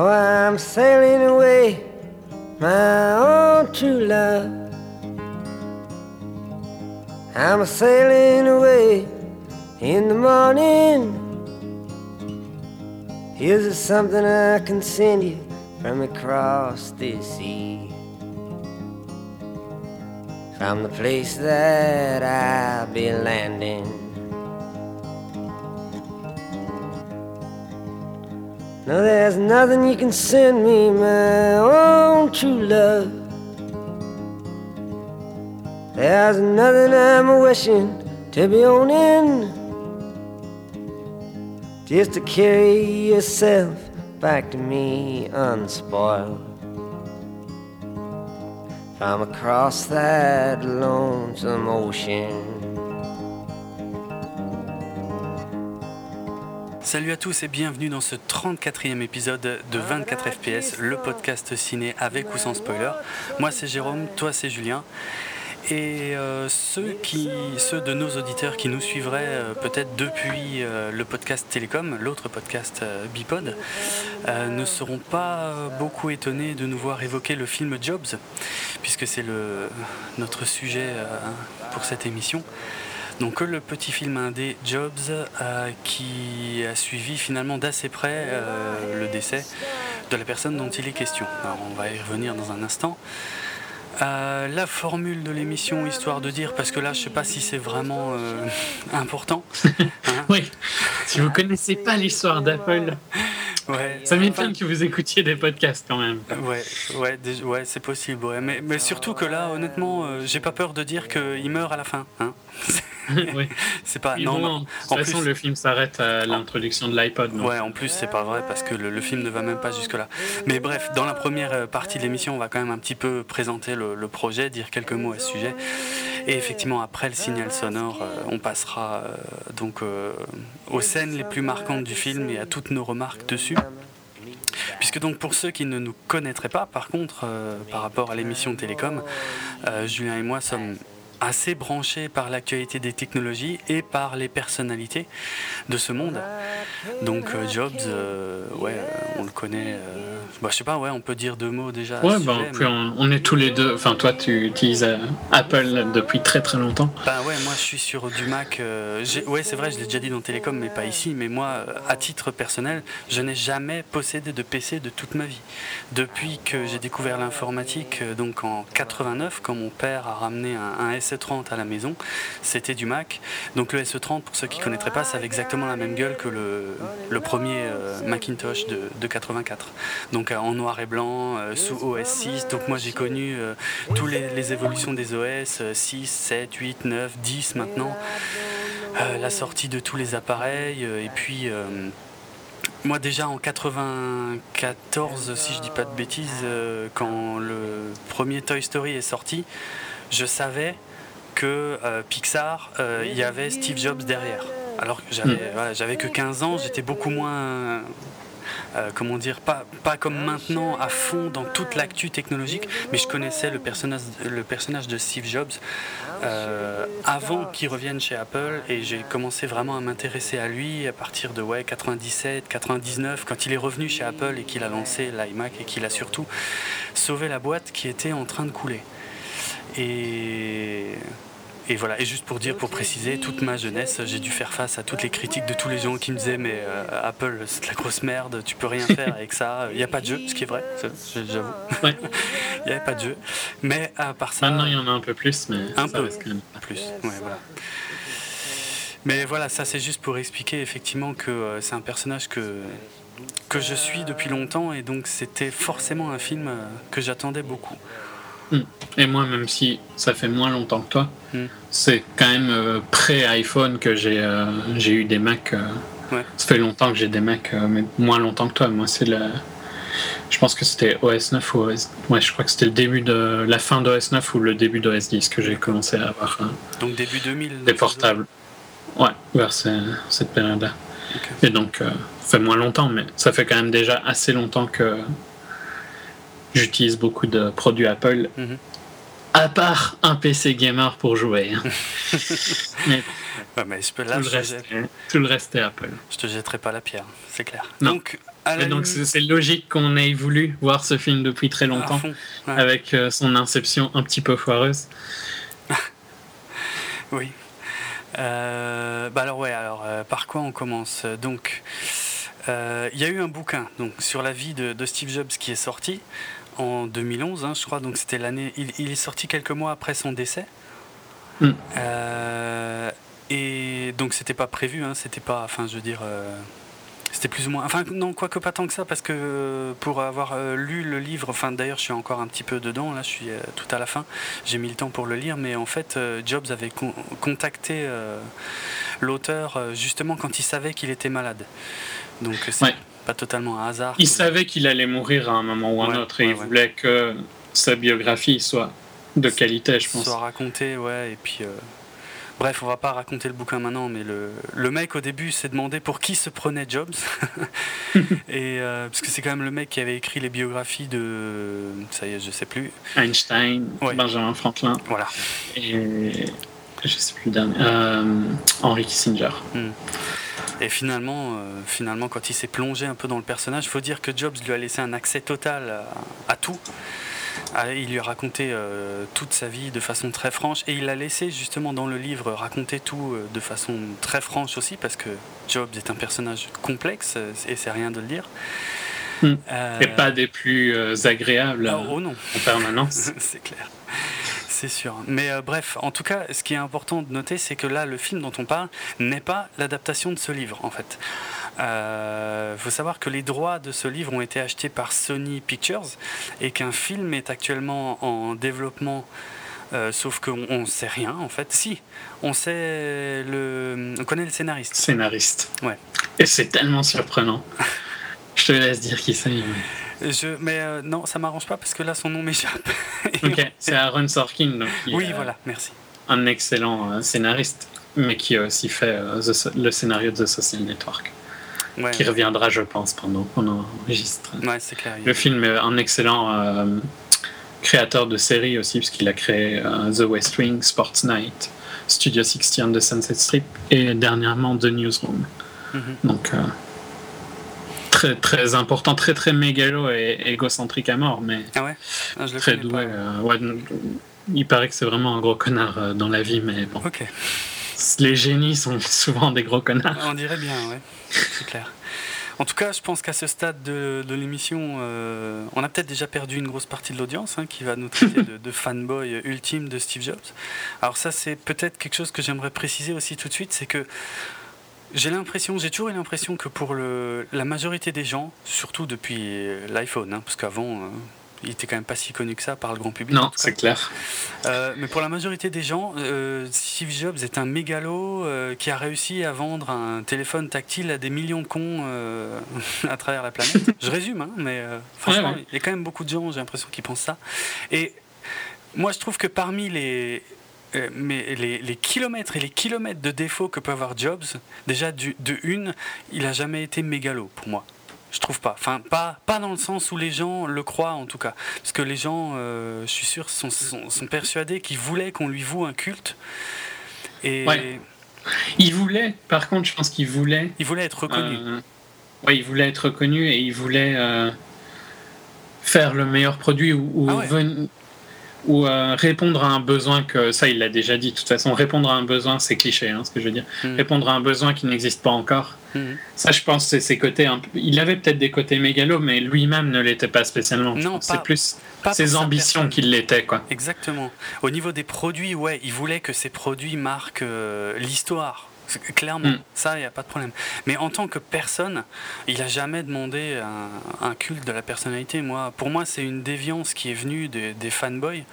Oh, I'm sailing away, my own true love. I'm sailing away in the morning. Here's something I can send you from across the sea. From the place that I'll be landing. No, there's nothing you can send me, my own true love. There's nothing I'm wishing to be owning. Just to carry yourself back to me unspoiled. From across that lonesome ocean. Salut à tous et bienvenue dans ce 34e épisode de 24 FPS, le podcast ciné avec ou sans spoiler. Moi c'est Jérôme, toi c'est Julien. Et euh, ceux, de nos auditeurs qui nous suivraient euh, peut-être depuis euh, le podcast Télécom, l'autre podcast Bipod, ne seront pas beaucoup étonnés de nous voir évoquer le film Jobs, puisque c'est notre sujet pour cette émission. Donc le petit film indé Jobs qui a suivi finalement d'assez près le décès de la personne dont il est question. Alors on va y revenir dans un instant. Euh, la formule de l'émission, histoire de dire, parce que là, je sais pas si c'est vraiment euh, important. Hein. oui, si vous connaissez pas l'histoire d'Apple, ouais, ça m'étonne que vous écoutiez des podcasts quand même. Ouais, ouais, ouais c'est possible. Mais, mais, surtout que là, honnêtement, euh, j'ai pas peur de dire qu'il meurt à la fin. Hein. oui. c'est pas. Non, de toute façon, le film s'arrête à l'introduction de l'iPod. Ouais, en plus, c'est pas vrai parce que le, film ne va même pas jusque-là. Mais bref, dans la première euh, partie de l'émission, on va quand même un petit peu présenter le, projet, dire quelques mots à ce sujet. Et effectivement, après le signal sonore, euh, on passera euh, donc aux scènes les plus marquantes du film et à toutes nos remarques dessus. Puisque donc pour ceux qui ne nous connaîtraient pas, par contre, par rapport à l'émission Télécom, Julien et moi sommes assez branché par l'actualité des technologies et par les personnalités de ce monde. Donc euh, Jobs, euh, ouais, on le connaît. Euh, bah, je sais pas, ouais, on peut dire deux mots déjà. Ouais, bah, on, est tous les deux. Enfin, toi, tu utilises Apple depuis très très longtemps. Bah ouais, moi, je suis sur du Mac. ouais, c'est vrai, je l'ai déjà dit dans Télécom, mais pas ici. Mais moi, à titre personnel, je n'ai jamais possédé de PC de toute ma vie. Depuis que j'ai découvert l'informatique, donc en 89, quand mon père a ramené un, un SE30 à la maison, c'était du Mac. Donc le SE30, pour ceux qui ne connaîtraient pas, ça avait exactement la même gueule que le, premier euh, Macintosh de, 84. Donc euh, en noir et blanc, euh, sous OS 6. Donc moi j'ai connu toutes les, évolutions des OS, 6, 7, 8, 9, 10 maintenant. la sortie de tous les appareils et puis moi déjà en 94, si je dis pas de bêtises, quand le premier Toy Story est sorti, je savais que euh, Pixar, euh, il y avait Steve Jobs derrière. Alors que j'avais, hmm. que 15 ans, j'étais beaucoup moins. Euh, comment dire, pas, pas comme maintenant à fond dans toute l'actu technologique, mais je connaissais le personnage, le personnage de Steve Jobs avant qu'il revienne chez Apple et j'ai commencé vraiment à m'intéresser à lui à partir de ouais, 97, 99, quand il est revenu chez Apple et qu'il a lancé l'iMac et qu'il a surtout sauvé la boîte qui était en train de couler. Et et voilà, et juste pour dire, pour préciser, toute ma jeunesse, j'ai dû faire face à toutes les critiques de tous les gens qui me disaient mais euh, Apple c'est de la grosse merde, tu peux rien faire avec ça, il n'y a pas de jeu, ce qui est vrai, j'avoue. il n'y avait pas de jeu. Mais à part ça. Maintenant il y en a un peu plus, mais. Un peu plus, ouais, voilà. Mais voilà, ça c'est juste pour expliquer effectivement que euh, c'est un personnage que, que je suis depuis longtemps et donc c'était forcément un film euh, que j'attendais beaucoup. Hmm. Et moi, même si ça fait moins longtemps que toi, hmm. c'est quand même euh, pré-iPhone que j'ai euh, j'ai eu des Macs. Euh, ça fait longtemps que j'ai des Macs, mais moins longtemps que toi. Moi, c'est le. Je pense que c'était OS 9 ou OS. Ouais, je crois que c'était le début de la fin d'OS 9 ou le début d'OS 10 que j'ai commencé à avoir. donc début 2000. Des portables. Ouais, vers cette période-là. Et donc, ça fait moins longtemps, mais ça fait quand même déjà assez longtemps que j'utilise beaucoup de produits Apple. Mhm. À part un PC gamer pour jouer. Hein. mais, mais je peux, tout, le reste, tout, le reste, est Apple. Je te jetterai pas la pierre, c'est clair. Donc, donc c'est logique qu'on ait voulu voir ce film depuis très longtemps, avec euh, son inception un petit peu foireuse. oui. Euh, bah alors ouais, alors euh, par quoi on commence? Donc, il y a eu un bouquin donc sur la vie de, Steve Jobs qui est sorti en 2011, hein, je crois. Donc c'était l'année. Il, est sorti quelques mois après son décès. Hmm. et donc c'était pas prévu, hein, c'était pas, enfin je veux dire, c'était plus ou moins. Enfin, non, quoique pas tant que ça, parce que euh, pour avoir euh, lu le livre, enfin d'ailleurs, je suis encore un petit peu dedans, là, je suis euh, tout à la fin, j'ai mis le temps pour le lire, mais en fait, Jobs avait contacté l'auteur justement quand il savait qu'il était malade. Donc, c'est pas totalement un hasard. Il savait qu'il allait mourir à un moment ou un autre, et il voulait que sa biographie soit de qualité, je pense. Soit racontée, ouais, et puis. Bref, on va pas raconter le bouquin maintenant, mais le, le mec au début s'est demandé pour qui se prenait Jobs. et, euh, parce que c'est quand même le mec qui avait écrit les biographies de. Ça y est, je sais plus. Einstein, Benjamin Franklin. Voilà. Et. Je sais plus le dernier. Euh, Henry Kissinger. Hmm. Et finalement, euh, finalement, quand il s'est plongé un peu dans le personnage, il faut dire que Jobs lui a laissé un accès total à tout. Il lui a raconté euh, toute sa vie de façon très franche et il a laissé justement dans le livre raconter tout euh, de façon très franche aussi parce que Jobs est un personnage complexe et c'est rien de le dire. Hmm. et pas des plus agréables oh, oh non. en permanence. c'est clair. C'est sûr. Mais bref, en tout cas, ce qui est important de noter, c'est que là, le film dont on parle n'est pas l'adaptation de ce livre, en fait. Il euh, faut savoir que les droits de ce livre ont été achetés par Sony Pictures et qu'un film est actuellement en développement. Euh, sauf qu'on ne sait rien en fait. Si, on sait le, on connaît le scénariste. Scénariste. Ouais. Et c'est tellement surprenant. Je te laisse dire qui c'est. Je, mais euh, non, ça m'arrange pas parce que là son nom m'échappe. ok, c'est Aaron Sorkin. oui, voilà, merci. Un excellent scénariste, mais qui a aussi fait le scénario de The Social Network qui reviendra, je pense, pendant qu'on enregistre. Ouais, c'est clair. Le film est un excellent euh, créateur de séries aussi, puisqu'il a créé euh, The West Wing, Sports Night, Studio 60 de Sunset Strip et dernièrement The Newsroom. Mhm. Donc, euh, très, très important, très très mégalo et égocentrique à mort, mais ah ouais? Ah, je le très doué. Ouais, il paraît que c'est vraiment un gros connard dans la vie, mais bon. Ok. Les génies sont souvent des gros connards. On dirait bien, ouais c'est clair. En tout cas, je pense qu'à ce stade de, l'émission, euh, on a peut-être déjà perdu une grosse partie de l'audience hein, qui va nous traiter de, fanboy ultime de Steve Jobs. Alors ça, c'est peut-être quelque chose que j'aimerais préciser aussi tout de suite, c'est que j'ai l'impression, j'ai toujours eu l'impression que pour le, la majorité des gens, surtout depuis l'iPhone, hein, parce qu'avant, euh, il était quand même pas si connu que ça par le grand public. Non, c'est clair. Euh, mais pour la majorité des gens, euh, Steve Jobs est un mégalo qui a réussi à vendre un téléphone tactile à des millions de cons à travers la planète. Je résume, hein, mais franchement, il y a quand même beaucoup de gens, j'ai l'impression, qui pensent ça. Et moi, je trouve que parmi les, mais les, les, kilomètres et les kilomètres de défauts que peut avoir Jobs, déjà de une, il a jamais été mégalo pour moi. Je trouve pas. Enfin, pas, pas dans le sens où les gens le croient, en tout cas. Parce que les gens, euh, je suis sûr, sont, sont, persuadés qu'ils voulaient qu'on lui voue un culte. Et. Ouais. Il voulait, par contre, je pense qu'il voulait. Il voulait être reconnu. Euh, oui, il voulait être reconnu et il voulait euh, faire le meilleur produit ou, ah ou répondre à un besoin que ça il l'a déjà dit de toute façon répondre à un besoin c'est cliché hein, ce que je veux dire hmm. répondre à un besoin qui n'existe pas encore Mhm. Ça, je pense, c'est ses côtés. Un Il avait peut-être des côtés mégalos, mais lui-même ne l'était pas spécialement. Non, c'est plus ses ambitions qu'il l'était, quoi. Exactement. Au niveau des produits, ouais, il voulait que ses produits marquent euh, l'histoire. Clairement, mm. ça, il n'y a pas de problème. Mais en tant que personne, il n'a jamais demandé un, culte de la personnalité. Moi, pour moi, c'est une déviance qui est venue des, fanboys.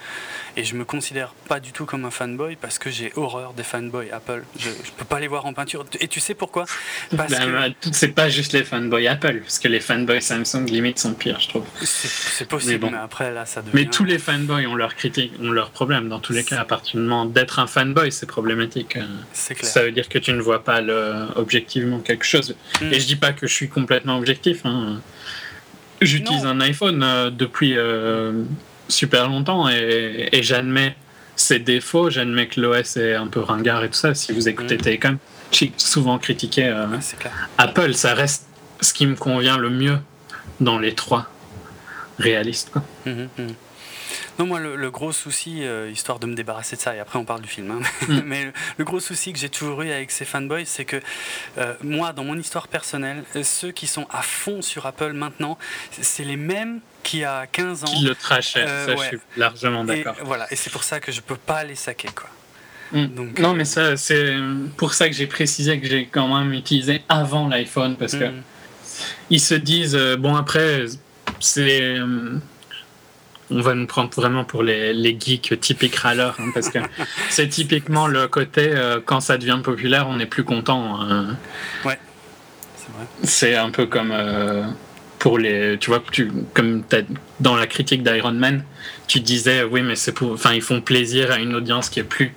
Et je me considère pas du tout comme un fanboy parce que j'ai horreur des fanboys Apple. Je, ne peux pas les voir en peinture. Et tu sais pourquoi? Parce ben, que... C'est pas juste les fanboys Apple, parce que les fanboys Samsung, limite, sont pires, je trouve. C'est possible, mais, après, là, ça devient... Mais tous les fanboys ont leurs critiques, ont leurs problèmes. Dans tous les cas, à partir du moment d'être un fanboy, c'est problématique. C'est clair. Ça veut dire que tu ne vois pas le, objectivement quelque chose. Hmm. Et je dis pas que je suis complètement objectif. Hein. J'utilise un iPhone euh, depuis euh, super longtemps et, j'admets ses défauts, j'admets que l'OS est un peu ringard et tout ça. Si vous écoutez Télécom, j'ai souvent critiqué euh, Apple, ça reste ce qui me convient le mieux dans les trois réalistes. Quoi. Mhm, mhm. Non, moi, le, gros souci, euh, histoire de me débarrasser de ça, et après on parle du film, hein, mm. mais le, gros souci que j'ai toujours eu avec ces fanboys, c'est que euh, moi, dans mon histoire personnelle, ceux qui sont à fond sur Apple maintenant, c'est les mêmes qui a 15 ans. Qui le trachaient, euh, ça je suis largement d'accord. Voilà, et c'est pour ça que je peux pas les saquer, quoi. Mm. Donc, non, mais ça, c'est pour ça que j'ai précisé que j'ai quand même utilisé avant l'iPhone, parce que mm. ils se disent, bon, après, c'est on va nous prendre vraiment pour les, les geeks typiques râleurs, hein, parce que c'est typiquement le côté euh, quand ça devient populaire, on n'est plus content. Hein. Ouais, c'est vrai. C'est un peu comme euh, pour les, tu vois, tu, comme dans la critique d'Iron Man, tu disais oui, mais c'est pour, enfin, ils font plaisir à une audience qui est plus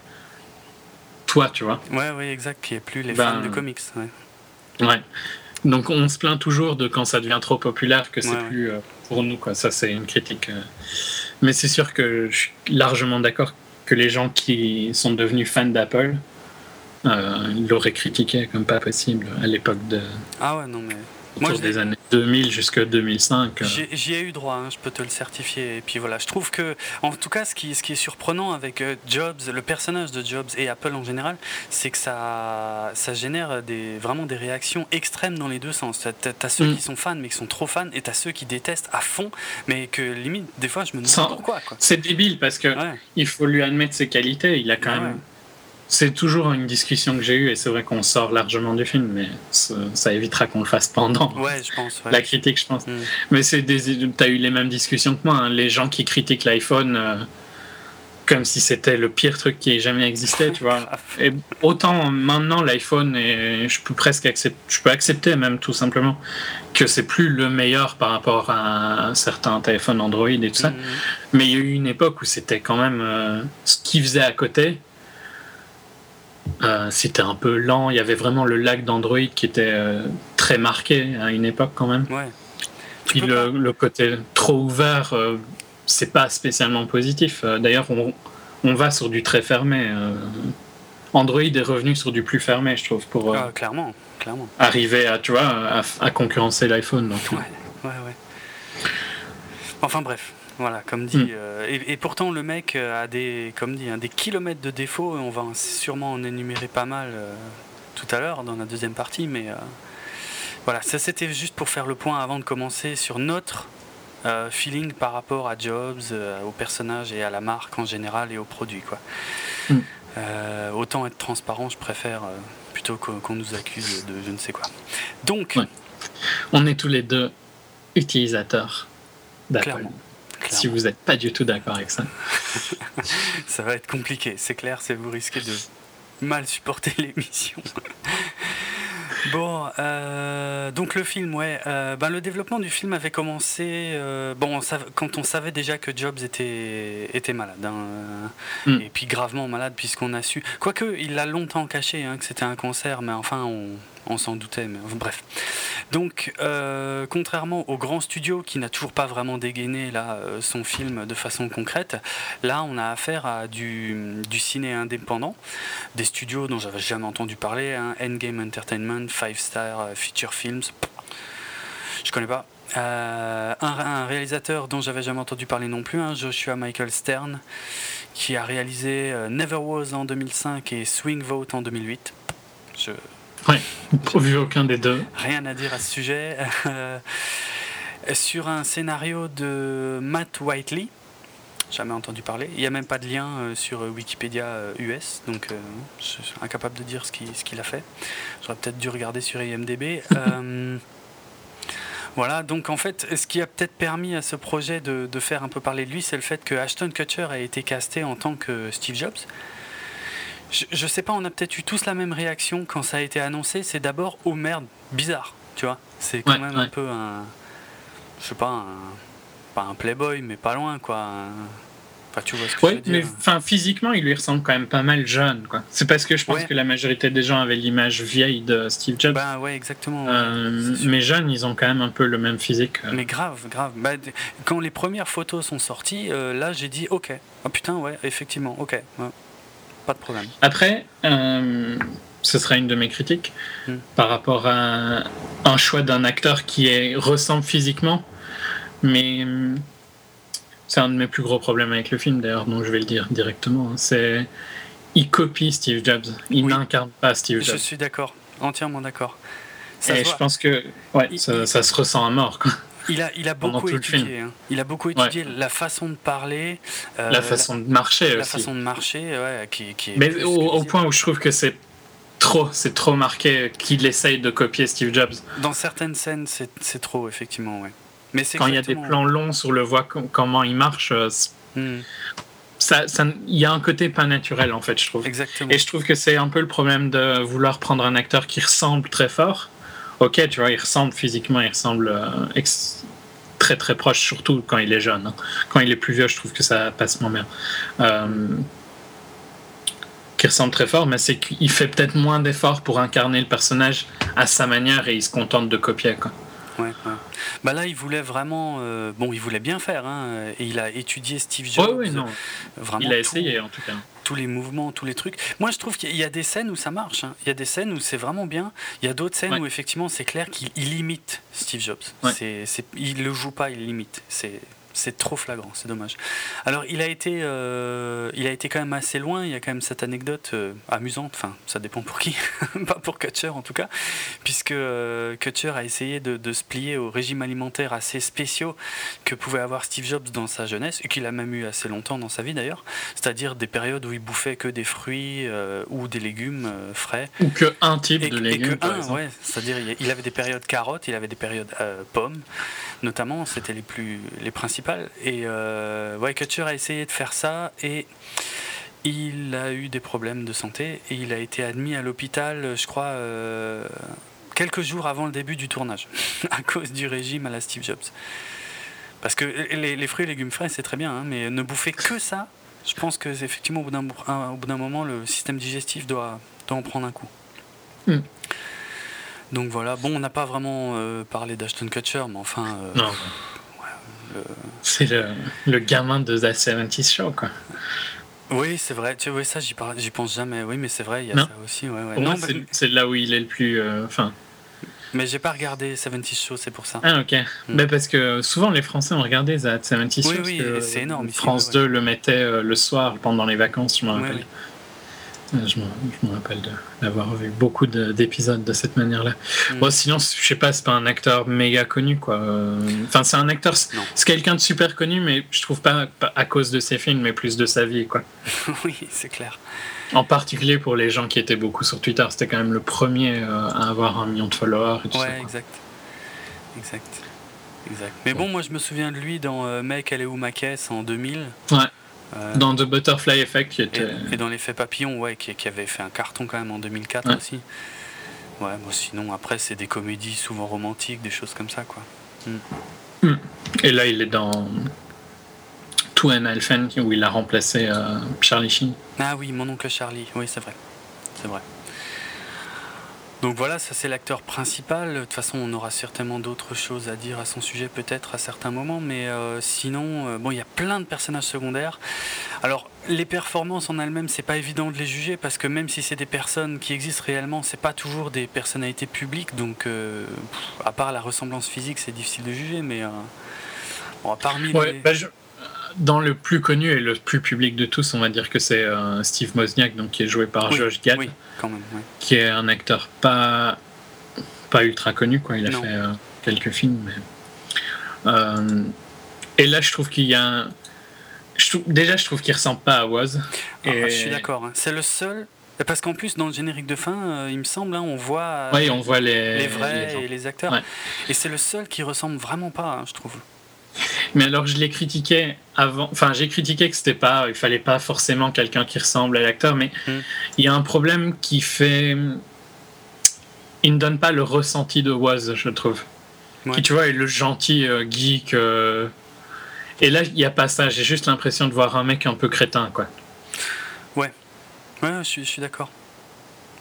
toi, tu vois. Ouais, oui, exact, qui est plus les fans de comics. Ouais. ouais. Donc on se plaint toujours de quand ça devient trop populaire que c'est plus euh, pour nous quoi. Ça c'est une critique. Euh. Mais c'est sûr que je suis largement d'accord que les gens qui sont devenus fans d'Apple euh, l'auraient critiqué comme pas possible à l'époque de. Ah ouais non mais moi, des années 2000 jusqu'à 2005. J'y ai eu droit, hein, je peux te le certifier. Et puis voilà, je trouve que, en tout cas, ce qui, ce qui est surprenant avec euh, Jobs, le personnage de Jobs et Apple en général, c'est que ça, ça génère des, vraiment des réactions extrêmes dans les deux sens. Tu as, ceux mm. qui sont fans, mais qui sont trop fans, et tu as ceux qui détestent à fond, mais que limite, des fois, je me demande pourquoi. C'est débile parce que il faut lui admettre ses qualités. Il a quand même. C'est toujours une discussion que j'ai eue et c'est vrai qu'on sort largement du film, mais ça, évitera qu'on le fasse pendant ouais, je pense, la critique, je pense. Mm. Mais c'est tu as eu les mêmes discussions que moi. Hein. Les gens qui critiquent l'iPhone euh, comme si c'était le pire truc qui ait jamais existé, tu vois. Et autant maintenant l'iPhone, et je peux presque accepter, je peux accepter même tout simplement que c'est plus le meilleur par rapport à certains téléphones Android et tout ça. Mm. Mais il y a eu une époque où c'était quand même euh, ce qu'il faisait à côté euh, c'était un peu lent. Il y avait vraiment le lag d'Android qui était euh, très marqué à une époque quand même. Ouais. Puis le, côté trop ouvert, euh, c'est pas spécialement positif. D'ailleurs, on, on, va sur du très fermé. Android est revenu sur du plus fermé, je trouve, pour ah, clairement, clairement. arriver à, tu vois, à, concurrencer l'iPhone. Ouais, ouais, ouais. Enfin bref, voilà, comme dit. Hmm. Euh, et, pourtant, le mec a des, comme dit, hein, des kilomètres de défauts. on va sûrement en énumérer pas mal euh, tout à l'heure dans la deuxième partie. Mais euh, voilà, ça c'était juste pour faire le point avant de commencer sur notre feeling par rapport à Jobs, au personnage et à la marque en général et au produit. Quoi. Hmm. autant être transparent, je préfère plutôt qu'on nous accuse de je ne sais quoi. Donc, on est tous les deux utilisateurs d'Apple si vous n'êtes pas du tout d'accord avec ça. ça va être compliqué, c'est clair, c'est vous risquez de mal supporter l'émission. Bon, euh, donc le film, ouais. Euh, ben le développement du film avait commencé. Euh, bon, quand on savait déjà que Jobs était, était malade. Hein, mm. Et puis gravement malade, puisqu'on a su. Quoique, il l'a longtemps caché, hein, que c'était un cancer, mais enfin, on, on s'en doutait, mais bref. Donc, euh, contrairement au grand studio qui n'a toujours pas vraiment dégainé là, euh, son film de façon concrète, là on a affaire à du, ciné indépendant, des studios dont j'avais jamais entendu parler, hein, Endgame Entertainment, Five Star euh, Feature Films, je connais pas. un, réalisateur dont j'avais jamais entendu parler non plus, hein, Joshua Michael Stern, qui a réalisé Never Was en 2005 et Swing Vote en 2008. Je, Ouais, vu aucun des deux. Rien à dire à ce sujet. sur un scénario de Matt Whiteley, jamais entendu parler. Il n'y a même pas de lien euh, sur Wikipédia US, euh, donc euh, je suis incapable de dire ce qu'il ce a fait. J'aurais peut-être dû regarder sur IMDB. voilà, donc en fait, ce qui a peut-être permis à ce projet de, de, faire un peu parler de lui, c'est le fait que Ashton Kutcher a été casté en tant que Steve Jobs. Je, sais pas, on a peut-être eu tous la même réaction quand ça a été annoncé. C'est d'abord oh merde, bizarre, tu vois. C'est quand même un peu un. Je sais pas, un, pas un playboy, mais pas loin, quoi. Enfin, tu vois ce que ouais, mais enfin, physiquement, il lui ressemble quand même pas mal jeune. Quoi. C'est parce que je pense que la majorité des gens avaient l'image vieille de Steve Jobs. Bah ouais, exactement. Euh, mais jeunes, ils ont quand même un peu le même physique. Mais grave, grave. Bah, quand les premières photos sont sorties, euh, là, j'ai dit ok. Oh putain, ouais, effectivement, ok. Pas de problème. Après, euh, ce sera une de mes critiques hmm. par rapport à un choix d'un acteur qui est, ressemble physiquement, mais c'est un de mes plus gros problèmes avec le film, d'ailleurs, donc je vais le dire directement. Hein. C'est. Il copie Steve Jobs. Il n'incarne pas Steve Jobs. Je suis d'accord, entièrement d'accord. Et je pense que ouais, ça, se ressent à mort. Quoi. Il a, il a beaucoup étudié. Hein. Il a beaucoup étudié la façon de parler, euh, la façon de marcher la aussi. façon de marcher, ouais, qui, qui Mais au, point où je trouve que c'est trop, c'est trop marqué qu'il essaye de copier Steve Jobs. Dans certaines scènes, c'est trop, effectivement, ouais. Quand il y a des plans longs sur le voit comment il marche, euh, hmm. ça, il y a un côté pas naturel en fait, je trouve. Exactement. Et je trouve que c'est un peu le problème de vouloir prendre un acteur qui ressemble très fort. Ok, tu vois, il ressemble physiquement, il ressemble euh, très très proche, surtout quand il est jeune. Hein. Quand il est plus vieux, je trouve que ça passe moins bien. Euh, qui ressemble très fort, mais c'est qu'il fait peut-être moins d'efforts pour incarner le personnage à sa manière et il se contente de copier. Quoi. Ouais, Bah là, il voulait vraiment. Euh, bon, il voulait bien faire, hein, et il a étudié Steve Jobs. Non. Vraiment il a essayé, en tout cas. Tous les mouvements, tous les trucs. Moi, je trouve qu'il y a des scènes où ça marche. Hein. Il y a des scènes où c'est vraiment bien. Il y a d'autres scènes où, effectivement, c'est clair qu'il imite Steve Jobs. C'est, il le joue pas, il l'imite. C'est c'est trop flagrant, c'est dommage. Alors, il a, été, euh, il a été quand même assez loin. Il y a quand même cette anecdote euh, amusante. Enfin, ça dépend pour qui. Pas pour Kutcher, en tout cas. Puisque euh, Kutcher a essayé de, se plier au régime alimentaire assez spéciaux que pouvait avoir Steve Jobs dans sa jeunesse, et qu'il a même eu assez longtemps dans sa vie d'ailleurs. C'est-à-dire des périodes où il bouffait que des fruits ou des légumes frais. Ou que un type de légumes. Et que un, ouais. C'est-à-dire, il avait des périodes carottes, il avait des périodes pommes, notamment. C'était les, plus, les principales et euh, a essayé de faire ça et il a eu des problèmes de santé et il a été admis à l'hôpital, je crois, euh, quelques jours avant le début du tournage, à cause du régime à la Steve Jobs. Parce que les, fruits et légumes frais, c'est très bien, hein, mais ne bouffer que ça, je pense que effectivement, au bout d'un moment, le système digestif doit, en prendre un coup. Hmm. Donc voilà, bon, on n'a pas vraiment euh, parlé d'Ashton Kutcher, mais enfin. Euh, non. C'est le, gamin de The 70 Show, quoi. Oui, c'est vrai. Tu vois, ça, j'y, pense jamais. Oui, mais c'est vrai, il y a ça aussi. Ouais, ouais. c'est, là où il est le plus. Euh, enfin. mais j'ai pas regardé 70 Show, c'est pour ça. Ah, ok. Mm. Mais parce que souvent, les Français ont regardé The 70 Show. Oui, oui, c'est énorme. France 2 le mettait euh, le soir pendant les vacances, je me rappelle. Euh, je me, rappelle d'avoir vu beaucoup d'épisodes de, cette manière-là. Mm. sinon, je sais pas, c'est pas un acteur méga connu, quoi. Enfin, c'est un acteur, c'est quelqu'un de super connu, mais je trouve pas, à cause de ses films, mais plus de sa vie, quoi. oui, c'est clair. En particulier pour les gens qui étaient beaucoup sur Twitter, c'était quand même le premier euh, à avoir un million de followers et tout ouais, exact. Exact. Exact. Mais bon, moi je me souviens de lui dans euh, Mec, elle est où ma caisse en 2000. Ouais. Euh, dans The Butterfly Effect, qui était. Et, dans l'effet papillon, ouais, qui, qui, avait fait un carton quand même en 2004 aussi. Ouais, moi sinon, après, c'est des comédies souvent romantiques, des choses comme ça, quoi. Hmm. Hmm. Et là, il est dans Two and Elfen, où il a remplacé euh, Charlie Sheen. Ah oui, mon oncle Charlie, oui, c'est vrai. C'est vrai. Donc voilà, ça c'est l'acteur principal. De toute façon, on aura certainement d'autres choses à dire à son sujet peut-être à certains moments, mais euh, sinon, euh, bon, il y a plein de personnages secondaires. Alors, les performances en elles-mêmes, c'est pas évident de les juger parce que même si c'est des personnes qui existent réellement, c'est pas toujours des personnalités publiques. Donc, euh, à part la ressemblance physique, c'est difficile de juger, mais parmi les... Bah, dans le plus connu et le plus public de tous, on va dire que c'est euh, Steve Mosniak, donc qui est joué par Josh Gad, qui est un acteur pas pas ultra connu, quoi. Il a fait euh, quelques films, mais euh, et là, je trouve qu'il y a un... déjà, je trouve qu'il ressemble pas à Woz. Ah, et... je suis d'accord. Hein. C'est le seul. Parce qu'en plus, dans le générique de fin, il me semble, hein, on voit, oui, on voit les, les vrais et les acteurs. Et c'est le seul qui ressemble vraiment pas, hein, je trouve. Mais alors je l'ai critiqué avant, enfin j'ai critiqué que c'était pas, il fallait pas forcément quelqu'un qui ressemble à l'acteur, mais hmm. il y a un problème qui fait, il ne donne pas le ressenti de Was, je trouve. Qui tu vois est le gentil euh, geek. Euh, Et là, il n'y a pas ça. J'ai juste l'impression de voir un mec un peu crétin, quoi. Ouais. Ouais, je suis, d'accord.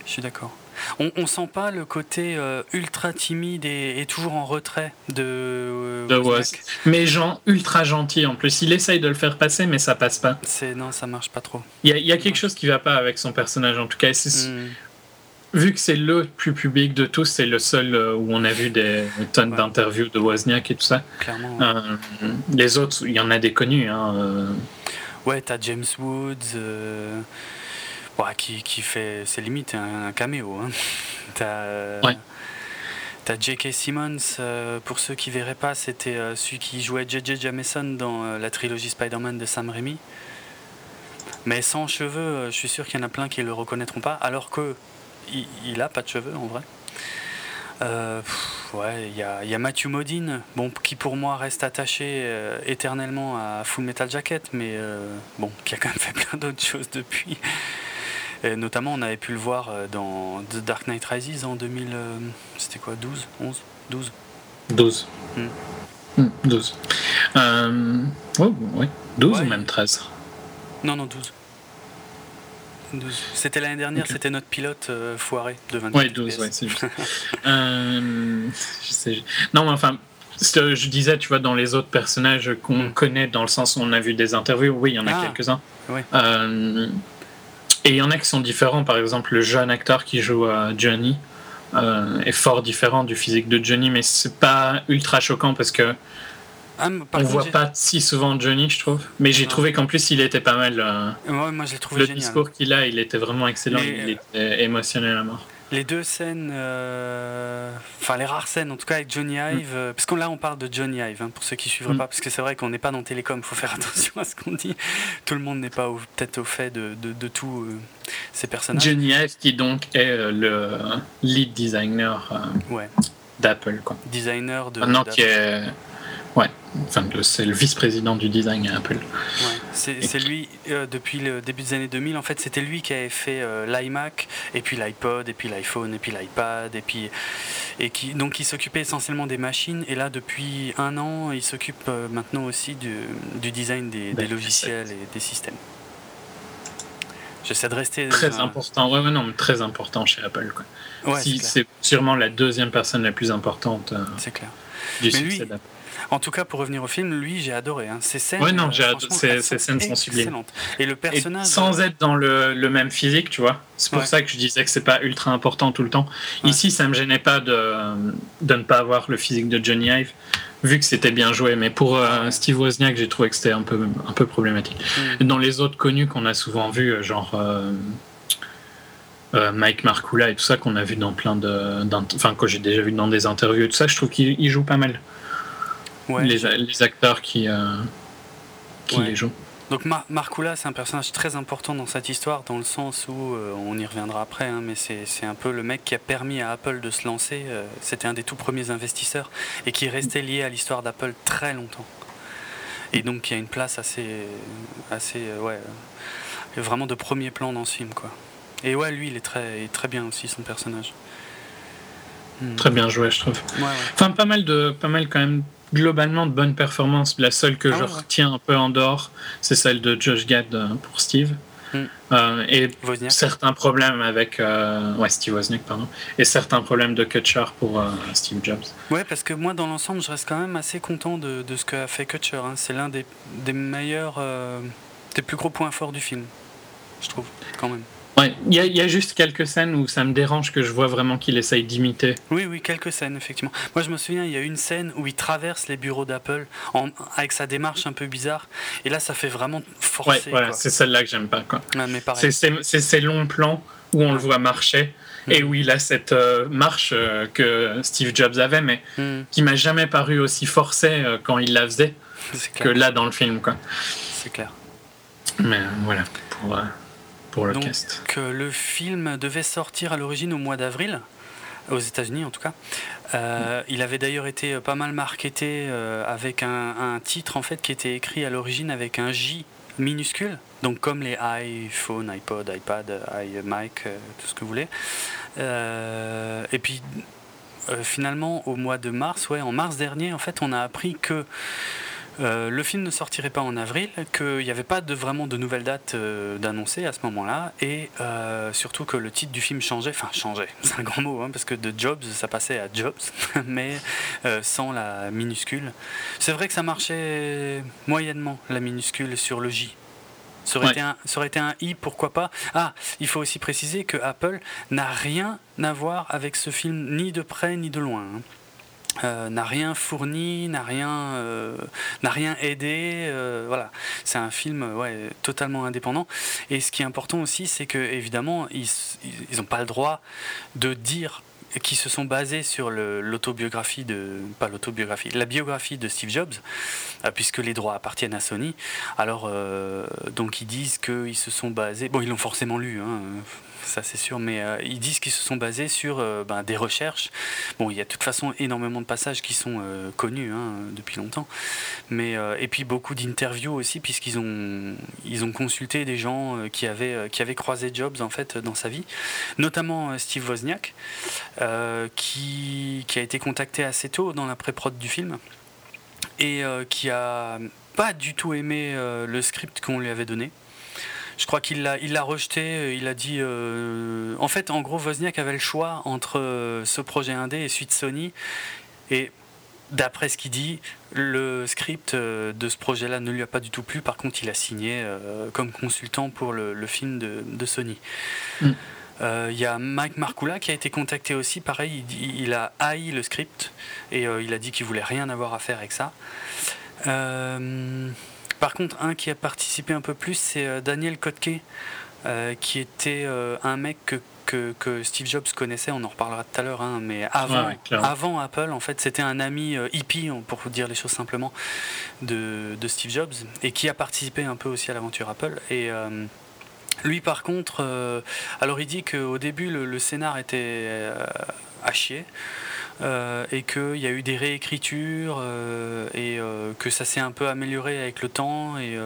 Je suis d'accord. On, on sent pas le côté euh, ultra timide et, toujours en retrait de, euh, de Mais genre ultra gentil en plus. Il essaye de le faire passer, mais ça passe pas. C'est non, ça marche pas trop. Il y, a, quelque chose qui va pas avec son personnage en tout cas. Hmm. Vu que c'est le plus public de tous, c'est le seul euh, où on a vu des tonnes d'interviews de Wozniak et tout ça. Clairement. les autres, il y en a des connus. Hein, Ouais, t'as James Woods qui, qui, fait, c'est limite un, caméo. Hein. T'as as J.K. Simmons, euh, pour ceux qui verraient pas, c'était euh, celui qui jouait J.J. Jameson dans euh, la trilogie Spider-Man de Sam Raimi. Mais sans cheveux, je suis sûr qu'il y en a plein qui le reconnaîtront pas, alors que il, a pas de cheveux en vrai. ouais, il y a, y a, Matthew Modine, bon, qui pour moi reste attaché éternellement à Full Metal Jacket, mais bon, qui a quand même fait plein d'autres choses depuis. Et notamment, on avait pu le voir euh, dans The Dark Knight Rises en 2000. Euh, c'était quoi 12 11 12 12. 12. Euh, oh, oui. 12 ou même 13 Non, non, 12. 12. C'était l'année dernière, c'était notre pilote foiré de 28 Ouais, 12, ouais, c'est juste. je sais, non, mais enfin, je disais, tu vois, dans les autres personnages qu'on hmm. connaît, dans le sens où on a vu des interviews, oui, il y en a ah. quelques-uns. Oui. Et il y en a qui sont différents. Par exemple, le jeune acteur qui joue à Johnny euh, est fort différent du physique de Johnny, mais c'est pas ultra choquant parce que ah, on voit pas si souvent Johnny, je trouve. Mais j'ai trouvé qu'en plus, il était pas mal. Euh, moi, je trouvé Le discours qu'il a, il était vraiment excellent. Il était émotionnel à mort les deux scènes, euh, enfin les rares scènes en tout cas avec Johnny mm. Ive, euh, parce que là on parle de Johnny Ive, hein, pour ceux qui suivraient mm. pas, parce que c'est vrai qu'on n'est pas dans Télécom, il faut faire attention à ce qu'on dit. Tout le monde n'est pas peut-être au fait de, de, tous euh, ces personnages. Johnny Ive qui donc est le lead designer d'Apple. Quoi. Designer de... Maintenant qui est Ouais, enfin, c'est le vice-président du design à Apple. Ouais, c'est lui, euh, depuis le début des années 2000, en fait, c'était lui qui avait fait euh, l'iMac, et puis l'iPod, et puis l'iPhone, et puis l'iPad, et puis. Et qui, donc, il s'occupait essentiellement des machines, et là, depuis un an, il s'occupe euh, maintenant aussi du, du design des, des logiciels et des systèmes. J'essaie de rester. Très important, ouais, ouais, non, mais très important chez Apple. Quoi. Ouais, c'est sûrement la deuxième personne la plus importante du succès d'Apple. En tout cas, pour revenir au film, lui, j'ai adoré. Hein. Ces scènes, ouais, non, j'ai adoré. Ces, scènes sont sublimes. Et le personnage. sans être dans le, même physique, tu vois. C'est pour ça que je disais que c'est pas ultra important tout le temps. Ici, ça me gênait pas de, de ne pas avoir le physique de Johnny Ive, vu que c'était bien joué. Mais pour euh, Steve Wozniak, j'ai trouvé que c'était un peu, un peu problématique. Mm. Dans les autres connus qu'on a souvent vus, euh, genre. Euh, Mike Markula et tout ça qu'on a vu dans plein de enfin que j'ai déjà vu dans des interviews et tout ça je trouve qu'il joue pas mal les, acteurs qui, euh, qui les jouent. Donc Mar Markula, c'est un personnage très important dans cette histoire, dans le sens où, euh, on y reviendra après, hein, mais c'est un peu le mec qui a permis à Apple de se lancer. Euh, c'était un des tout premiers investisseurs et qui est resté lié à l'histoire d'Apple très longtemps. Et donc il y a une place assez, assez ouais, vraiment de premier plan dans ce film. Quoi. Et ouais, lui, il est très, très bien aussi, son personnage. Très bien joué, je trouve. Enfin, pas mal, de, pas mal quand même globalement de bonnes performances. La seule que ah je retiens un peu en dehors, c'est celle de Josh Gad euh, pour Steve. Hmm. Euh, et certains problèmes avec euh, ouais, Steve Wozniak, pardon, et certains problèmes de Kutcher pour Steve Jobs. Ouais, parce que moi, dans l'ensemble, je reste quand même assez content de, de ce qu'a fait Kutcher. Hein. C'est l'un des, des meilleurs, des plus gros points forts du film, je trouve, quand même. Ouais, il y, a juste quelques scènes où ça me dérange que je vois vraiment qu'il essaye d'imiter. Oui, oui, quelques scènes, effectivement. Moi, je me souviens, il y a une scène où il traverse les bureaux d'Apple avec sa démarche un peu bizarre. Et là, ça fait vraiment forcer. Ouais, c'est celle-là que j'aime pas. Quoi. c'est ces longs plans où on le voit marcher. Mm. Et où il a cette euh, marche euh, que Steve Jobs avait, mais mm. qui m'a jamais paru aussi forcé euh, quand il la faisait que là dans le film. C'est clair. Mais voilà, pour, le Donc, le film devait sortir à l'origine au mois d'avril, aux États-Unis en tout cas. Euh, il avait d'ailleurs été pas mal marketé euh, avec un, titre en fait qui était écrit à l'origine avec un J minuscule, donc comme les iPhone, iPod, iPad, iMac, euh, tout ce que vous voulez. et puis finalement au mois de mars, ouais, en mars dernier, en fait, on a appris que Euh, le film ne sortirait pas en avril, qu'il n'y avait pas de, vraiment de nouvelles dates euh, d'annoncer à ce moment-là, et euh, surtout que le titre du film changeait, enfin changeait, c'est un grand mot, hein, parce que de Jobs, ça passait à Jobs, mais sans la minuscule. C'est vrai que ça marchait moyennement, la minuscule sur le J. Ça aurait, été un, ça aurait été un i, pourquoi pas. Ah, il faut aussi préciser que Apple n'a rien à voir avec ce film, ni de près ni de loin. Hein. Euh, n'a rien fourni, n'a rien, euh, aidé. Euh, voilà, c'est un film totalement indépendant. Et ce qui est important aussi, c'est que évidemment, ils n'ont pas le droit de dire qu'ils se sont basés sur l'autobiographie de pas l'autobiographie la biographie de Steve Jobs puisque les droits appartiennent à Sony alors donc ils disent qu'ils se sont basés bon ils l'ont forcément lu hein, ça c'est sûr, mais euh, ils disent qu'ils se sont basés sur euh, ben, des recherches. Bon, il y a de toute façon énormément de passages qui sont euh, connus hein, depuis longtemps, mais et puis beaucoup d'interviews aussi, puisqu'ils ont ils ont consulté des gens qui avaient qui avaient croisé Jobs en fait dans sa vie, notamment Steve Wozniak, qui qui a été contacté assez tôt dans la pré-prod du film et qui a pas du tout aimé le script qu'on lui avait donné. Je crois qu'il l'a, il l'a rejeté. Euh, il a dit. Euh, en fait, en gros, Wozniak avait le choix entre euh, ce projet indé et suite Sony. Et d'après ce qu'il dit, le script de ce projet-là ne lui a pas du tout plu. Par contre, il a signé comme consultant pour le, film de, Sony. Mm. Il y a Mike Markula qui a été contacté aussi. Pareil, il, il a haï le script et il a dit qu'il voulait rien avoir à faire avec ça. Par contre, un qui a participé un peu plus, c'est euh, Daniel Kotke, euh, qui était euh, un mec que, que, Steve Jobs connaissait, on en reparlera tout à l'heure, hein, mais avant, avant Apple, en fait, c'était un ami hippie, pour vous dire les choses simplement, de, de, Steve Jobs, et qui a participé un peu aussi à l'aventure Apple. Et lui, par contre, alors il dit qu'au début, le, le, scénar était à chier. Euh, et qu'il y a eu des réécritures euh, et euh, que ça s'est un peu amélioré avec le temps. Et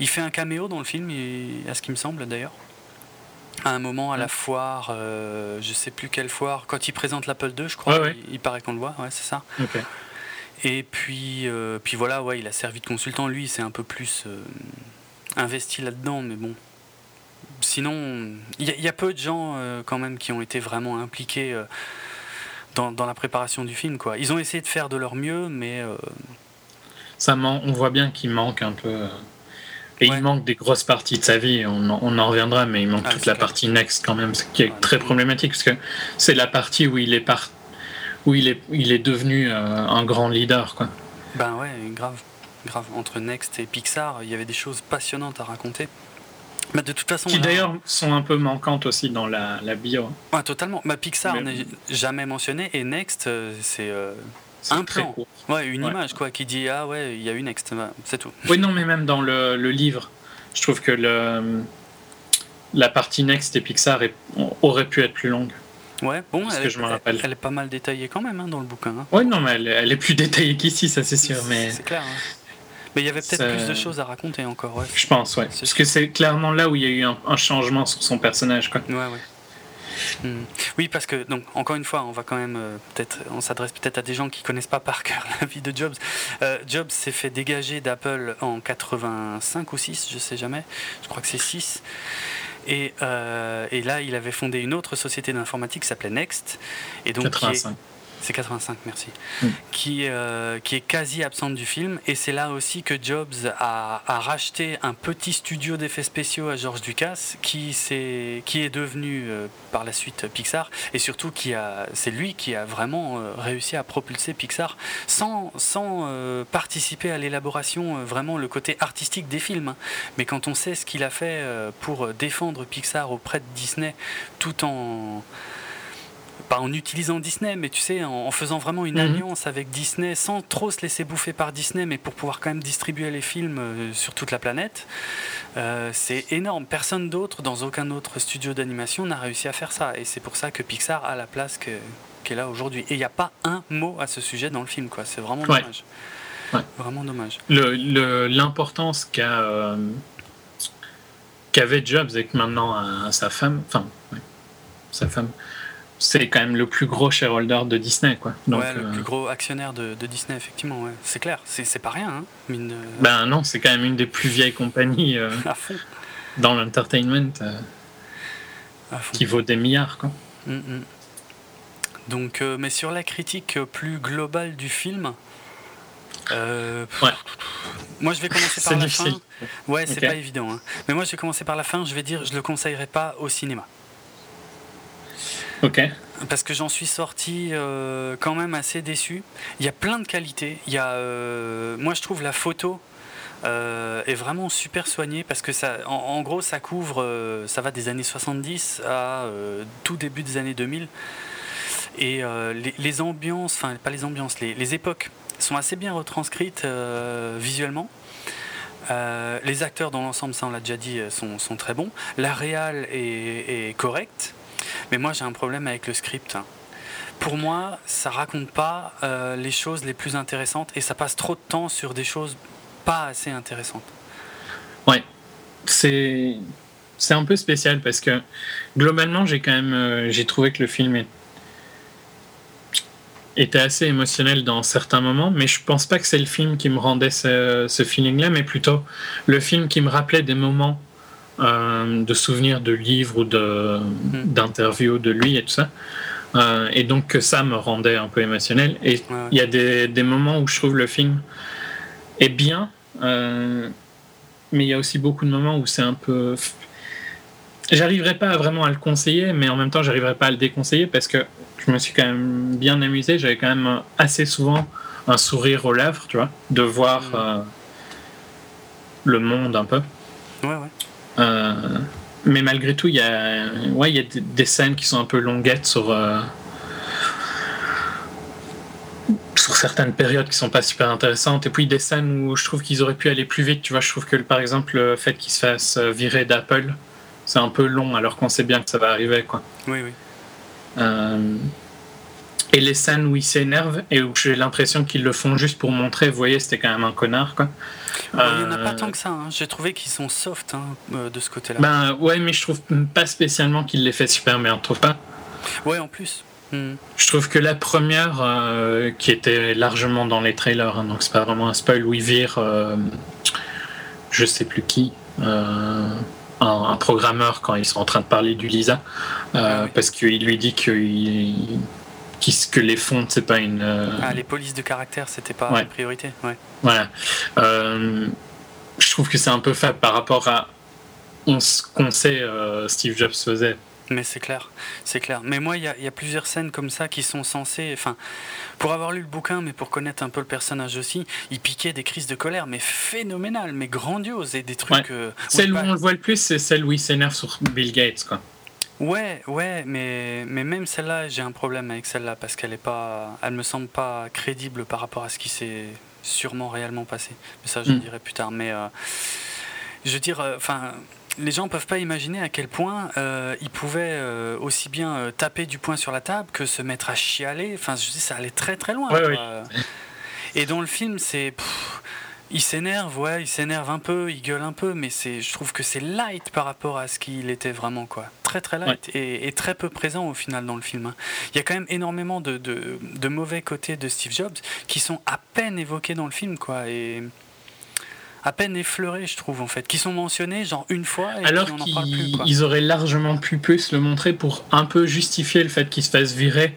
il fait un caméo dans le film, à ce qui me semble d'ailleurs. À un moment à la foire, je sais plus quelle foire, quand il présente l'Apple II, je crois, Il, paraît qu'on le voit, ouais, c'est ça. Et puis, puis voilà, ouais, il a servi de consultant. Lui, c'est un peu plus investi là-dedans, mais bon. Sinon, il y, a peu de gens quand même qui ont été vraiment impliqués dans, la préparation du film. Quoi. Ils ont essayé de faire de leur mieux, mais. Euh, Ça on voit bien qu'il manque un peu. Euh, et il manque des grosses parties de sa vie, on en, on en reviendra, mais il manque ah, toute la partie next quand même, ce qui est très problématique, parce que c'est la partie où il est, par... où il est, il est devenu euh, un grand leader. Quoi. Ben ouais, grave, grave. Entre Next et Pixar, il y avait des choses passionnantes à raconter. Bah, de toute façon, qui d'ailleurs sont un peu manquantes aussi dans la, la bio. Ah, totalement. Bah, Pixar n'est jamais mentionné et Next, euh, c'est euh, un plan. Ouais, une image quoi, qui dit Ah ouais, il y a eu Next, c'est tout. Oui, non, mais même dans le, le, livre, je trouve que le, la partie Next et Pixar est, aurait pu être plus longue. Ouais, bon, elle, que je rappelle. Elle, est pas mal détaillée quand même hein, dans le bouquin. Hein. Oui, non, mais elle, elle, est plus détaillée qu'ici, ça c'est sûr. Mais... C'est clair. Hein. Mais il y avait peut-être plus de choses à raconter encore. Ouais. Je pense, ouais. Parce que c'est clairement là où il y a eu un, changement sur son personnage. Quoi. Ouais, ouais. Hmm. Oui, parce que donc encore une fois, on va quand même euh, peut-être, on s'adresse peut-être à des gens qui connaissent pas par cœur la vie de Jobs. Euh, Jobs s'est fait dégager d'Apple en 85 ou 6, je sais jamais. Je crois que c'est 6. Et, euh, et, là, il avait fondé une autre société d'informatique qui s'appelait Next. Et donc, 85. C'est 85, merci. Mm. Qui, euh, qui est quasi absente du film. Et c'est là aussi que Jobs a, a racheté un petit studio d'effets spéciaux à George Lucas, qui, est, qui est devenu euh, par la suite Pixar. Et surtout, qui a, c'est lui qui a vraiment euh, réussi à propulser Pixar sans, sans participer à l'élaboration, vraiment le côté artistique des films. Mais quand on sait ce qu'il a fait pour défendre Pixar auprès de Disney, tout en pas en utilisant Disney, mais tu sais, en, faisant vraiment une mhm. alliance avec Disney, sans trop se laisser bouffer par Disney, mais pour pouvoir quand même distribuer les films euh, sur toute la planète, euh, c'est énorme. Personne d'autre, dans aucun autre studio d'animation, n'a réussi à faire ça. Et c'est pour ça que Pixar a la place qu'elle là aujourd'hui. Et il n'y a pas un mot à ce sujet dans le film, quoi. C'est vraiment dommage. Vraiment dommage. L'importance qu'a euh, qu'avait Jobs avec maintenant sa femme, enfin, sa femme, c'est quand même le plus gros shareholder de Disney, quoi. Donc, ouais, le plus gros actionnaire de, Disney, effectivement, ouais. c'est clair. C'est pas rien, hein, mine Ben non, c'est quand même une des plus vieilles compagnies dans l'entertainment qui vaut des milliards, quoi. Mm, mm. Donc, mais sur la critique plus globale du film, euh, ouais. Moi, je vais commencer par la fin. Ouais, c'est pas évident. Hein. Mais moi, je vais commencer par la fin. Je vais dire, je le conseillerais pas au cinéma. Parce que j'en suis sorti euh, quand même assez déçu. Il y a plein de qualités. Il y a, euh, moi, je trouve la photo est vraiment super soignée parce que ça, en, gros, ça couvre, ça va des années 70 à tout début des années 2000. Et les, ambiances, enfin, pas les ambiances, les, époques sont assez bien retranscrites euh, visuellement. Euh, les acteurs dans l'ensemble, ça on l'a déjà dit, euh, sont, très bons. La réal est, correcte, mais moi j'ai un problème avec le script. Pour moi, ça raconte pas les choses les plus intéressantes et ça passe trop de temps sur des choses pas assez intéressantes. Ouais, c'est c'est un peu spécial parce que globalement j'ai quand même j'ai trouvé que le film était assez émotionnel dans certains moments, mais je pense pas que c'est le film qui me rendait ce, feeling-là, mais plutôt le film qui me rappelait des moments euh, de souvenirs de livres ou de, hmm. d'interviews de lui et tout ça. Euh, et donc que ça me rendait un peu émotionnel. Et il y a des, des, moments où je trouve le film est bien, euh, mais il y a aussi beaucoup de moments où c'est un peu J'arriverai pas vraiment à le conseiller, mais en même temps, j'arriverai pas à le déconseiller parce que je me suis quand même bien amusé. J'avais quand même assez souvent un sourire aux lèvres, tu vois, de voir euh, le monde un peu. Ouais, ouais. Euh, mais malgré tout, il y a, ouais, il y a des scènes qui sont un peu longuettes sur, euh, sur certaines périodes qui sont pas super intéressantes. Et puis des scènes où je trouve qu'ils auraient pu aller plus vite. Tu vois, je trouve que par exemple, le fait qu'ils se fassent virer d'Apple c'est un peu long alors qu'on sait bien que ça va arriver. Quoi. Oui, oui. Euh, et les scènes où ils s'énervent et où j'ai l'impression qu'ils le font juste pour montrer, vous voyez, c'était quand même un connard. Quoi. il n'y en a pas euh, tant que ça. Hein. J'ai trouvé qu'ils sont soft hein, euh, de ce côté-là. Ben ouais, mais je trouve pas spécialement qu'il les fait super bien, trouve pas Ouais, en plus. Hmm. Je trouve que la première, qui était largement dans les trailers, hein, donc c'est pas vraiment un spoil, où il vire, je sais plus qui un, programmeur quand ils sont en train de parler du Lisa, euh, ah parce qu'il lui dit que, que les fontes, c'est pas une. Euh, ah, les polices de caractère, c'était pas une priorité. Ouais. Voilà. Euh, je trouve que c'est un peu faible par rapport à ce qu'on sait Steve Jobs faisait. Mais c'est clair, c'est clair. Mais moi, il y, a plusieurs scènes comme ça qui sont censées. Enfin, pour avoir lu le bouquin, mais pour connaître un peu le personnage aussi, il piquait des crises de colère, mais phénoménales, mais grandioses et des trucs. Euh, celle où on le voit le plus, c'est celle où il s'énerve sur Bill Gates, quoi. Ouais, ouais, mais, mais même celle-là, j'ai un problème avec celle-là parce qu'elle est pas, elle me semble pas crédible par rapport à ce qui s'est sûrement réellement passé. Mais ça, je hmm. dirai plus tard. Mais euh, je veux dire, euh, enfin les gens ne peuvent pas imaginer à quel point euh, ils pouvaient aussi bien taper du poing sur la table que se mettre à chialer. Enfin, je dis, ça allait très très loin. Et dans le film, c'est. Il s'énerve, ouais, il s'énerve un peu, il gueule un peu, mais c'est, je trouve que c'est light par rapport à ce qu'il était vraiment, quoi. Très très light et, très peu présent au final dans le film. Hein. Il y a quand même énormément de, de, de, mauvais côtés de Steve Jobs qui sont à peine évoqués dans le film, quoi. Et à peine effleurés, je trouve, en fait, qui sont mentionnés genre une fois et Alors on parle plus. Ils auraient largement pu plus le montrer pour un peu justifier le fait qu'il se fasse virer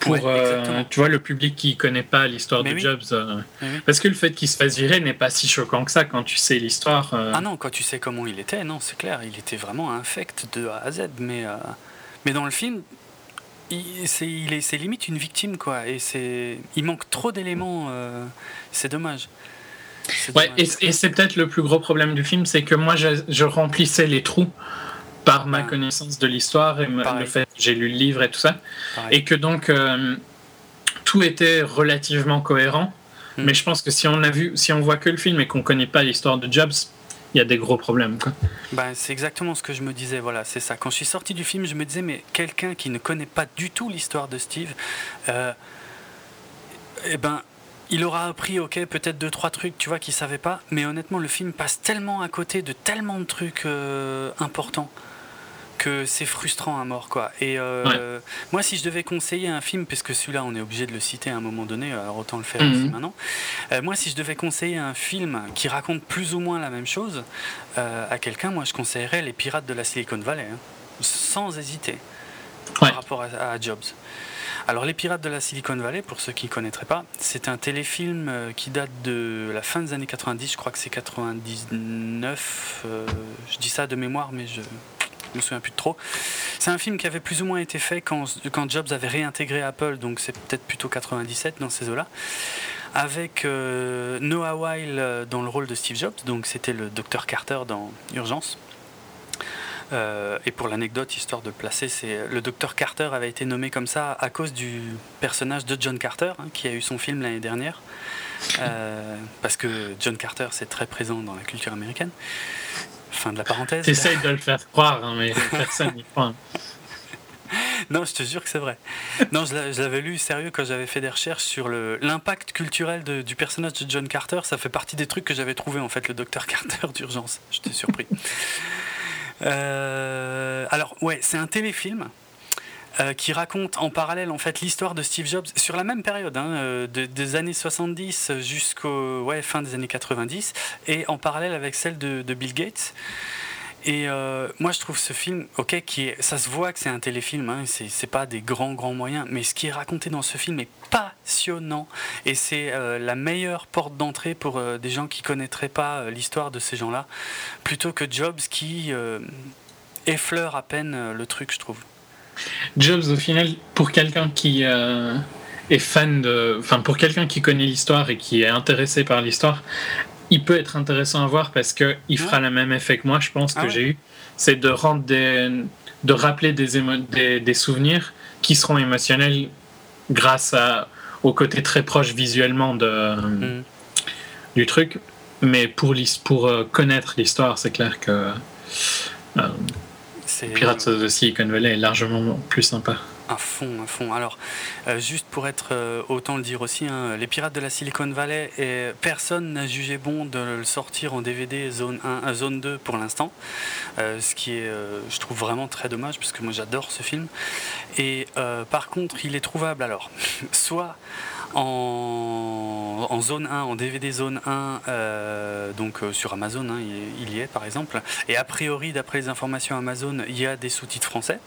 pour euh, tu vois le public qui connaît pas l'histoire de Jobs euh, parce que le fait qu'il se fasse virer n'est pas si choquant que ça quand tu sais l'histoire euh. ah non quand tu sais comment il était non c'est clair il était vraiment infect de A à Z mais mais dans le film c'est il est c'est limite une victime quoi et c'est il manque trop d'éléments c'est dommage. Ouais, et, c'est peut-être le plus gros problème du film, c'est que moi, je, remplissais les trous par ma connaissance de l'histoire et le fait que j'ai lu le livre et tout ça. Et que donc, euh, tout était relativement cohérent. Hmm. Mais je pense que si on a vu, si on voit que le film et qu'on connaît pas l'histoire de Jobs, il y a des gros problèmes. Quoi. Ben, c'est exactement ce que je me disais, voilà, c'est ça. Quand je suis sorti du film, je me disais, mais quelqu'un qui ne connaît pas du tout l'histoire de Steve, euh, eh ben, il aura appris, ok, peut-être deux, trois trucs, tu vois, qu'il savait pas. Mais honnêtement, le film passe tellement à côté de tellement de trucs euh, importants que c'est frustrant à mort, quoi. Et euh, moi, si je devais conseiller un film, puisque celui-là, on est obligé de le citer à un moment donné, alors autant le faire mhm. maintenant. Euh, moi, si je devais conseiller un film qui raconte plus ou moins la même chose à quelqu'un, moi, je conseillerais Les Pirates de la Silicon Valley, hein, sans hésiter, par rapport à Jobs. Alors Les Pirates de la Silicon Valley, pour ceux qui ne connaîtraient pas, c'est un téléfilm euh, qui date de la fin des années 90, je crois que c'est 99, euh, je dis ça de mémoire mais je me souviens plus de trop. C'est un film qui avait plus ou moins été fait quand, Jobs avait réintégré Apple, donc c'est peut-être plutôt 97 dans ces eaux-là avec euh, Noah Weil dans le rôle de Steve Jobs, donc c'était le docteur Carter dans Urgence. Euh, et pour l'anecdote, histoire de le placer, le docteur Carter avait été nommé comme ça à cause du personnage de John Carter, hein, qui a eu son film l'année dernière. Euh, parce que John Carter, c'est très présent dans la culture américaine. Fin de la parenthèse. T'essayes de le faire croire, hein, mais personne n'y croit. non, je te jure que c'est vrai. Non, je l'avais lu sérieux quand j'avais fait des recherches sur l'impact culturel du personnage de John Carter. Ça fait partie des trucs que j'avais trouvé en fait, le docteur Carter d'urgence. J'étais surpris. Euh, alors, ouais, c'est un téléfilm. Euh, qui raconte en parallèle en fait l'histoire de Steve Jobs sur la même période, hein, euh, des années 70 jusqu'au ouais, fin des années 90, et en parallèle avec celle de Bill Gates. Et euh, moi, je trouve ce film, ok, qui ça se voit que c'est un téléfilm, hein, c'est pas des grands, grands moyens, mais ce qui est raconté dans ce film est passionnant. Et c'est la meilleure porte d'entrée pour des gens qui connaîtraient pas l'histoire de ces gens-là, plutôt que Jobs qui effleure à peine le truc, je trouve. Jobs, au final, pour quelqu'un qui est fan de. Enfin, pour quelqu'un qui connaît l'histoire et qui est intéressé par l'histoire, il peut être intéressant à voir parce que il fera le même effet que moi, je pense, que ah j'ai eu. C'est de rendre des, de rappeler des, des, souvenirs qui seront émotionnels grâce à, au côté très proche visuellement de, mm. du truc. Mais pour, pour euh, connaître l'histoire, c'est clair que euh, Pirates the Silicon Valley est largement plus sympa. À fond, à fond. Alors, euh, juste pour être, euh, autant le dire aussi, hein, les Pirates de la Silicon Valley, et personne n'a jugé bon de le sortir en DVD zone 1, euh, zone 2 pour l'instant, ce qui est, je trouve vraiment très dommage, parce que moi j'adore ce film. Et par contre, il est trouvable alors, soit en, en, zone 1, en DVD zone 1, donc sur Amazon, hein, il, il, y est par exemple. Et a priori, d'après les informations Amazon, il y a des sous-titres français.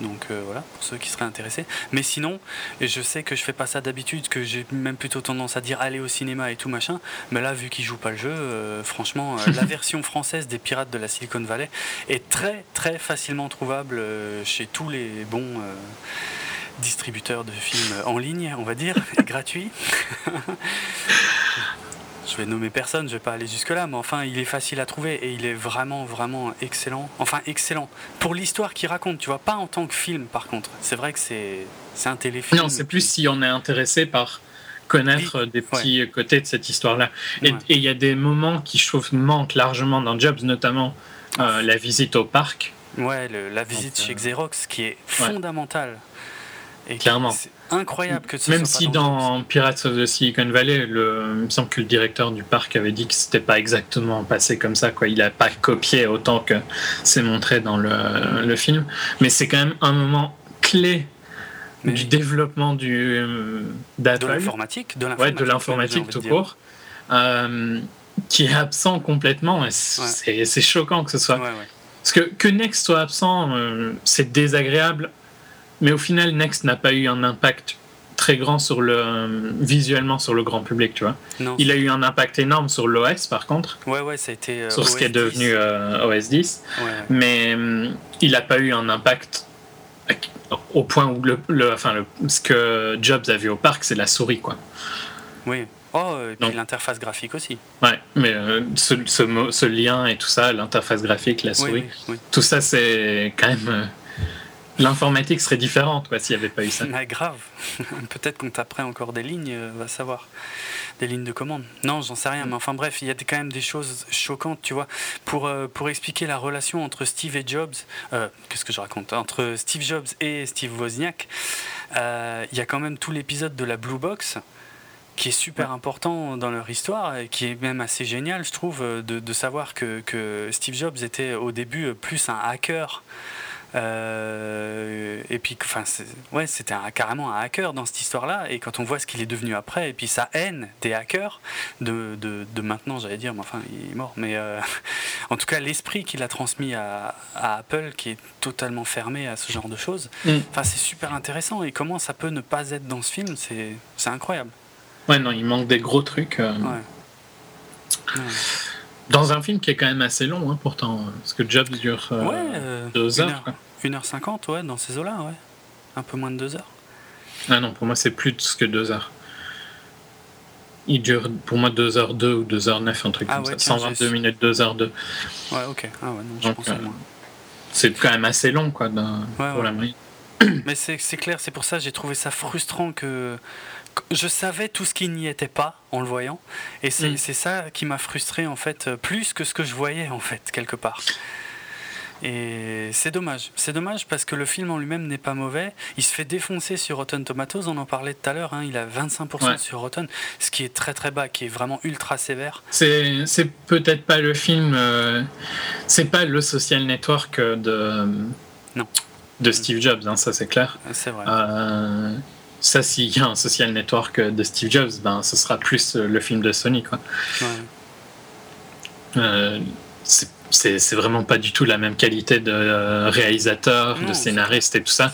Donc euh, voilà, pour ceux qui seraient intéressés. Mais sinon, et je sais que je fais pas ça d'habitude, que j'ai même plutôt tendance à dire aller au cinéma et tout machin. Mais là, vu qu'ils jouent pas le jeu, euh, franchement, euh, la version française des Pirates de la Silicon Valley est très très facilement trouvable chez tous les bons distributeurs de films en ligne, on va dire, gratuit. je vais nommer personne, je vais pas aller jusque-là, mais enfin, il est facile à trouver et il est vraiment, vraiment excellent. Enfin, excellent. Pour l'histoire qu'il raconte, tu vois, pas en tant que film, par contre. C'est vrai que c'est un téléfilm. Non, c'est plus si on est intéressé par connaître des petits côtés de cette histoire-là. Et il y a des moments qui, je trouve, manquent largement dans Jobs, notamment euh, la visite au parc. Ouais, la visite chez euh, Xerox, qui est fondamentale. Et Clairement incroyable que Même si dans Pirates of the Silicon Valley, le, il me semble que le directeur du parc avait dit que c'était pas exactement passé comme ça, quoi. Il a pas copié autant que c'est montré dans le, le film. Mais c'est quand même un moment clé du développement du d'Apple. De l'informatique, de l'informatique, tout court. Euh, qui est absent complètement. C'est choquant que ce soit. Parce que, que Next soit absent, euh, c'est désagréable mais au final, Next n'a pas eu un impact très grand sur le visuellement sur le grand public, tu vois. Il a eu un impact énorme sur l'OS par contre. Ouais ouais, ça a été euh, sur ce qui est devenu euh, OS 10. Mais hum, il n'a pas eu un impact au point où le, enfin ce que Jobs a vu au parc, c'est la souris quoi. Oui. Oh, et puis l'interface graphique aussi. Ouais, mais euh, ce, ce, lien et tout ça, l'interface graphique, la souris, tout ça c'est quand même L'informatique serait différente s'il n'y avait pas eu ça. Ah, grave. Peut-être qu'on taperait encore des lignes, euh, va savoir. Des lignes de commande. Non, j'en sais rien. Mais enfin bref, il y a quand même des choses choquantes, tu vois. Pour, euh, pour expliquer la relation entre Steve et Jobs, euh, qu'est-ce que je raconte Entre Steve Jobs et Steve Wozniak, il y a quand même tout l'épisode de la Blue Box qui est super important dans leur histoire et qui est même assez génial, je trouve, de, de savoir que, que Steve Jobs était au début plus un hacker Euh, et puis, enfin, ouais, c'était carrément un hacker dans cette histoire-là. Et quand on voit ce qu'il est devenu après, et puis sa haine des hackers de, de, maintenant, j'allais dire, mais enfin, il est mort. Mais euh, en tout cas, l'esprit qu'il a transmis à, Apple, qui est totalement fermé à ce genre de choses, mm. c'est super intéressant. Et comment ça peut ne pas être dans ce film, c'est incroyable. Ouais, non, il manque des gros trucs. Euh. Ouais. Dans un film qui est quand même assez long, hein, pourtant. Parce que Jobs dure euh, deux heures. 1h50, ouais, dans ces eaux-là, ouais. Un peu moins de deux heures. Ah non, pour moi, c'est plus que deux heures. Il dure pour moi 2h2 ou 2h9, un truc ah comme ça. 122 minutes, 2h2. Ouais, ok. Ah ouais, non, je pensais euh, moins. C'est quand même assez long, quoi, pour la moyenne. Mais c'est clair, c'est pour ça que j'ai trouvé ça frustrant que je savais tout ce qui n'y était pas en le voyant. Et mm. c'est ça qui m'a frustré, en fait, plus que ce que je voyais, en fait, quelque part. Et c'est dommage. C'est dommage parce que le film en lui-même n'est pas mauvais. Il se fait défoncer sur Rotten Tomatoes, on en parlait tout à l'heure. Hein. il a 25% sur Rotten, ce qui est très très bas, qui est vraiment ultra sévère. C'est peut-être pas le film. Euh, c'est pas le social network de. Non. De Steve Jobs, hein, ça c'est clair. C'est vrai. Euh, ça, s'il y a un social network de Steve Jobs, ben, ce sera plus le film de Sony. Quoi. Euh, c'est vraiment pas du tout la même qualité de euh, réalisateur, de scénariste et tout ça.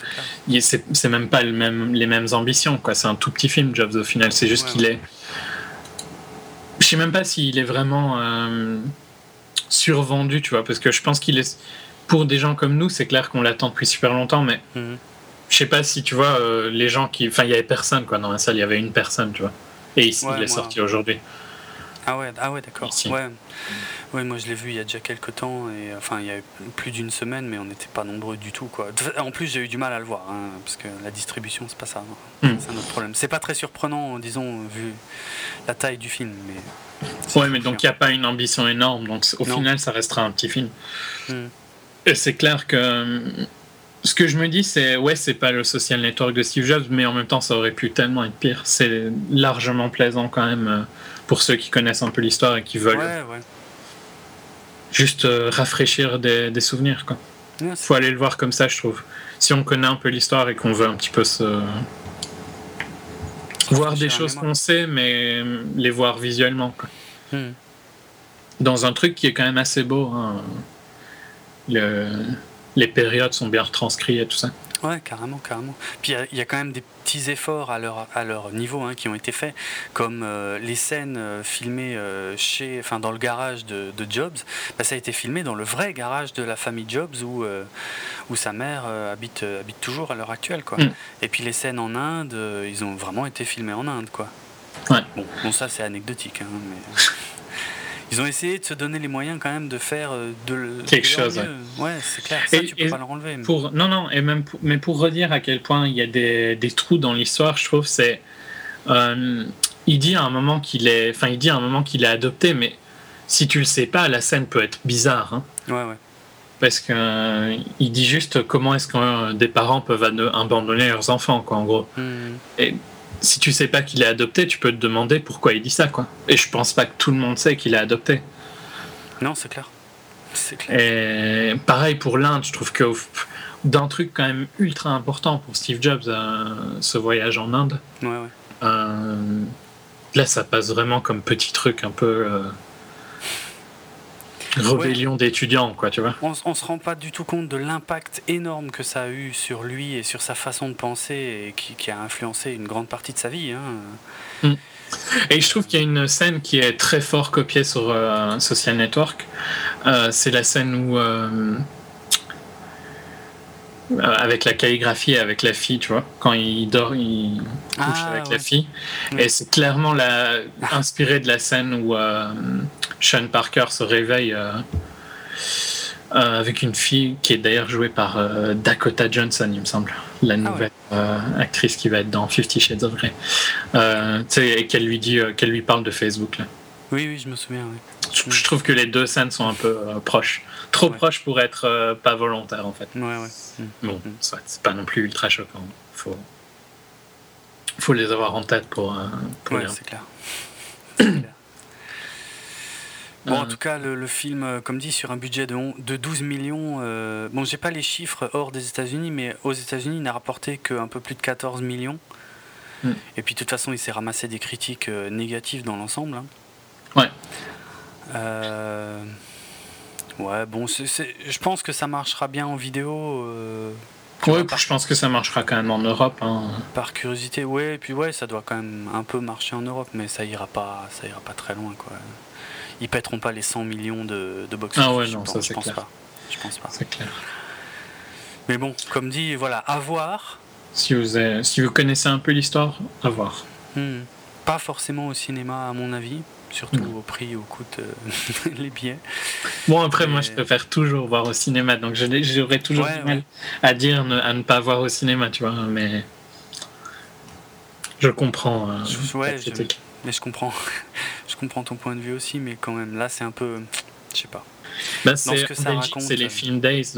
C'est même pas le même, les mêmes ambitions. C'est un tout petit film, Jobs, au final. C'est juste qu'il est. Je sais même pas s'il est vraiment euh, survendu, tu vois, parce que je pense qu'il est. Pour des gens comme nous, c'est clair qu'on l'attend depuis super longtemps, mais. Mhm je sais pas si tu vois euh, les gens qui. Enfin, il y avait personne quoi dans la salle, il y avait une personne, tu vois. Et ici, il est sorti aujourd'hui. Ah ouais, ah ouais d'accord. Ouais. ouais, moi je l'ai vu il y a déjà quelques temps, et enfin il y a plus d'une semaine, mais on n'était pas nombreux du tout. Quoi. En plus, j'ai eu du mal à le voir, hein, parce que la distribution, c'est pas ça. Hmm. C'est un autre problème. C'est pas très surprenant, disons, vu la taille du film. Mais ouais, mais donc il n'y a pas une ambition énorme, donc au final, ça restera un petit film. Hmm. Et c'est clair que ce que je me dis, c'est ouais, c'est pas le social network de Steve Jobs, mais en même temps, ça aurait pu tellement être pire. C'est largement plaisant quand même euh, pour ceux qui connaissent un peu l'histoire et qui veulent juste euh, rafraîchir des, souvenirs. Quoi. Faut aller le voir comme ça, je trouve. Si on connaît un peu l'histoire et qu'on veut un petit peu se voir des choses qu'on sait, mais les voir visuellement. Quoi. Hmm. Dans un truc qui est quand même assez beau. Hein. Le les périodes sont bien retranscrites et tout ça. Ouais, carrément, carrément. Puis il y, a quand même des petits efforts à leur, à leur niveau hein, qui ont été faits, comme euh, les scènes euh, filmées euh, chez, enfin, dans le garage de, Jobs. Bah, ça a été filmé dans le vrai garage de la famille Jobs où, où sa mère habite, habite toujours à l'heure actuelle. Quoi. Mm. Et puis les scènes en Inde, ils ont vraiment été filmés en Inde. Quoi. Ouais. Bon, ça c'est anecdotique. Hein, mais... ils ont essayé de se donner les moyens quand même de faire euh, de quelque chose. Ouais, c'est clair. Ça, tu peux pas le enlever. Pour non non et même pour, mais pour redire à quel point il y a des, des trous dans l'histoire, je trouve c'est euh, il dit à un moment qu'il est enfin il dit à un moment qu'il est adopté, mais si tu le sais pas, la scène peut être bizarre. Hein. Ouais ouais. Parce qu'il euh, il dit juste comment est-ce que des parents peuvent abandonner leurs enfants quoi en gros. Et si tu sais pas qu'il est adopté, tu peux te demander pourquoi il dit ça, quoi. Et je pense pas que tout le monde sait qu'il est adopté. Non, c'est clair. clair. Et pareil pour l'Inde, je trouve que d'un truc quand même ultra important pour Steve Jobs, euh, ce voyage en Inde. Ouais, ouais. Euh, là, ça passe vraiment comme petit truc un peu. Euh, rébellion d'étudiants, quoi, tu vois. On, on se rend pas du tout compte de l'impact énorme que ça a eu sur lui et sur sa façon de penser et qui, a influencé une grande partie de sa vie. Hein. Mm. Et je trouve qu'il y a une scène qui est très fort copiée sur euh, Social Network. Euh, c'est la scène où euh, avec la calligraphie avec la fille, tu vois. Quand il dort, il couche ah, avec la fille. Et c'est clairement la, inspiré de la scène où euh, Sean Parker se réveille euh, avec une fille qui est d'ailleurs jouée par Dakota Johnson, il me semble. La ah nouvelle actrice qui va être dans Fifty Shades of Grey. et qu'elle lui, dit, qu'elle lui parle de Facebook. Là. Oui, oui, je me souviens. Je, trouve que les deux scènes sont un peu proches. Trop proches pour être pas volontaire, en fait. Ouais, ouais. Bon, mm. c'est pas non plus ultra choquant. Faut, faut les avoir en tête pour. Euh, pour ouais, c'est clair. Bon, en tout cas, le, film, comme dit, sur un budget de, de 12 millions. bon, j'ai pas les chiffres hors des États-Unis, mais aux États-Unis, il n'a rapporté qu'un peu plus de 14 millions. Mm. Et puis de toute façon, il s'est ramassé des critiques euh, négatives dans l'ensemble. Hein. Ouais. Euh, ouais, bon, je pense que ça marchera bien en vidéo. Euh, ouais, je pense que ça marchera quand même en Europe. Hein. Par curiosité, ouais, et puis ouais, ça doit quand même un peu marcher en Europe, mais ça ira pas, ça ira pas très loin, quoi. Ils pèteront pas les 100 millions de, de box Ah ouais, non, ça c'est clair. Pas. Je pense pas. C'est clair. Mais bon, comme dit, voilà, à voir. Si vous, si vous connaissez un peu l'histoire, à voir. Hmm. Pas forcément au cinéma, à mon avis. Surtout au prix où coûtent euh, les billets. Bon, après, moi, je préfère toujours voir au cinéma. Donc, j'aurais toujours du mal à dire à ne pas voir au cinéma, tu vois. Mais je comprends. Euh, ouais, mais je comprends. je comprends ton point de vue aussi, mais quand même, là, c'est un peu. Je sais pas. Bah, c'est les euh, Film Days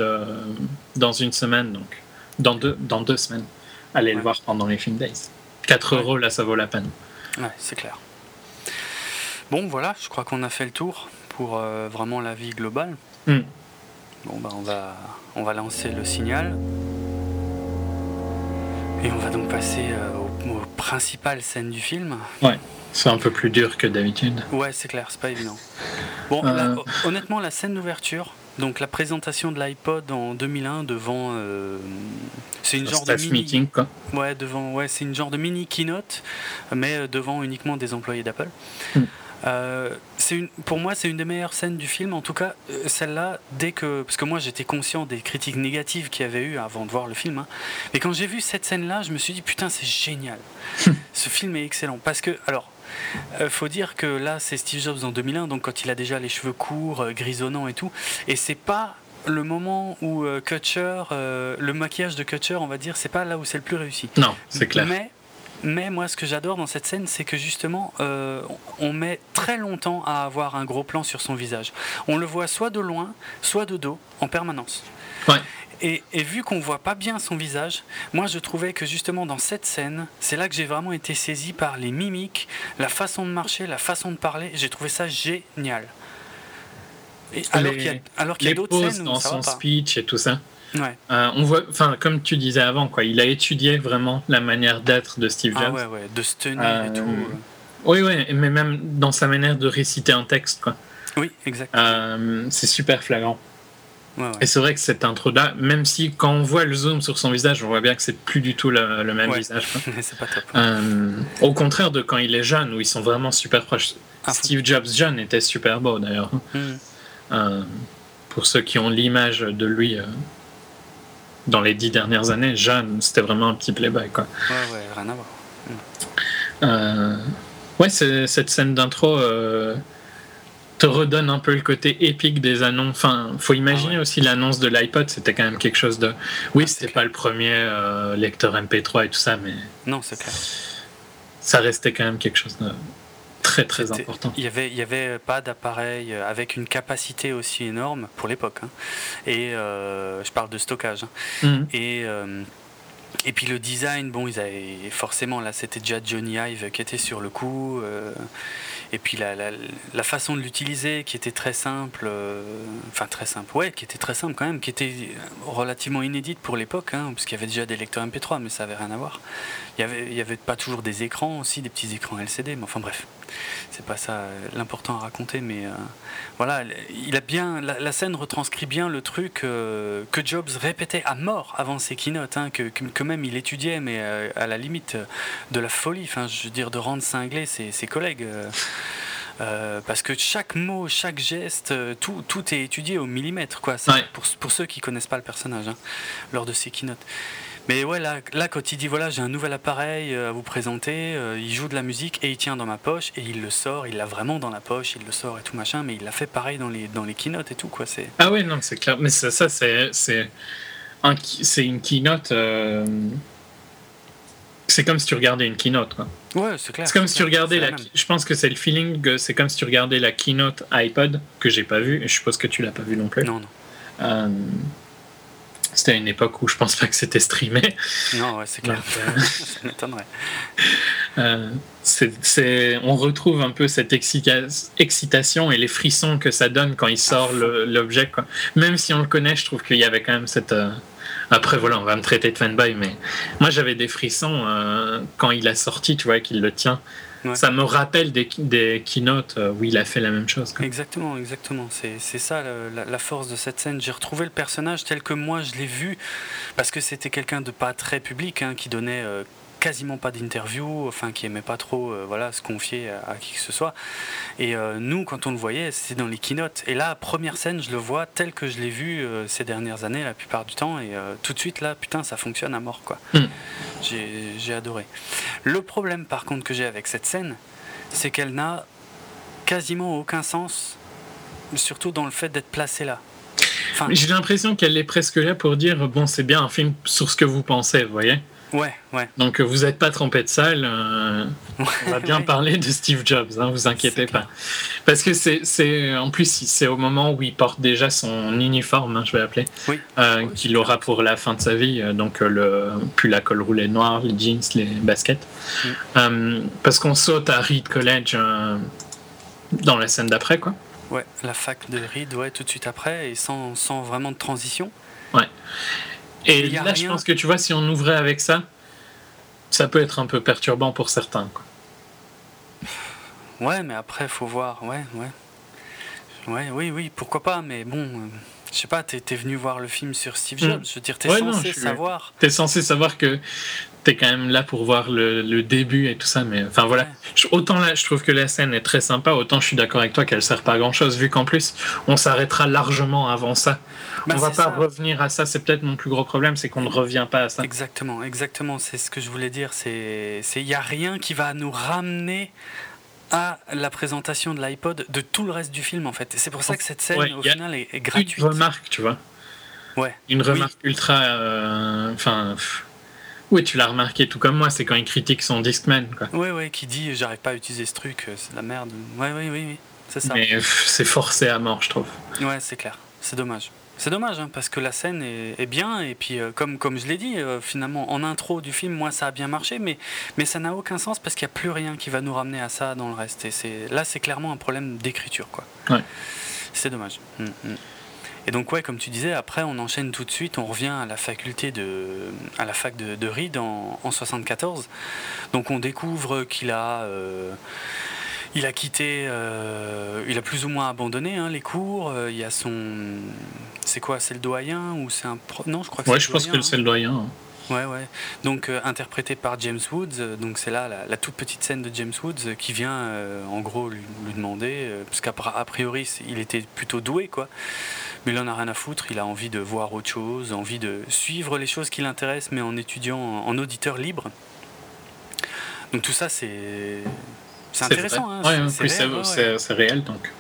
dans une semaine, donc. Dans deux, dans deux semaines. Allez le voir pendant les Film Days. 4 euros, là, ça vaut la peine. Ouais, c'est clair. Bon, voilà, je crois qu'on a fait le tour pour euh, vraiment la vie globale. Hmm. Bon, bah, on va, on va lancer le signal. Et on va donc passer euh, aux, principales scènes du film. Ouais, c'est un peu plus dur que d'habitude. Ouais, c'est clair, c'est pas évident. Bon, euh. honnêtement, la scène d'ouverture, donc la présentation de l'iPod en 2001 devant, euh, c'est une genre de mini meeting quoi. Ouais, devant, ouais, c'est une genre de mini keynote, mais devant uniquement des employés d'Apple. Hmm. Euh, c'est une, pour moi, c'est une des meilleures scènes du film. En tout cas, celle-là, dès que, parce que moi, j'étais conscient des critiques négatives qu'il y avait eu avant de voir le film. Hein. Mais quand j'ai vu cette scène-là, je me suis dit putain, c'est génial. Ce film est excellent parce que, alors, euh, faut dire que là, c'est Steve Jobs en 2001, donc quand il a déjà les cheveux courts, euh, grisonnants et tout. Et c'est pas le moment où euh, Kutcher, le maquillage de Kutcher, on va dire, c'est pas là où c'est le plus réussi. Non, c'est clair. Mais, mais moi, ce que j'adore dans cette scène, c'est que justement, on met très longtemps à avoir un gros plan sur son visage. On le voit soit de loin, soit de dos, en permanence. Ouais. Et, vu qu'on voit pas bien son visage, moi je trouvais que justement dans cette scène, c'est là que j'ai vraiment été saisi par les mimiques, la façon de marcher, la façon de parler. J'ai trouvé ça génial. Et alors qu'il y a, alors qu'il y a d'autres scènes dans son speech et tout ça. Ouais. Euh, on voit, enfin, comme tu disais avant, quoi, il a étudié vraiment la manière d'être de Steve ah Jobs. Ah ouais, ouais, de se tenir et tout. Euh, oui, oui, mais même dans sa manière de réciter un texte, quoi. Oui, exact. Euh, c'est super flagrant. Et c'est vrai que cette intro-là, même si quand on voit le zoom sur son visage, on voit bien que c'est plus du tout le, même visage. c'est pas top. Euh, au contraire de quand il est jeune, où ils sont vraiment super proches. Ah, Steve Jobs jeune était super beau d'ailleurs. Hmm. Euh, pour ceux qui ont l'image de lui euh, dans les dix dernières années, jeune, c'était vraiment un petit playboy. Quoi. Ouais, ouais, rien à voir. ouais, cette scène d'intro te redonne un peu le côté épique des annonces. Enfin, faut imaginer ah aussi l'annonce de l'iPod, c'était quand même quelque chose de. Oui, ah, c'était pas le premier euh, lecteur MP3 et tout ça, mais. Non, c'est clair. Ça restait quand même quelque chose de très très important. Il y avait, il y avait pas d'appareil euh, avec une capacité aussi énorme pour l'époque. Hein. Et euh, je parle de stockage. Hein. Mhm. Et et puis le design, bon, ils avaient forcément là, c'était déjà Johnny Ive qui était sur le coup. Et puis la, la, façon de l'utiliser qui était très simple, euh, enfin très simple, ouais, qui était très simple quand même, qui était relativement inédite pour l'époque, hein, parce qu'il y avait déjà des lecteurs MP3, mais ça avait rien à voir. Il y avait, avait pas toujours des écrans aussi, des petits écrans LCD, mais enfin bref, c'est pas ça euh, l'important à raconter, mais euh, voilà, il a bien, la, scène retranscrit bien le truc que Jobs répétait à mort avant ses keynotes, hein, que, que, même il étudiait, mais à la limite de la folie, enfin je veux dire de rendre cinglé ses, ses collègues. Euh, parce que chaque mot, chaque geste, euh, tout, tout est étudié au millimètre, quoi. Pour, pour, ceux qui connaissent pas le personnage, hein, lors de ses keynotes. Mais ouais, là, là quand il dit voilà, j'ai un nouvel appareil euh, à vous présenter, il joue de la musique et il tient dans ma poche et il le sort, il l'a vraiment dans la poche, il le sort et tout machin, mais il l'a fait pareil dans les, dans les keynotes et tout, quoi. Ah ouais, non, c'est clair. Mais ça, ça c'est, c'est, un, c'est une keynote. C'est comme si tu regardais une keynote, quoi. Ouais, c'est clair. C'est comme si tu regardais la. Je pense que c'est le feeling, c'est comme si tu regardais la keynote iPod que j'ai pas vue, et je suppose que tu l'as pas vue non plus. Non, non. Euh, c'était à une époque où je pense pas que c'était streamé. Non, ouais, c'est clair. Ça m'étonnerait. Euh, c'est, on retrouve un peu cette excitation et les frissons que ça donne quand il sort l'objet. Même si on le connaît, je trouve qu'il y avait quand même cette. Euh, après, voilà, on va me traiter de fanboy, mais moi j'avais des frissons euh, quand il a sorti, tu vois, qu'il le tient. Ça me rappelle des, des keynotes où il a fait la même chose. Exactement, exactement. C'est ça la, force de cette scène. J'ai retrouvé le personnage tel que moi je l'ai vu, parce que c'était quelqu'un de pas très public, hein, qui donnait quasiment pas d'interview, enfin qui aimait pas trop euh, voilà se confier à, qui que ce soit. Et euh, nous, quand on le voyait, c'était dans les keynotes. Et là, première scène, je le vois tel que je l'ai vu euh, ces dernières années, la plupart du temps. Et tout de suite, là, putain, ça fonctionne à mort, quoi. Hmm. J'ai adoré. Le problème, par contre, que j'ai avec cette scène, c'est qu'elle n'a quasiment aucun sens, surtout dans le fait d'être placée là. J'ai l'impression qu'elle est presque là pour dire bon, c'est bien un film sur ce que vous pensez, vous voyez? Ouais, ouais. Donc euh, vous n'êtes pas trompé de salle. Euh, on va bien parler de Steve Jobs, hein, vous inquiétez pas. Parce que c'est, en plus c'est au moment où il porte déjà son uniforme, hein, je vais l'appeler, euh, qu'il aura pour la fin de sa vie. Donc le plus la colle roulée noire, les jeans, les baskets. parce qu'on saute à Reed College dans la scène d'après, quoi. Ouais, la fac de Reed, ouais, tout de suite après, et sans, sans vraiment de transition. Ouais. Et là, je pense que tu vois, si on ouvrait avec ça, ça peut être un peu perturbant pour certains. Quoi. Ouais, mais après, faut voir. Ouais, ouais. Ouais, oui, oui, pourquoi pas, mais bon. Euh, je sais pas, t'es venu voir le film sur Steve hmm. Jobs, je veux dire, t'es censé savoir. T'es censé savoir que t'es quand même là pour voir le, début et tout ça, mais enfin voilà. Autant là, je trouve que la scène est très sympa, autant je suis d'accord avec toi qu'elle sert pas à grand chose, vu qu'en plus, on s'arrêtera largement avant ça. Bah, on va pas revenir à ça, c'est peut-être mon plus gros problème, c'est qu'on ne revient pas à ça. Exactement, exactement, c'est ce que je voulais dire, c'est il n'y a rien qui va nous ramener à la présentation de l'iPod de tout le reste du film en fait. C'est pour ça que cette scène au final est, gratuite. Une remarque, tu vois. Ouais. Une remarque ultra. Euh, enfin. Oui, tu l'as remarqué tout comme moi, c'est quand il critique son Discman. Quoi. Ouais, ouais, qui dit j'arrive pas à utiliser ce truc, euh, c'est de la merde. Ouais, oui, oui, oui, c'est ça. Mais c'est forcé à mort, je trouve. Ouais, c'est clair. C'est dommage. C'est dommage, hein, parce que la scène est, bien, et puis euh, comme, comme je l'ai dit, euh, finalement, en intro du film, moi, ça a bien marché, mais, mais ça n'a aucun sens parce qu'il n'y a plus rien qui va nous ramener à ça dans le reste. Et c'est, là, c'est clairement un problème d'écriture. Quoi. Ouais. C'est dommage. Mm, mm. Et donc, ouais, comme tu disais, après, on enchaîne tout de suite, on revient à la faculté de, à la fac de, de Reed en, en 74. Donc, on découvre qu'il a... Euh, il a quitté, euh, il a plus ou moins abandonné hein, les cours. Euh, il y a son. C'est quoi C'est le doyen ou c'est un. Non, je crois que ouais, je pense que c'est le doyen. Hein. Ouais, ouais. Donc euh, interprété par James Woods. donc c'est là la, toute petite scène de James Woods qui vient en gros lui, demander, parce qu'à priori il était plutôt doué quoi. Mais il en a rien à foutre, il a envie de voir autre chose, envie de suivre les choses qui l'intéressent, mais en étudiant en auditeur libre. Donc tout ça, c'est intéressant. Hein, c'est réel donc.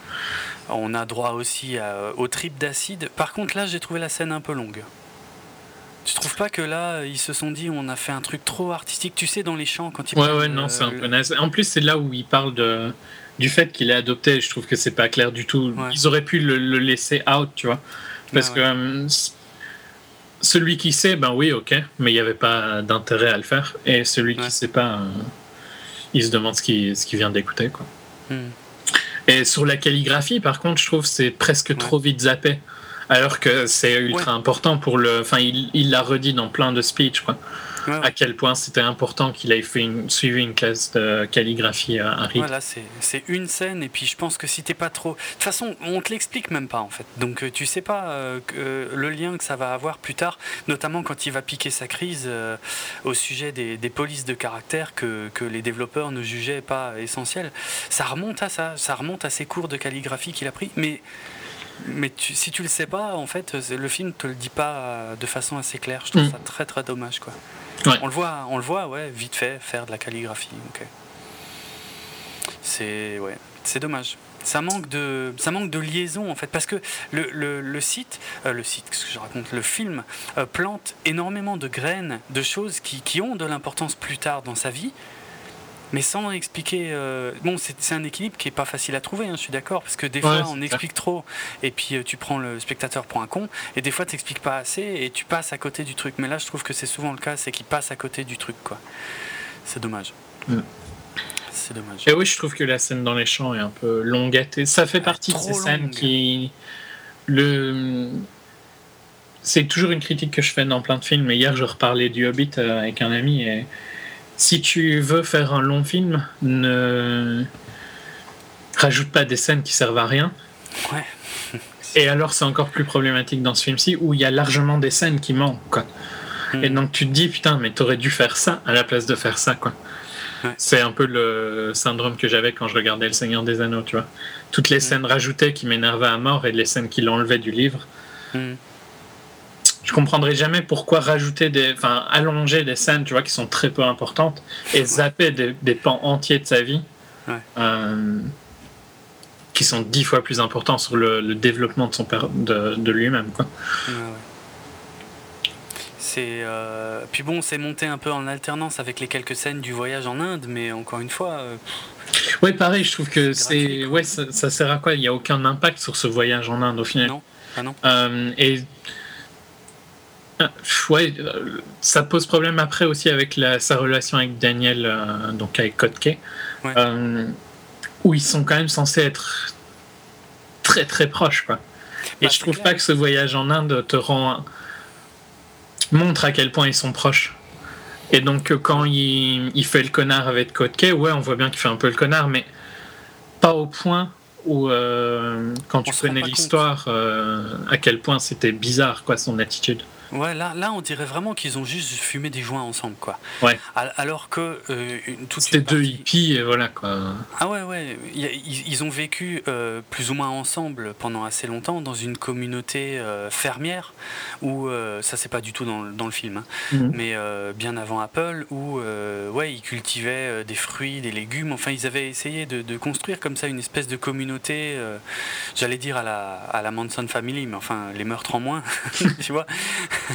On a droit aussi au trip d'acide. Par contre, là, j'ai trouvé la scène un peu longue. Tu trouves pas que là, ils se sont dit, on a fait un truc trop artistique, tu sais, dans les champs quand ils Ouais, ouais, non, c'est un peu naze. En plus, c'est là où ils parlent de, du fait qu'il est adopté. Je trouve que c'est pas clair du tout. Ils auraient pu le, laisser out, tu vois. Parce que euh, celui qui sait, ben oui, ok, mais il n'y avait pas d'intérêt à le faire. Et celui qui sait pas. Euh, il se demande ce qu'il ce vient d'écouter. quoi. Hmm. Et sur la calligraphie, par contre, je trouve c'est presque trop vite zappé. Alors que c'est ultra important pour le. Enfin, il l'a redit dans plein de speeches, quoi à quel point c'était important qu'il ait fait une, suivi une classe de calligraphie à, Harry. Voilà, c'est une scène, et puis je pense que si t'es pas trop. De toute façon, on te l'explique même pas en fait. Donc euh, tu sais pas euh, le lien que ça va avoir plus tard, notamment quand il va piquer sa crise euh, au sujet des, polices de caractère que, que, les développeurs ne jugeaient pas essentielles. Ça remonte à ça, ça remonte à ces cours de calligraphie qu'il a pris, mais mais si tu le sais pas, en fait, le film te le dit pas de façon assez claire. Je trouve mm. ça très très dommage, quoi. On le voit, on le voit, ouais, vite fait, faire de la calligraphie. C'est ouais, c'est dommage. Ça manque de, ça manque de liaison en fait, parce que le, le, site, euh, le site, ce que je raconte, le film euh, plante énormément de graines, de choses qui, qui ont de l'importance plus tard dans sa vie, mais sans expliquer. Euh, bon, c'est un équilibre qui est pas facile à trouver, hein, je suis d'accord, parce que des fois on explique trop et puis euh, tu prends le spectateur pour un con, et des fois tu n'expliques pas assez et tu passes à côté du truc. Mais là, je trouve que c'est souvent le cas, c'est qu'il passe à côté du truc, quoi. C'est dommage. Mm. C'est dommage. Et oui, je trouve que la scène dans les champs est un peu longatée. Ça fait partie de ces scènes qui. Le. C'est toujours une critique que je fais dans plein de films. Mais hier, je reparlais du Hobbit euh, avec un ami. Et si tu veux faire un long film, ne rajoute pas des scènes qui servent à rien. Ouais. Et alors, c'est encore plus problématique dans ce film-ci où il y a largement des scènes qui manquent. Quoi. Et Hmm. donc, tu te dis, putain, mais t'aurais dû faire ça à la place de faire ça. quoi. Ouais. C'est un peu le syndrome que j'avais quand je regardais Le Seigneur des Anneaux, tu vois. Toutes les Hmm. scènes rajoutées qui m'énervaient à mort et les scènes qui l'enlevaient du livre. Hmm. Je comprendrais jamais pourquoi rajouter des. Enfin, allonger des scènes, tu vois, qui sont très peu importantes et zapper des, des pans entiers de sa vie. Ouais. euh, qui sont dix fois plus importants sur le, le développement de, son de, de lui-même. Quoi. Ouais, ouais. C'est euh, puis bon, c'est monté un peu en alternance avec les quelques scènes du voyage en Inde, mais encore une fois, euh, Ouais, pareil, je trouve que C'est. Ouais, ça, ça sert à quoi? Il n'y a aucun impact sur ce voyage en Inde au final. non, ah non, Euh, et. Ouais, euh, ça pose problème après aussi avec la, sa relation avec Daniel, euh, donc avec Kotke, Ouais. euh, où ils sont quand même censés être très très proches. Quoi. Et Bah, je trouve clair. pas que ce voyage en Inde te rend. montre à quel point ils sont proches. Et donc, quand il, il fait le connard avec Kotke, ouais, on voit bien qu'il fait un peu le connard, mais pas au point où, euh, quand tu connais l'histoire, euh, à quel point c'était bizarre, quoi, son attitude. Ouais, là, là, on dirait vraiment qu'ils ont juste fumé des joints ensemble, quoi. Ouais. Al- Alors que euh, toute C'était deux hippies, et voilà, quoi. Ah ouais, ouais. Ils, ont vécu euh, plus ou moins ensemble pendant assez longtemps dans une communauté euh, fermière où euh, ça c'est pas du tout dans, le- dans le film, hein, Mhm. mais euh, bien avant Apple où euh, ouais ils cultivaient des fruits, des légumes. Enfin ils avaient essayé de, de construire comme ça une espèce de communauté. euh, J'allais dire à la à la Manson Family, mais enfin les meurtres en moins, tu vois.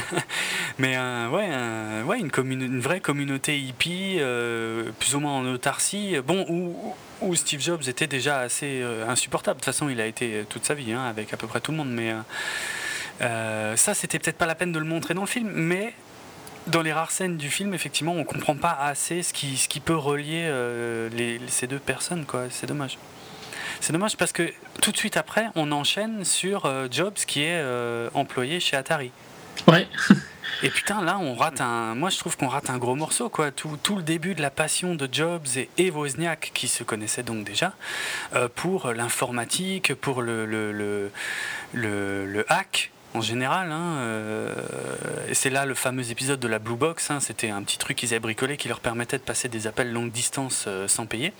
mais euh, ouais, un- ouais une, vraie communauté hippie, euh, plus ou moins en autarcie. Bon, où, Steve Jobs était déjà assez euh, insupportable. De toute façon, il a été toute sa vie hein, avec à peu près tout le monde. Mais euh, euh, ça, c'était peut-être pas la peine de le montrer dans le film, mais dans les rares scènes du film, effectivement, on comprend pas assez ce qui, peut relier euh, ces deux personnes. C'est dommage. C'est dommage parce que tout de suite après, on enchaîne sur euh, Jobs qui est euh, employé chez Atari. Et putain, là, on rate un. Moi, je trouve qu'on rate un gros morceau, quoi. Tout, le début de la passion de Jobs et, Wozniak, qui se connaissaient donc déjà, euh, pour l'informatique, pour le, le, le, hack en général. hein, euh, c'est là le fameux épisode de la Blue Box. hein, C'était un petit truc qu'ils avaient bricolé qui leur permettait de passer des appels longue distance euh, sans payer.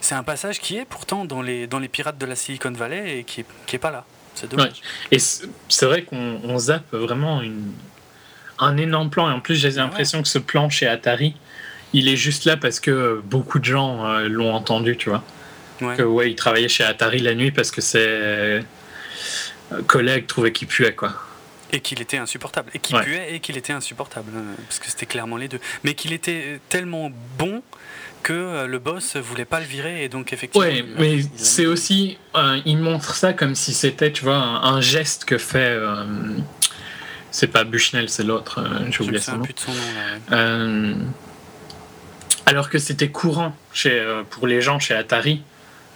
C'est un passage qui est pourtant dans les, pirates de la Silicon Valley et qui est, qui est pas là. C'est dommage. et c'est vrai qu'on on zappe vraiment une, un énorme plan. Et en plus, j'ai l'impression que ce plan chez Atari, il est juste là parce que beaucoup de gens euh, l'ont entendu, tu vois. Ouais. Que ouais, il travaillait chez Atari la nuit parce que ses euh, collègues trouvaient qu'il puait, quoi. Et qu'il était insupportable. Et qu'il Ouais. puait et qu'il était insupportable. hein, Parce que c'était clairement les deux. Mais qu'il était tellement bon que euh, le boss voulait pas le virer. Et donc, effectivement. Ouais, mais c'est aussi. euh, il montre ça comme si c'était, tu vois, un, un geste que fait. euh, c'est pas Bushnell, c'est l'autre, euh, j'ai oublié son souviens nom. plus de son nom là. ouais. Alors que c'était courant chez, pour les gens chez Atari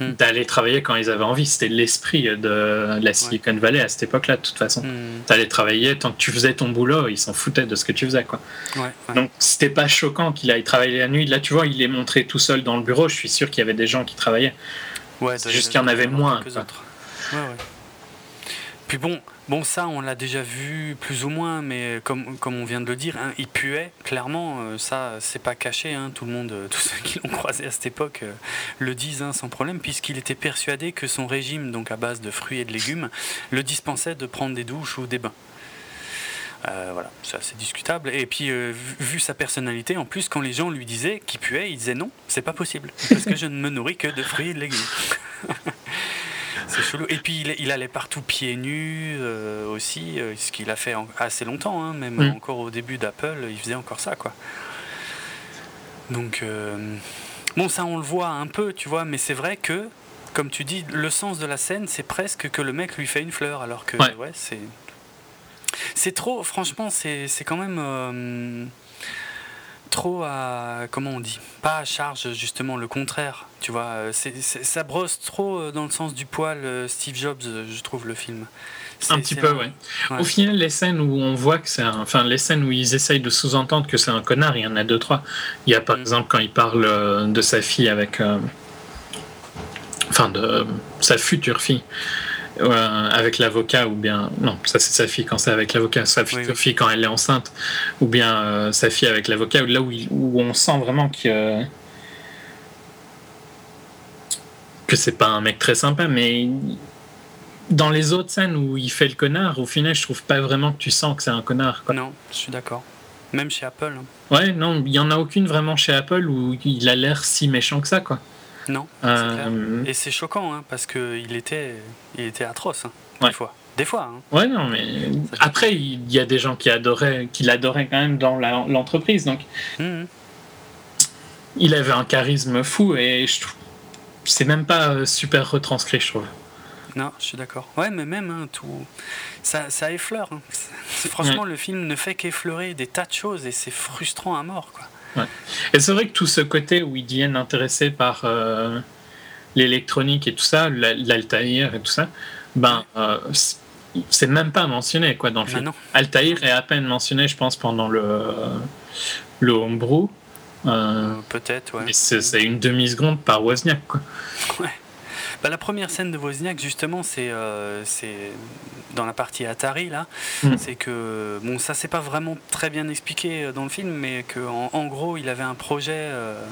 Hmm. d'aller travailler quand ils avaient envie. C'était l'esprit de la Silicon Valley à cette époque-là, de toute façon. Hmm, T'allais travailler, tant que tu faisais ton boulot, ils s'en foutaient de ce que tu faisais, quoi. ouais, ouais. Donc c'était pas choquant qu'il aille travailler la nuit. Là, tu vois, il est montré tout seul dans le bureau. Je suis sûr qu'il y avait des gens qui travaillaient. Ouais, juste qu'il y en avait moins, ouais. Puis bon, bon, ça, on l'a déjà vu plus ou moins, mais comme, comme on vient de le dire, hein, il puait, clairement, euh, ça, c'est pas caché, hein, tout le monde, euh, tous ceux qui l'ont croisé à cette époque euh, le disent hein, sans problème, puisqu'il était persuadé que son régime, donc à base de fruits et de légumes, le dispensait de prendre des douches ou des bains. Voilà, c'est assez discutable. Et puis, vu, vu sa personnalité, en plus, quand les gens lui disaient qu'il puait, il disait non, c'est pas possible, parce que je ne me nourris que de fruits et de légumes. c'est chelou. Et puis, il, il allait partout pieds nus euh, aussi, euh, ce qu'il a fait en- assez longtemps, hein, même Mm. encore au début d'Apple, il faisait encore ça, quoi. Donc, euh, bon, ça, on le voit un peu, tu vois, mais c'est vrai que, comme tu dis, le sens de la scène, c'est presque que le mec lui fait une fleur, alors que, Ouais. ouais, c'est. C'est trop, franchement, c'est c'est quand même. Euh, trop à. Comment on dit Pas à charge, justement, le contraire. Tu vois, euh, ça brosse trop euh, dans le sens du poil Steve Jobs, je trouve, le film. un petit peu, ouais. Au final, les scènes où on voit que c'est Enfin, les scènes où ils essayent de sous-entendre que c'est un connard, il y en a deux, trois. Il y a par mm. exemple quand il parle de sa fille avec. Enfin, de sa future fille. Euh, avec l'avocat ou bien non ça c'est sa fille quand c'est avec l'avocat. Sa fille, quand elle est enceinte ou bien euh, sa fille avec l'avocat là où, où on sent vraiment que que c'est pas un mec très sympa mais dans les autres scènes où il fait le connard au final je trouve pas vraiment que tu sens que c'est un connard non je suis d'accord. Même chez Apple hein. ouais non il y en a aucune vraiment chez Apple où il a l'air si méchant que ça quoi non. Euh, Et c'est choquant, hein, parce qu'il était, il était atroce, hein, des fois. Des fois. Hein. Ouais, non, mais après, il y a des gens qui adoraient, qui l'adoraient quand même dans l'entreprise, donc. Mmh. Il avait un charisme fou et je trouve, c'est même pas euh, super retranscrit, je trouve. Non, je suis d'accord. Ouais, mais même tout, ça, ça effleure. Franchement, le film ne fait qu'effleurer des tas de choses et c'est frustrant à mort, quoi. Et c'est vrai que tout ce côté où ils deviennent intéressés par euh, l'électronique et tout ça, l'Altaïr et tout ça, ben, euh, c'est même pas mentionné quoi, dans le ben film. Altaïr est à peine mentionné, je pense, pendant le, le homebrew. Euh, Peut-être, ouais. C'est une demi-seconde par Wozniak, quoi. Ouais. Bah, la première scène de Wozniak, justement, c'est euh, dans la partie Atari, là. Hmm. C'est que, bon, ça, c'est pas vraiment très bien expliqué euh, dans le film, mais qu'en en, gros, il avait un projet. Euh,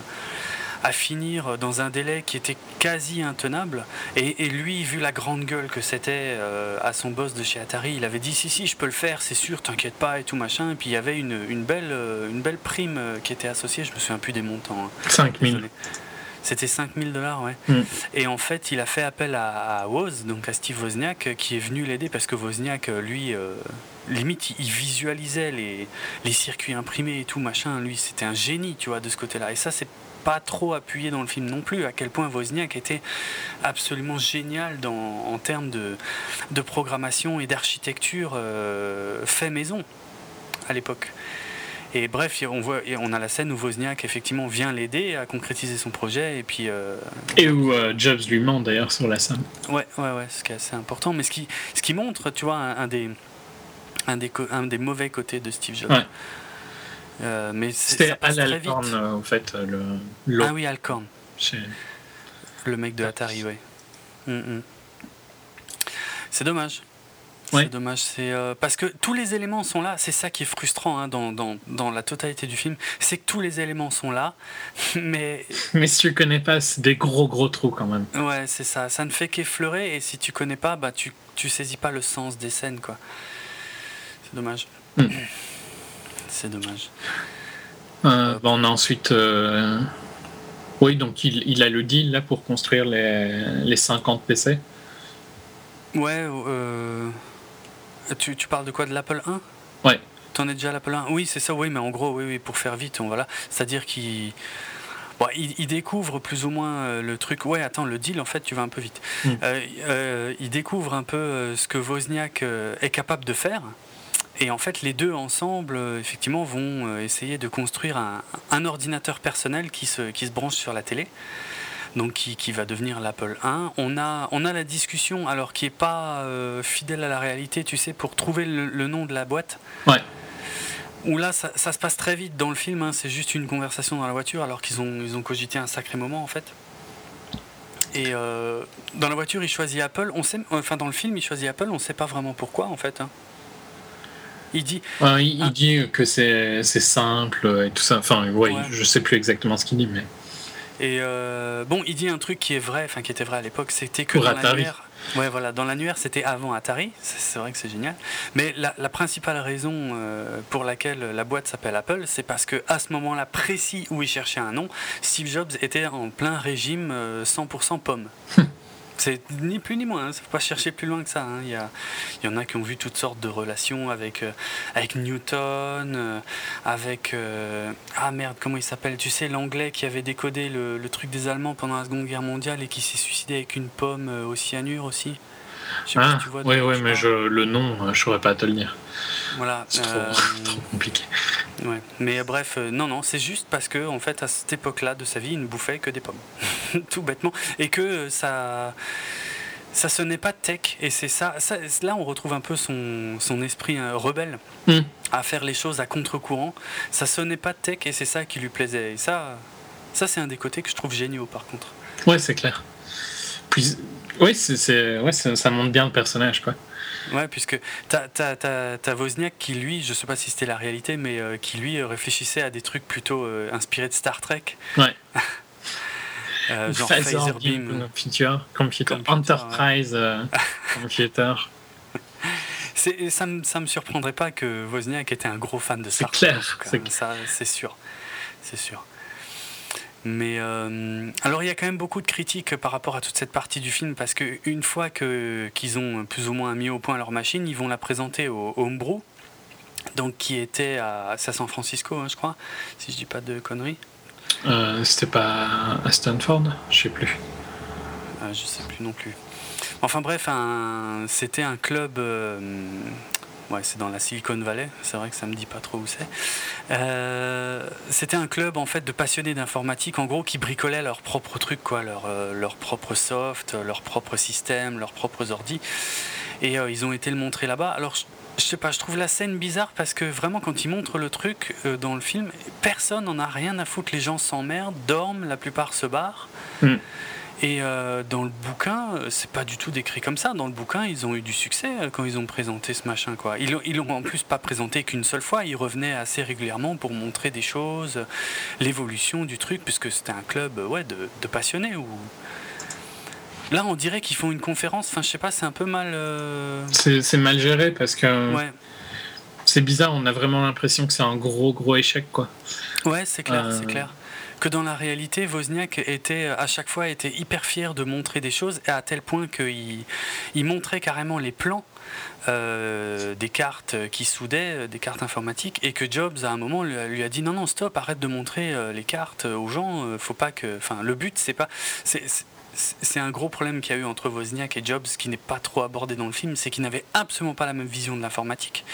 à finir dans un délai qui était quasi intenable. Et, lui, vu la grande gueule que c'était à son boss de chez Atari, il avait dit si si, je peux le faire, c'est sûr, t'inquiète pas et tout machin. Et puis il y avait une, une belle, une belle prime qui était associée. Je me souviens plus des montants. 5000. C'était 5000 dollars, ouais. Mm. Et en fait, il a fait appel à, Woz, donc à Steve Wozniak, qui est venu l'aider parce que Wozniak, lui, euh, limite, il, visualisait les, les, circuits imprimés et tout, machin. Lui, c'était un génie, tu vois, de ce côté-là. Et ça, c'est pas trop appuyé dans le film non plus, à quel point Wozniak était absolument génial dans, en termes de, de programmation et d'architecture euh, fait maison à l'époque. Et bref, on, voit, on a la scène où Wozniak effectivement vient l'aider à concrétiser son projet. Et, puis, euh, et où euh, Jobs lui ment d'ailleurs sur la scène. Ouais, ouais, ouais, ce qui est assez important. Mais ce qui, ce qui montre, tu vois, un, des, un, des, un des mauvais côtés de Steve Jobs. Ouais. Euh, mais C'était Al Alcorn, en fait. Le, ah oui, Alcorn. Le mec de Atari, oui. Mm, mm. C'est dommage. C'est dommage. C'est euh, parce que tous les éléments sont là. C'est ça qui est frustrant hein, dans, dans, dans, la totalité du film. C'est que tous les éléments sont là, mais. Mais si tu connais pas, c'est des gros gros trous quand même. Ouais, c'est ça. Ça ne fait qu'effleurer. Et si tu connais pas, bah tu tu saisis pas le sens des scènes quoi. C'est dommage. Hmm. C'est dommage. Euh, bah, on a ensuite. Euh, oui, donc il, il, a le deal là pour construire les, les 50 PC. Ouais, euh, tu, tu, parles de quoi De l'Apple 1 Ouais. T'en es déjà à l'Apple 1 Oui, c'est ça, oui, mais en gros, oui, oui pour faire vite, on, voilà. C'est-à-dire qu'il. Bon, il, découvre plus ou moins euh, le truc. Ouais, attends, le deal, en fait, tu vas un peu vite. Hmm. Euh, euh, il découvre un peu ce que Wozniak est capable de faire. Et en fait, les deux ensemble, effectivement, vont essayer de construire un, un ordinateur personnel qui se, qui se branche sur la télé donc qui, va devenir l'Apple 1. On a, on a la discussion, alors qui n'est pas euh, fidèle à la réalité, tu sais, pour trouver le, nom de la boîte. Ouais. Où là, ça, se passe très vite dans le film, hein. c'est juste une conversation dans la voiture, alors qu'ils ont, ils ont cogité un sacré moment en fait. Et euh, dans la voiture, il choisit Apple. On sait, enfin, dans le film, il choisit Apple. On ne sait pas vraiment pourquoi, en fait. Hein. Il dit. il, ah. dit que c'est simple et tout ça. Enfin, ouais, ouais. je sais plus exactement ce qu'il dit, mais. Et euh, bon, il dit un truc qui est vrai, enfin qui était vrai à l'époque, c'était que dans l'annuaire. Ouais, voilà, dans l'annuaire, c'était avant Atari. C'est vrai que c'est génial. Mais la, principale raison euh, pour laquelle la boîte s'appelle Apple, c'est parce que à ce moment-là précis où il cherchait un nom, Steve Jobs était en plein régime 100% euh, pomme. C'est ni plus ni moins, il hein. ne faut pas chercher plus loin que ça. Hein. Il, y en a qui ont vu toutes sortes de relations avec, euh, Newton, euh, avec... Euh, ah merde, comment il s'appelle? Tu sais, l'anglais qui avait décodé le, truc des Allemands pendant la Seconde Guerre mondiale et qui s'est suicidé avec une pomme au cyanure aussi. Ah, oui, oui, mais je, le nom, je ne saurais pas te le dire. Voilà. C'est trop, trop, compliqué. Ouais, mais bref, euh, non, non, c'est juste parce que en fait, à cette époque-là de sa vie, il ne bouffait que des pommes, tout bêtement, et que euh, ça, ça sonnait pas tech, et c'est ça, ça, Là, on retrouve un peu son, son esprit euh, rebelle Hmm. à faire les choses à contre-courant. Ça sonnait pas tech, et c'est ça qui lui plaisait. Et ça, ça, c'est un des côtés que je trouve géniaux, par contre. Ouais, c'est clair. Puis, oui, c'est, ouais, ça, montre bien le personnage, quoi. Ouais, puisque t'as, Wozniak qui, lui, je sais pas si c'était la réalité, mais euh, qui, lui, euh, réfléchissait à des trucs plutôt euh, inspirés de Star Trek. Ouais. Euh, genre Phaser Beam. Computer, computer, Computer, Enterprise Computer. Ça, me, ça me surprendrait pas que Wozniak était un gros fan de Star Trek. c'est clair. Ça, c'est sûr. C'est sûr. Mais euh, alors il y a quand même beaucoup de critiques par rapport à toute cette partie du film parce que une fois que qu'ils ont plus ou moins mis au point leur machine, ils vont la présenter au, au Homebrew, donc qui était à, San Francisco, hein, je crois, si je dis pas de conneries. Euh, c'était pas à Stanford Je sais plus. Euh, je sais plus non plus. Enfin bref, c'était un club. Ouais, c'est dans la Silicon Valley. C'est vrai que ça me dit pas trop où c'est. Euh, c'était un club en fait de passionnés d'informatique, en gros, qui bricolaient leurs propres trucs, quoi, leur, euh, propre soft, leur propre système, leurs propres ordi. Et euh, ils ont été le montrer là-bas. Alors je, sais pas, je trouve la scène bizarre parce que vraiment quand ils montrent le truc dans le film, personne n'en a rien à foutre. Les gens s'emmerdent, dorment, la plupart se barrent. Hmm. Et euh, dans le bouquin, euh, c'est pas du tout décrit comme ça. Dans le bouquin, ils ont eu du succès euh, quand ils ont présenté ce machin. Quoi. Ils l'ont- ils l'ont en plus pas présenté qu'une seule fois. Ils revenaient assez régulièrement pour montrer des choses, l'évolution du truc, puisque c'était un club ouais, de, de passionnés. Où... Là, on dirait qu'ils font une conférence. Enfin, je sais pas, c'est un peu mal. euh, C'est, c'est mal géré parce que Ouais, c'est bizarre, on a vraiment l'impression que c'est un gros gros échec, quoi. ouais c'est clair, Euh. c'est clair. Que dans la réalité, Wozniak était à chaque fois était hyper fier de montrer des choses, à tel point qu'il il montrait carrément les plans euh, des cartes qui soudaient, euh, des cartes informatiques, et que Jobs à un moment lui a, dit non non stop, arrête de montrer euh, les cartes aux gens, faut pas que, enfin le but c'est pas, c'est un gros problème qu'il y a eu entre Wozniak et Jobs qui n'est pas trop abordé dans le film, c'est qu'ils n'avaient absolument pas la même vision de l'informatique.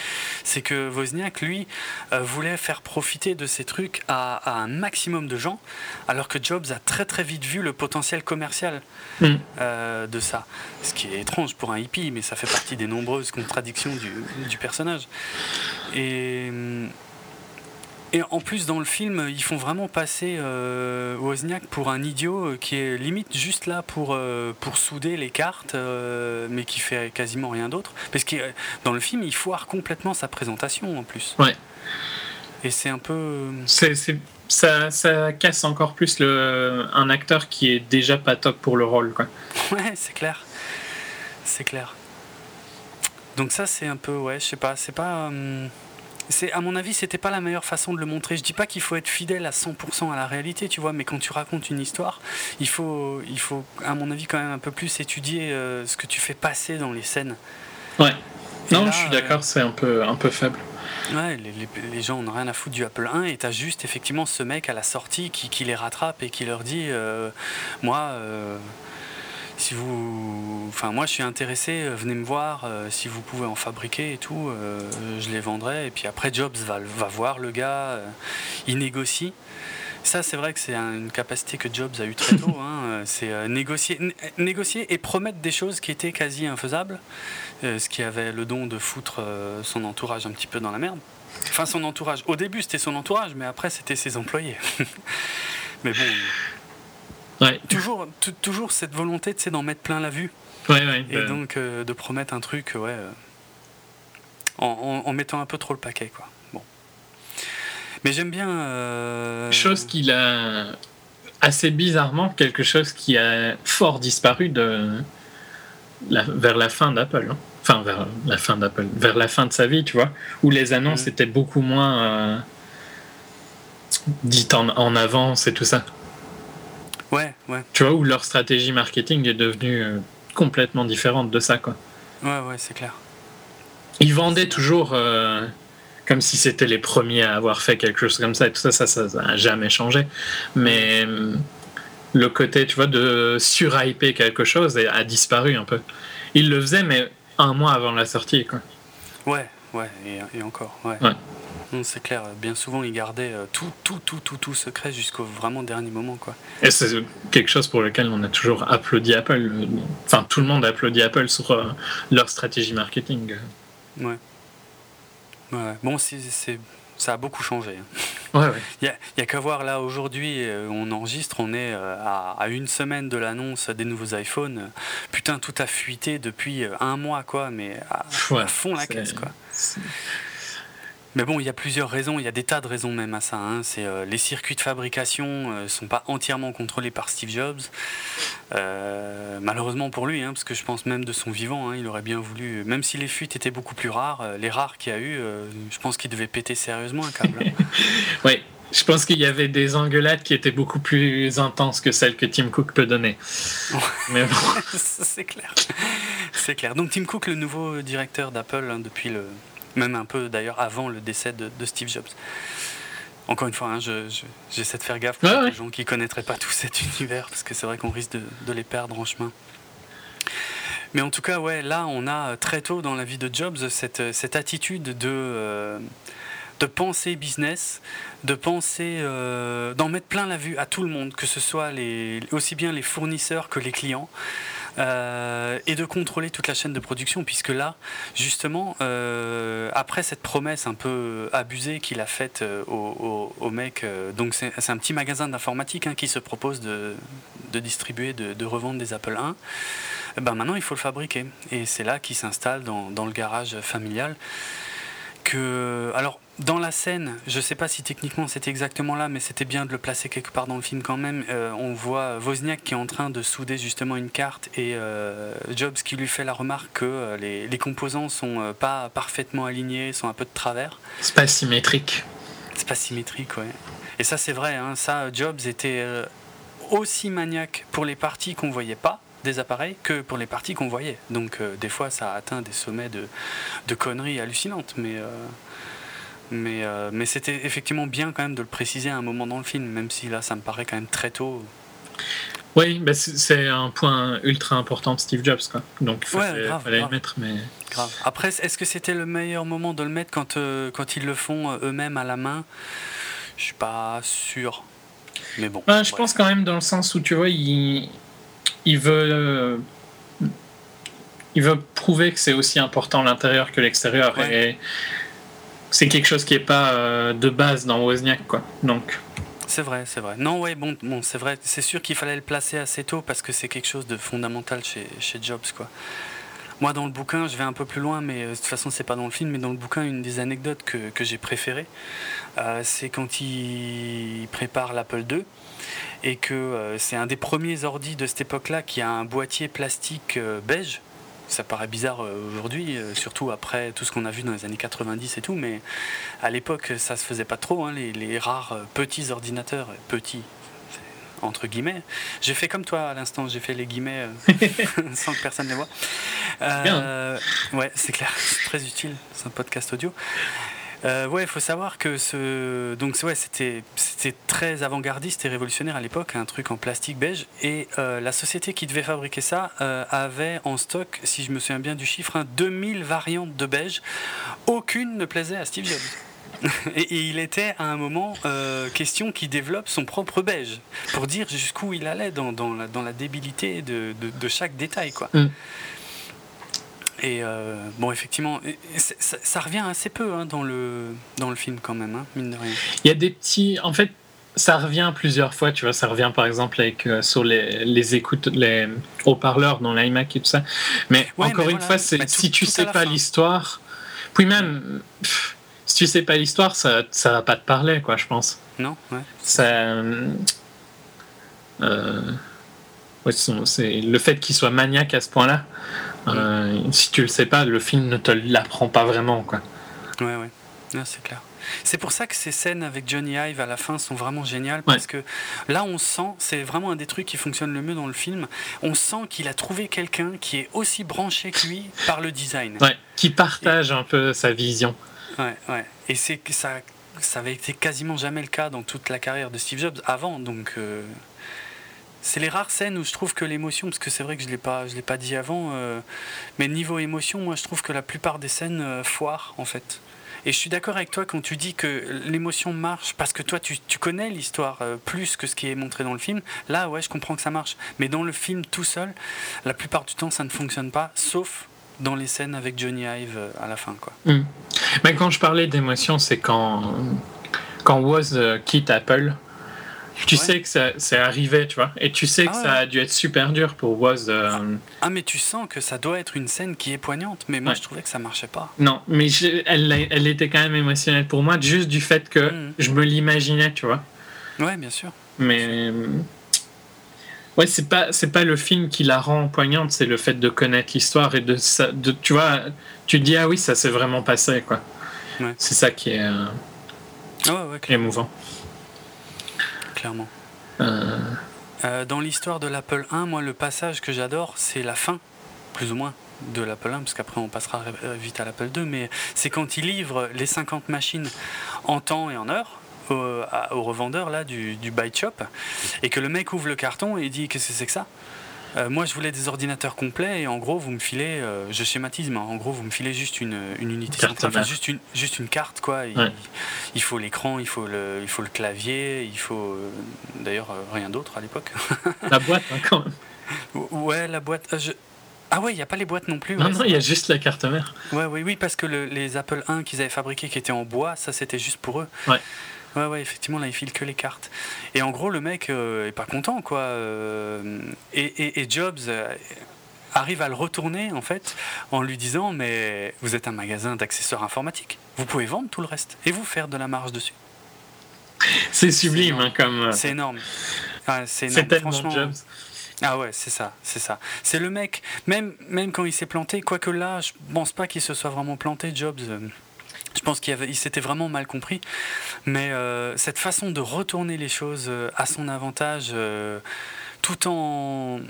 C'est que Wozniak, lui, euh, voulait faire profiter de ces trucs à, à un maximum de gens, alors que Jobs a très très vite vu le potentiel commercial Mm. euh, de ça. Ce qui est étrange pour un hippie, mais ça fait partie des nombreuses contradictions du, du personnage. Et, et en plus, dans le film, ils font vraiment passer euh, Wozniak pour un idiot euh, qui est limite juste là pour, euh, pour souder les cartes, euh, mais qui fait quasiment rien d'autre. Parce que dans le film, il foire complètement sa présentation en plus. Ouais. Et c'est un peu. C'est, c'est- ça, ça casse encore plus le, un acteur qui est déjà pas top pour le rôle, quoi. Ouais, c'est clair. C'est clair. Donc ça, c'est un peu, ouais, je sais pas, c'est pas... hum, c'est, à mon avis, c'était pas la meilleure façon de le montrer. Je dis pas qu'il faut être fidèle à 100% à la réalité, tu vois, mais quand tu racontes une histoire, il faut, il faut, à mon avis, quand même un peu plus étudier euh, ce que tu fais passer dans les scènes. Ouais. Et Non, là, je suis euh, d'accord, c'est un peu, un peu faible. Ouais, les, les- les gens n'ont rien à foutre du Apple 1 et t'as juste effectivement ce mec à la sortie qui, qui les rattrape et qui leur dit euh, Moi, euh, si vous. Enfin, moi je suis intéressé, euh, venez me voir, euh, si vous pouvez en fabriquer et tout, euh, je les vendrai. Et puis après, Jobs va, voir le gars, il négocie. Ça, c'est vrai que c'est un- une capacité que Jobs a eu très tôt. hein, c'est négocier, né- négocier et promettre des choses qui étaient quasi infaisables, ce qui avait le don de foutre son entourage un petit peu dans la merde. Enfin, son entourage. Au début, c'était son entourage, mais après, c'était ses employés. mais bon, Ouais, toujours, tou- toujours cette volonté d'en mettre plein la vue. ouais, ouais. Et euh, donc, euh, de promettre un truc, ouais, euh, en, en- en mettant un peu trop le paquet, quoi. Bon. Mais j'aime bien. euh, Chose qu'il a assez bizarrement, quelque chose qui a fort disparu de la- vers la fin d'Apple. hein. Enfin, vers la fin d'Apple, vers la fin de sa vie, tu vois, où les annonces Mhm. étaient beaucoup moins euh, dites en, en avance et tout ça. Ouais, ouais, Tu vois, où leur stratégie marketing est devenue euh, complètement différente de ça, quoi. ouais, ouais, c'est clair. Ils vendaient toujours euh, comme si c'était les premiers à avoir fait quelque chose comme ça et tout ça, ça, ça n'a jamais changé. Mais euh, le côté, tu vois, de surhyper quelque chose a a disparu un peu. Ils le faisaient, mais un mois avant la sortie, quoi. Ouais, ouais, et, et encore, ouais. Ouais. C'est clair. Bien souvent, il gardait tout, tout, tout, tout, tout secret jusqu'au vraiment dernier moment, quoi. Et c'est quelque chose pour lequel on a toujours applaudi Apple. Enfin, tout le monde a applaudi Apple sur leur stratégie marketing. Ouais. ouais. Bon, c'est ça a beaucoup changé. Il ouais, n'y a, a qu'à voir là aujourd'hui, euh, on enregistre, on est euh, à, une semaine de l'annonce des nouveaux iPhones. Putain, tout a fuité depuis euh, un mois, quoi, mais à, fond la caisse, quoi. Mais bon, il y a plusieurs raisons, il y a des tas de raisons même à ça. Hein. C'est euh, les circuits de fabrication ne euh, sont pas entièrement contrôlés par Steve Jobs. Euh, malheureusement pour lui, hein, parce que je pense même de son vivant, hein, il aurait bien voulu, même si les fuites étaient beaucoup plus rares, les rares qu'il y a eu, je pense qu'il devait péter sérieusement un câble. oui, je pense qu'il y avait des engueulades qui étaient beaucoup plus intenses que celles que Tim Cook peut donner. Mais bon. c'est clair. C'est clair. Donc Tim Cook, le nouveau directeur d'Apple depuis le même un peu d'ailleurs avant le décès de, Steve Jobs. Encore une fois, hein, j'essaie de faire gaffe pour les gens qui ne connaîtraient pas tout cet univers, parce que c'est vrai qu'on risque de, les perdre en chemin. Mais en tout cas, ouais, là, on a très tôt dans la vie de Jobs cette, cette attitude de, euh, de penser business, de penser, euh, d'en mettre plein la vue à tout le monde, que ce soit les, aussi bien les fournisseurs que les clients. Euh, et de contrôler toute la chaîne de production, puisque là, justement, euh, après cette promesse un peu abusée qu'il a faite euh, au, mec, donc c'est un petit magasin d'informatique hein, qui se propose de, distribuer, de, revendre des Apple 1, ben maintenant il faut le fabriquer. Et c'est là qu'il s'installe dans, dans, le garage familial. Que, alors, dans la scène, je ne sais pas si techniquement c'était exactement là, mais c'était bien de le placer quelque part dans le film quand même. Euh, on voit Wozniak qui est en train de souder justement une carte et euh, Jobs qui lui fait la remarque que euh, les, les, composants sont pas parfaitement alignés, sont un peu de travers. C'est pas symétrique. C'est pas symétrique, ouais. Et ça c'est vrai, hein, ça Jobs était aussi maniaque pour les parties qu'on voyait pas des appareils que pour les parties qu'on voyait. Donc des fois ça a atteint des sommets de, de conneries hallucinantes, mais mais, euh, mais c'était effectivement bien quand même de le préciser à un moment dans le film, même si là ça me paraît quand même très tôt. Oui, bah c'est un point ultra important de Steve Jobs, quoi. Donc il fallait, le mettre, mais. Grave. Après, est-ce que c'était le meilleur moment de le mettre quand, euh, quand ils le font euh, eux-mêmes à la main? Je suis pas sûr. Mais bon. Bah, je pense quand même dans le sens où tu vois, il, il veut. il veut prouver que c'est aussi important l'intérieur que l'extérieur. Et c'est quelque chose qui est pas euh, de base dans Wozniak, quoi. Donc. C'est vrai, c'est vrai. Non, ouais, bon, bon c'est vrai. C'est sûr qu'il fallait le placer assez tôt parce que c'est quelque chose de fondamental chez, Jobs, quoi. Moi, dans le bouquin, je vais un peu plus loin, mais euh, de toute façon, c'est pas dans le film, mais dans le bouquin, une des anecdotes que, que j'ai préférées, euh, c'est quand il prépare l'Apple II et que c'est un des premiers ordis de cette époque-là qui a un boîtier plastique beige ça paraît bizarre euh, aujourd'hui, euh, surtout après tout ce qu'on a vu dans les années 90 et tout, mais à l'époque, ça se faisait pas trop, hein, les, rares euh, petits ordinateurs, petits, entre guillemets. J'ai fait comme toi à l'instant, j'ai fait les guillemets sans que personne les voit. Euh, ouais, c'est clair, c'est très utile, c'est un podcast audio. Euh, ouais, il faut savoir que ce donc ouais, c'était très avant-gardiste et révolutionnaire à l'époque, un truc en plastique beige. Et euh, la société qui devait fabriquer ça euh, avait en stock, si je me souviens bien du chiffre, 2000 variantes de beige. Aucune ne plaisait à Steve Jobs. et, il était à un moment question qu'il développe son propre beige pour dire jusqu'où il allait dans, dans, la, débilité de, de, de, chaque détail quoi. Mm. Et euh, bon, effectivement, ça, revient assez peu hein, dans, le, dans le film quand même, hein, mine de rien. Il y a des petits. En fait, ça revient plusieurs fois, tu vois. Ça revient par exemple avec, euh, sur les, les écoutes, les haut-parleurs dans l'iMac et tout ça. Mais encore une fois, si tu sais pas l'histoire. Puis même, si tu sais pas l'histoire, ça, ça va pas te parler, quoi, je pense. Non, ouais. Ça. Euh, c'est le fait qu'il soit maniaque à ce point-là. Euh, si tu le sais pas, le film ne te l'apprend pas vraiment. Quoi. Ouais, ouais. c'est clair. C'est pour ça que ces scènes avec Johnny Ive à la fin sont vraiment géniales parce que là on sent, c'est vraiment un des trucs qui fonctionne le mieux dans le film, on sent qu'il a trouvé quelqu'un qui est aussi branché que lui par le design. Ouais, qui partage un peu sa vision. Ouais, ouais. Et c'est que ça, ça avait été quasiment jamais le cas dans toute la carrière de Steve Jobs avant, donc. Euh, c'est les rares scènes où je trouve que l'émotion, parce que c'est vrai que je l'ai pas, je l'ai pas dit avant, euh, mais niveau émotion, moi je trouve que la plupart des scènes euh, foirent en fait. Et je suis d'accord avec toi quand tu dis que l'émotion marche parce que toi, tu, connais l'histoire euh, plus que ce qui est montré dans le film. Là, ouais, je comprends que ça marche. Mais dans le film tout seul, la plupart du temps, ça ne fonctionne pas, sauf dans les scènes avec Johnny Ive euh, à la fin. Quoi. Hmm. Mais quand je parlais d'émotion, c'est quand, quand Woz quitte Apple. Tu sais que ça, c'est arrivé, tu vois, et tu sais que Ah ça a dû être super dur pour Woz. euh, Ah, mais tu sens que ça doit être une scène qui est poignante. Mais moi, Ouais. je trouvais que ça marchait pas. Non, mais je- elle, elle était quand même émotionnelle pour moi, juste du fait que Mhm. je me l'imaginais, tu vois. Ouais, bien sûr. Mais ouais, c'est pas c'est pas le film qui la rend poignante, c'est le fait de connaître l'histoire et de ça, de tu vois, tu te dis ah oui, ça s'est vraiment passé quoi. Ouais. C'est ça qui est euh, Ah ouais, ouais, clairement. émouvant. Clairement. Euh, Euh, dans l'histoire de l'Apple 1, moi, le passage que j'adore, c'est la fin, plus ou moins, de l'Apple 1, parce qu'après, on passera euh, vite à l'Apple 2, mais c'est quand il livre les 50 machines en temps et en heure. Au, à- au revendeur là du, du buy shop et que le mec ouvre le carton et dit qu'est-ce que c'est que ça? Euh, moi je voulais des ordinateurs complets et en gros vous me filez euh, je schématise mais en gros vous me filez juste une, une unité Carte centrale, enfin, juste une juste une carte quoi il, Ouais. il faut l'écran il faut le il faut le clavier il faut euh, d'ailleurs rien d'autre à l'époque la boîte hein, quand même. Ouais, la boîte. je- Ah ouais, il n'y a pas les boîtes non plus. Non ouais, non, il y a juste la carte mère. Ouais, oui, oui, parce que le- les Apple 1 qu'ils avaient fabriqués qui étaient en bois, ça c'était juste pour eux. Ouais. Ouais, ouais, effectivement, là, ils filent que les cartes. Et en gros, le mec euh, est pas content, quoi. euh, et, et- et Jobs euh, arrive à le retourner, en fait, en lui disant Mais vous êtes un magasin d'accessoires informatiques. Vous pouvez vendre tout le reste et vous faire de la marge dessus. C'est sublime hein, comme. euh, C'est énorme. Ah, c'est tellement Franchement, Jobs. Ah ouais, c'est ça, c'est ça. C'est le mec, même, même quand il s'est planté, quoique là, je pense pas qu'il se soit vraiment planté, Jobs. Je pense qu'il s'était vraiment mal compris. Mais euh, cette façon de retourner les choses euh, à son avantage, euh, tout en,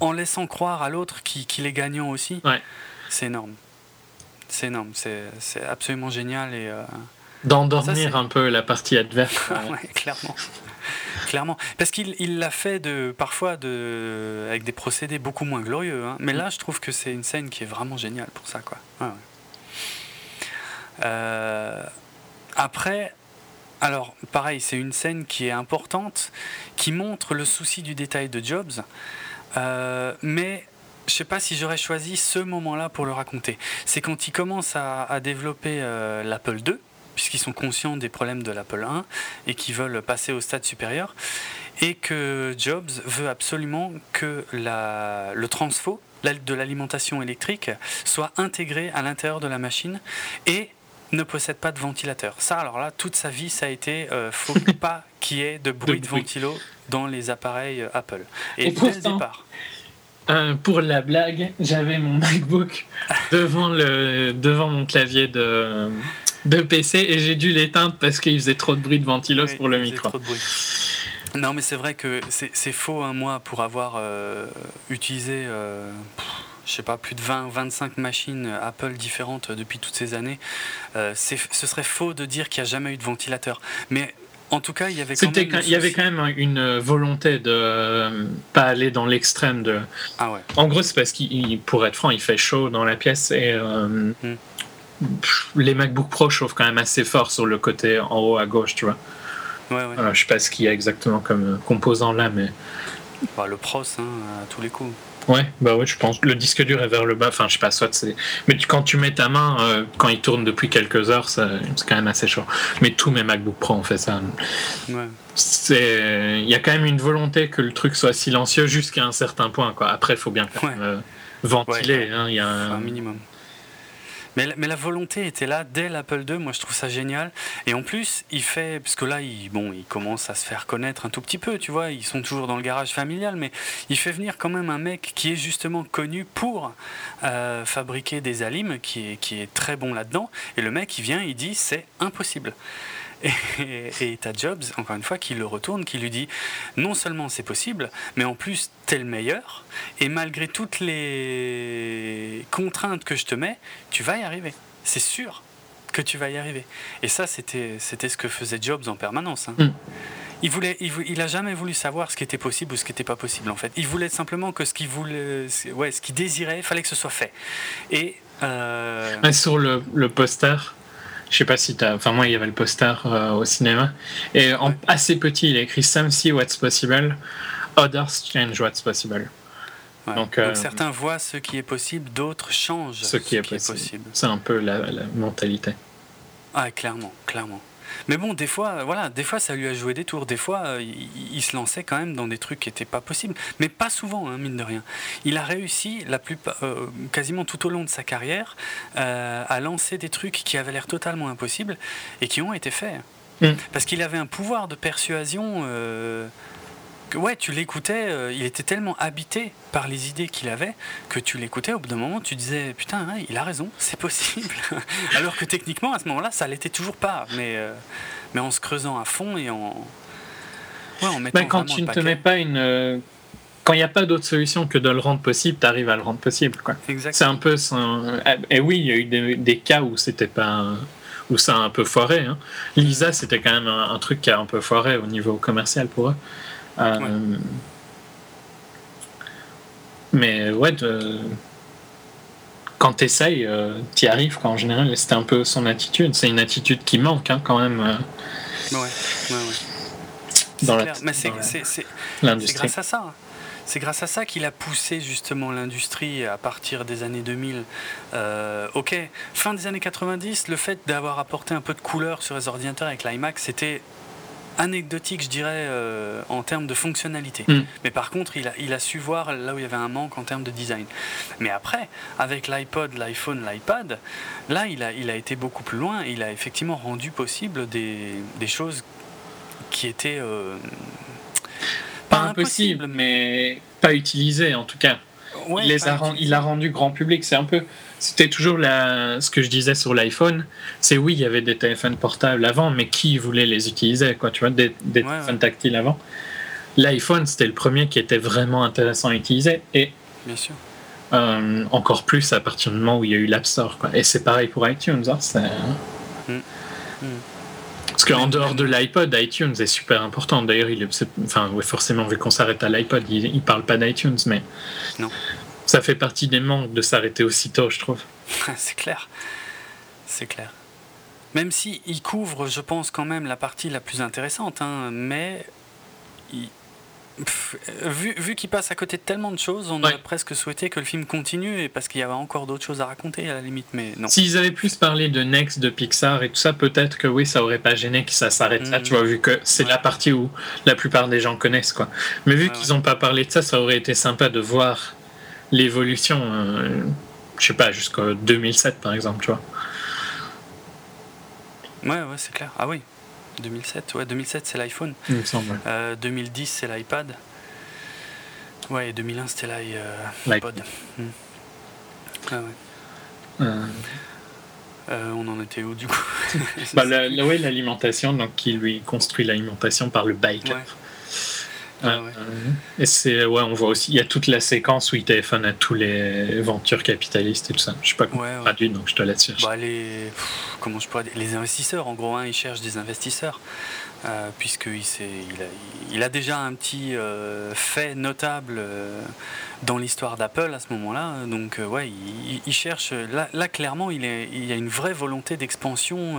en laissant croire à l'autre qui- qu'il est gagnant aussi, Ouais. c'est énorme. C'est énorme, c'est absolument génial et... euh, D'endormir un peu la partie adverse. ouais, clairement. Clairement. Parce qu'il il l'a fait de, parfois de, avec des procédés beaucoup moins glorieux. hein. Mais là, je trouve que c'est une scène qui est vraiment géniale pour ça. Quoi. Ouais, après, alors, pareil, c'est une scène qui est importante, qui montre le souci du détail de Jobs. Euh, mais je sais pas si j'aurais choisi ce moment-là pour le raconter. C'est quand il commence à, développer euh, l'Apple II, puisqu'ils sont conscients des problèmes de l'Apple 1 et qu'ils veulent passer au stade supérieur, et que Jobs veut absolument que le transfo de l'alimentation électrique soit intégré à l'intérieur de la machine et ne possède pas de ventilateur. Ça, alors là, toute sa vie, ça a été euh, faut pas qu'il y ait de bruit de, bruit. ventilo dans les appareils euh, Apple. Et, Et dès le départ. Euh, pour la blague, j'avais mon MacBook devant, le, devant mon clavier de, de PC et j'ai dû l'éteindre parce qu'il faisait trop de bruit de ventilos Oui, pour le micro. trop de bruit. Non, mais c'est vrai que c'est faux, hein, moi, pour avoir euh, utilisé, pff, je sais pas, plus de 20, 25 machines Apple différentes depuis toutes ces années. euh, ce serait faux de dire qu'il n'y a jamais eu de ventilateur. Mais en tout cas, il y avait quand même. il y avait quand même une volonté de euh, pas aller dans l'extrême de. Ah ouais. En gros, c'est parce qu'il, il- pour être franc, il fait chaud dans la pièce et euh, Hmm. les MacBook Pro chauffent quand même assez fort sur le côté en haut à gauche, tu vois. Ouais, ouais. Voilà, je sais pas ce qu'il y a exactement comme euh, composant là, mais Bah, le pros, hein, à tous les coups. Ouais, bah ouais, je pense. Le disque dur est vers le bas. Enfin, je sais pas, soit c'est. Mais tu- quand tu mets ta main, euh, quand il tourne depuis quelques heures, c'est quand même assez chaud. Mais tous mes MacBook Pro ont fait ça. Ouais. c'est il y a quand même une volonté que le truc soit silencieux jusqu'à un certain point quoi après il faut bien quand même, euh, ventiler Ouais. hein, il y a un un... minimum. Mais, la- volonté était là dès l'Apple II, moi je trouve ça génial. Et en plus, il fait, parce que là, il, bon, il commence à se faire connaître un tout petit peu, tu vois, ils sont toujours dans le garage familial, mais il fait venir quand même un mec qui est justement connu pour euh, fabriquer des alimes, qui est, qui est très bon là-dedans. Et le mec, il vient, il dit, c'est impossible. Et et t'as Jobs, encore une fois, qui le retourne, qui lui dit non seulement c'est possible, mais en plus t'es le meilleur, et malgré toutes les contraintes que je te mets, tu vas y arriver. C'est sûr que tu vas y arriver. Et ça, c'était c'était ce que faisait Jobs en permanence. hein. Mm. Il voulait, il, a jamais voulu savoir ce qui était possible ou ce qui n'était pas possible en fait. Il voulait simplement que ce qu'il voulait, ouais, ce qu'il désirait, il fallait que ce soit fait. Et Euh... sur le, le, poster, je sais pas si t'as. Enfin, moi, il y avait le poster euh, au cinéma. Et en assez petit, il a écrit Some see what's possible, others change what's possible. Donc, euh, certains voient ce qui est possible, d'autres changent ce qui, est, possible. C'est un peu la, la mentalité. Ah, clairement, clairement. Mais bon, des fois, voilà, des fois ça lui a joué des tours. Des fois, euh, il, se lançait quand même dans des trucs qui n'étaient pas possibles. Mais pas souvent, hein, mine de rien. Il a réussi, la euh, quasiment tout au long de sa carrière, euh, à lancer des trucs qui avaient l'air totalement impossibles et qui ont été faits. Mm. Parce qu'il avait un pouvoir de persuasion ouais, tu l'écoutais, euh, il était tellement habité par les idées qu'il avait que tu l'écoutais, au bout d'un moment, tu disais putain, il a raison, c'est possible. Alors que techniquement, à ce moment-là, ça l'était toujours pas, mais, euh, mais en se creusant à fond et en. Ouais, en mettant. quand tu ne te mets pas une. Euh, quand il n'y a pas d'autre solution que de le rendre possible, tu arrives à le rendre possible. C'est un peu. Et oui, il y a eu des, cas où c'était pas où ça a un peu foiré. Hein. Lisa, c'était quand même un, un, truc qui a un peu foiré au niveau commercial pour eux. Euh, mais ouais, quand tu essayes, euh, tu y arrives. en général, c'était un peu son attitude. C'est une attitude qui manque hein, quand même. Euh, ouais, ouais, ouais. Dans Mais c'est grâce à ça. Hein. C'est grâce à ça qu'il a poussé justement l'industrie à partir des années 2000. ok, fin des années 90, le fait d'avoir apporté un peu de couleur sur les ordinateurs avec l'iMac, c'était anecdotique, je dirais, euh, en termes de fonctionnalité. Mm. Mais par contre, il a, il a su voir là où il y avait un manque en termes de design. Mais après, avec l'iPod, l'iPhone, l'iPad, là, il a, il a été beaucoup plus loin. Il a effectivement rendu possible des, des choses qui étaient... Euh, pas, impossibles, mais pas utilisées en tout cas. il, les a, il a rendu grand public. C'est un peu c'était toujours la, ce que je disais sur l'iPhone. C'est oui, il y avait des téléphones portables avant, mais qui voulait les utiliser quoi, Tu vois, des, téléphones tactiles avant. L'iPhone, c'était le premier qui était vraiment intéressant à utiliser. Et Bien sûr. Euh, encore plus à partir du moment où il y a eu l'App Store. Quoi. Et c'est pareil pour iTunes. Hein, mm. Mm. Parce qu'en dehors de l'iPod, iTunes est super important. D'ailleurs, il est, enfin, forcément, vu qu'on s'arrête à l'iPod, il ne parle pas d'iTunes, mais non. Ça fait partie des manques de s'arrêter aussitôt, je trouve. c'est clair. C'est clair. Même si il couvre, je pense, quand même la partie la plus intéressante, hein, mais vu, vu qu'il passe à côté de tellement de choses, on aurait presque souhaité que le film continue et parce qu'il y avait encore d'autres choses à raconter à la limite, mais non. S'ils avaient plus parlé de Next, de Pixar et tout ça, peut-être que oui, ça aurait pas gêné que ça s'arrête là, tu vois, vu que c'est la partie où la plupart des gens connaissent, quoi. Mais vu qu'ils n'ont pas parlé de ça, ça aurait été sympa de voir l'évolution, euh, je sais pas, jusqu'en 2007 par exemple, tu vois. Ouais, ouais, c'est clair. Ah oui, 2007, ouais, 2007 c'est l'iPhone. Il me semble. 2010 euh, c'est l'iPad. Ouais, et 2001 c'était l'iPod. Hmm. Ah ouais. Euh. on en était où du coup? Bah, la, ouais, l'alimentation, donc qui lui construit l'alimentation par le bike. Ah et c'est ouais, on voit aussi, il y a toute la séquence où il téléphone à tous les ventures capitalistes et tout ça. Je sais pas comment ouais, traduit, donc je te laisse chercher. Bah, les, comment je pourrais dire, les investisseurs, en gros, hein, ils cherchent des investisseurs. Euh, puisqu'il il a, il a, déjà un petit euh, fait notable euh, dans l'histoire d'Apple à ce moment-là. Donc, ouais, il, cherche. Là, là, clairement, il, est, il y a une vraie volonté d'expansion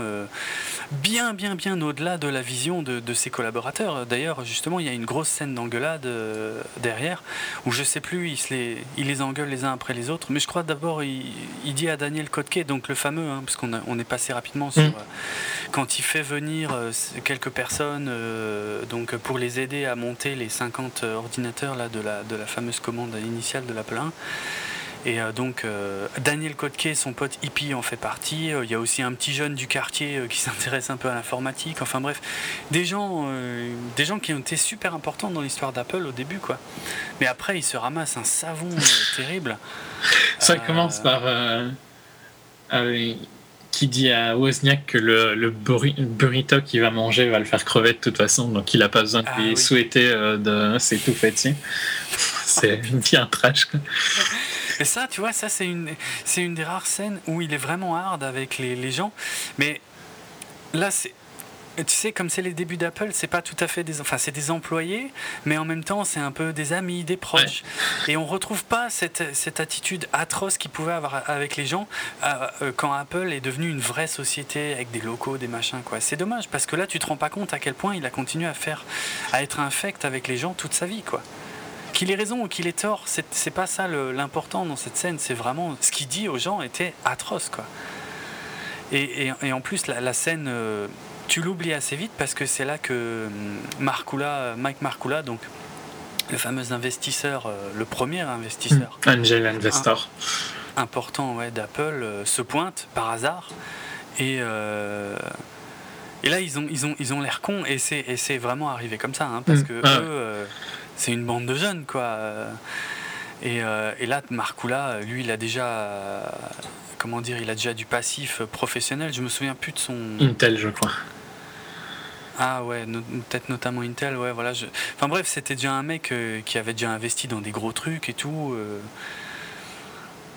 bien, bien, bien au-delà de la vision de, de, ses collaborateurs. D'ailleurs, justement, il y a une grosse scène d'engueulade derrière où je sais plus, il, se les, il les engueule les uns après les autres. Mais je crois d'abord, il, il, dit à Daniel Kotke, donc le fameux, hein, parce qu'on on est passé rapidement sur. Mm. quand il fait venir quelques personnes euh, donc pour les aider à monter les 50 ordinateurs là, de, la, de la fameuse commande initiale de l'Apple 1. Et euh, donc euh, Daniel Kotke, son pote hippie, en fait partie. Il y a aussi un petit jeune du quartier qui s'intéresse un peu à l'informatique. Enfin bref, des gens, des gens qui ont été super importants dans l'histoire d'Apple au début, quoi. Mais après, il se ramasse un savon terrible. Ça commence par qui dit à Wozniak que le, le, burrito qu'il va manger va le faire crever de toute façon, donc il n'a pas besoin de ah lui souhaiter euh, de s'étouffer dessus. C'est bien trash. Et ça, tu vois, ça c'est une, c'est une des rares scènes où il est vraiment hard avec les, les gens. Mais là, c'est tu sais, comme c'est les débuts d'Apple, c'est pas tout à fait des, enfin, c'est des employés, mais en même temps, c'est un peu des amis, des proches. Et on retrouve pas cette, cette attitude atroce qu'ils pouvaient avoir avec les gens euh, euh, quand Apple est devenu une vraie société avec des locaux, des machins, quoi. C'est dommage parce que là, tu te rends pas compte à quel point il a continué à faire, à être infect avec les gens toute sa vie, quoi. Qu'il ait raison ou qu'il ait tort, c'est pas ça l'important dans cette scène. C'est vraiment ce qu'il dit aux gens était atroce, quoi. Et, et, en plus, la, scène. Euh, tu l'oublies assez vite parce que c'est là que hum, Mike Markula, donc le fameux investisseur, euh, le premier investisseur. Hmm. Angel Investor. important ouais, d'Apple, euh, se pointe par hasard. Et, et là, ils ont, ils ont, ils ont l'air cons. Et c'est vraiment arrivé comme ça. Hein, parce hmm. que ah eux, c'est une bande de jeunes, quoi. Et, et là, Markula, lui, il a déjà. Comment dire Il a déjà du passif professionnel. Je me souviens plus de son. Intel, je crois. Ah ouais, peut-être notamment Intel, ouais, voilà. Je... Enfin bref, c'était déjà un mec euh, qui avait déjà investi dans des gros trucs et tout. Euh.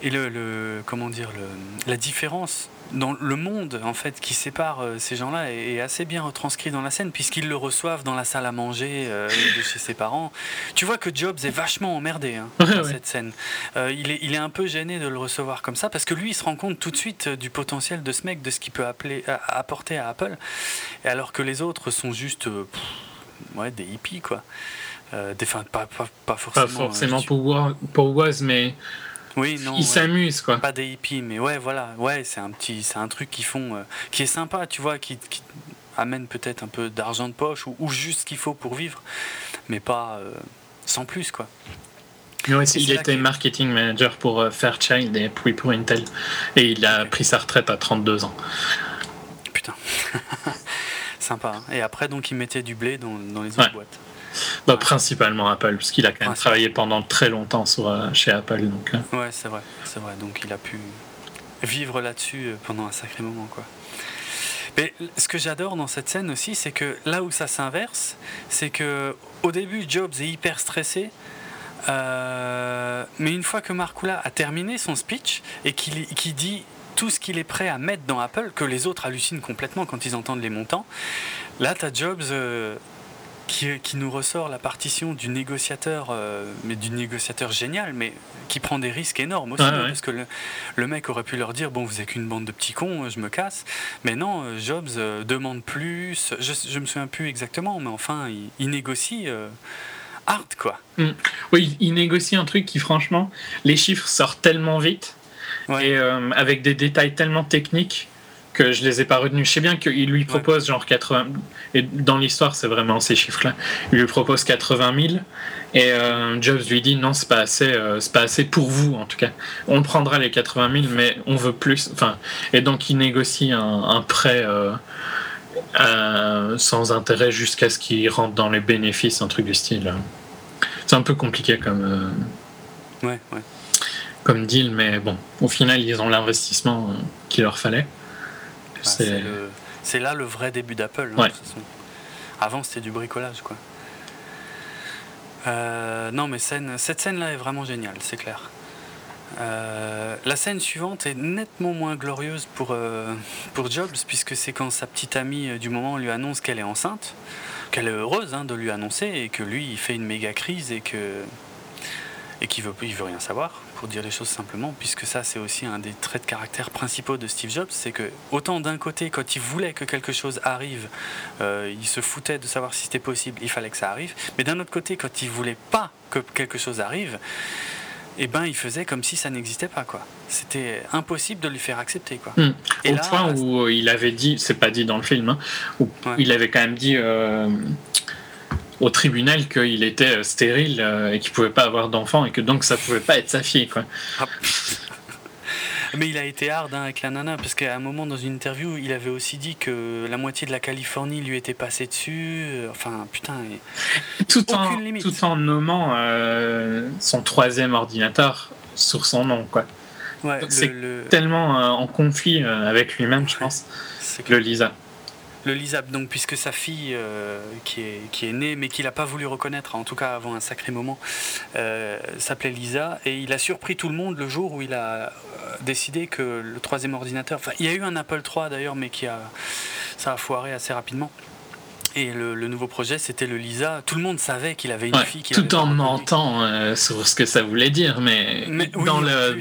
Et le, le, comment dire, le, la différence dans le monde en fait qui sépare euh, ces gens-là est, assez bien retranscrit dans la scène puisqu'ils le reçoivent dans la salle à manger euh, de chez ses parents. Tu vois que Jobs est vachement emmerdé hein, dans cette scène. Euh, il, est, il est un peu gêné de le recevoir comme ça parce que lui il se rend compte tout de suite du potentiel de ce mec, de ce qu'il peut appeler, apporter à Apple, alors que les autres sont juste ouais, des hippies quoi. des, pas, pas, pas, forcément. Pas forcément pour, pour Woz, mais oui, non. Ils s'amusent, quoi. Pas des hippies, mais ouais, voilà. Ouais, c'est un petit, c'est un truc qu'ils font, euh, qui est sympa, tu vois, qui, amène peut-être un peu d'argent de poche ou, juste ce qu'il faut pour vivre, mais pas euh, sans plus, quoi. il était marketing manager pour euh, Fairchild et puis pour Intel. Et il a pris sa retraite à 32 ans. Putain. Sympa. Hein. Et après, donc, il mettait du blé dans, les autres boîtes. Bah, principalement Apple, parce qu'il a quand même travaillé pendant très longtemps sur, euh, chez Apple. Donc, euh. Ouais, c'est vrai, c'est vrai. Donc il a pu vivre là-dessus euh, pendant un sacré moment. Quoi. Mais ce que j'adore dans cette scène aussi, c'est que là où ça s'inverse, c'est que au début, Jobs est hyper stressé. mais une fois que Markula a terminé son speech et qu'il dit tout ce qu'il est prêt à mettre dans Apple, que les autres hallucinent complètement quand ils entendent les montants, là, tu as Jobs qui, nous ressort la partition du négociateur, euh, mais du négociateur génial, mais qui prend des risques énormes aussi, hein, parce que le, mec aurait pu leur dire bon, vous êtes qu'une bande de petits cons, je me casse. Mais non, euh, Jobs euh, demande plus. Je, je me souviens plus exactement, mais enfin, il, négocie. hard quoi. Mm. Oui, il négocie un truc qui franchement, les chiffres sortent tellement vite et avec des détails tellement techniques que je les ai pas retenus. Je sais bien qu'il lui propose genre 80 et dans l'histoire c'est vraiment ces chiffres-là. Il lui propose 80 000 et euh, Jobs lui dit non c'est pas assez, euh, c'est pas assez pour vous en tout cas. On prendra les 80 000 mais on veut plus. Enfin et donc il négocie un, prêt euh, sans intérêt jusqu'à ce qu'il rentre dans les bénéfices, un truc du style. C'est un peu compliqué comme. ouais ouais. Comme deal, mais bon, au final, ils ont l'investissement qu'il leur fallait. C'est là le vrai début d'Apple. Hein, Avant, c'était du bricolage, quoi. Euh, non, mais scène, cette scène-là est vraiment géniale, c'est clair. Euh, la scène suivante est nettement moins glorieuse pour, euh, pour Jobs, puisque c'est quand sa petite amie du moment lui annonce qu'elle est enceinte, qu'elle est heureuse hein, de lui annoncer, et que lui, il fait une méga crise et que et qu'il veut, il veut rien savoir pour dire les choses simplement, puisque ça c'est aussi un des traits de caractère principaux de Steve Jobs, c'est que autant d'un côté quand il voulait que quelque chose arrive, euh, il se foutait de savoir si c'était possible, il fallait que ça arrive, mais d'un autre côté quand il voulait pas que quelque chose arrive, et eh ben il faisait comme si ça n'existait pas quoi. C'était impossible de lui faire accepter quoi. Hmm. Au point où il avait dit, c'est pas dit dans le film, hein, où il avait quand même dit. Euh, au tribunal qu'il était euh, stérile euh, et qu'il pouvait pas avoir d'enfant et que donc ça pouvait pas être sa fille quoi. Ah. Mais il a été hard hein, avec la nana parce qu'à un moment dans une interview il avait aussi dit que la moitié de la Californie lui était passée dessus. Euh, enfin putain. Tout en, tout en nommant son troisième ordinateur sur son nom quoi. c'est tellement en conflit avec lui-même je pense. Le Lisa le Lisab, donc, puisque sa fille, euh, qui, est, qui est née, mais qu'il n'a pas voulu reconnaître, en tout cas avant un sacré moment, euh, s'appelait Lisa, et il a surpris tout le monde le jour où il a euh, décidé que le troisième ordinateur, enfin, il y a eu un Apple III d'ailleurs, mais qui a, ça a foiré assez rapidement. Et le, nouveau projet, c'était le Lisa. Tout le monde savait qu'il avait une fille. Qui tout en mentant euh, sur ce que ça voulait dire, mais, dans, le,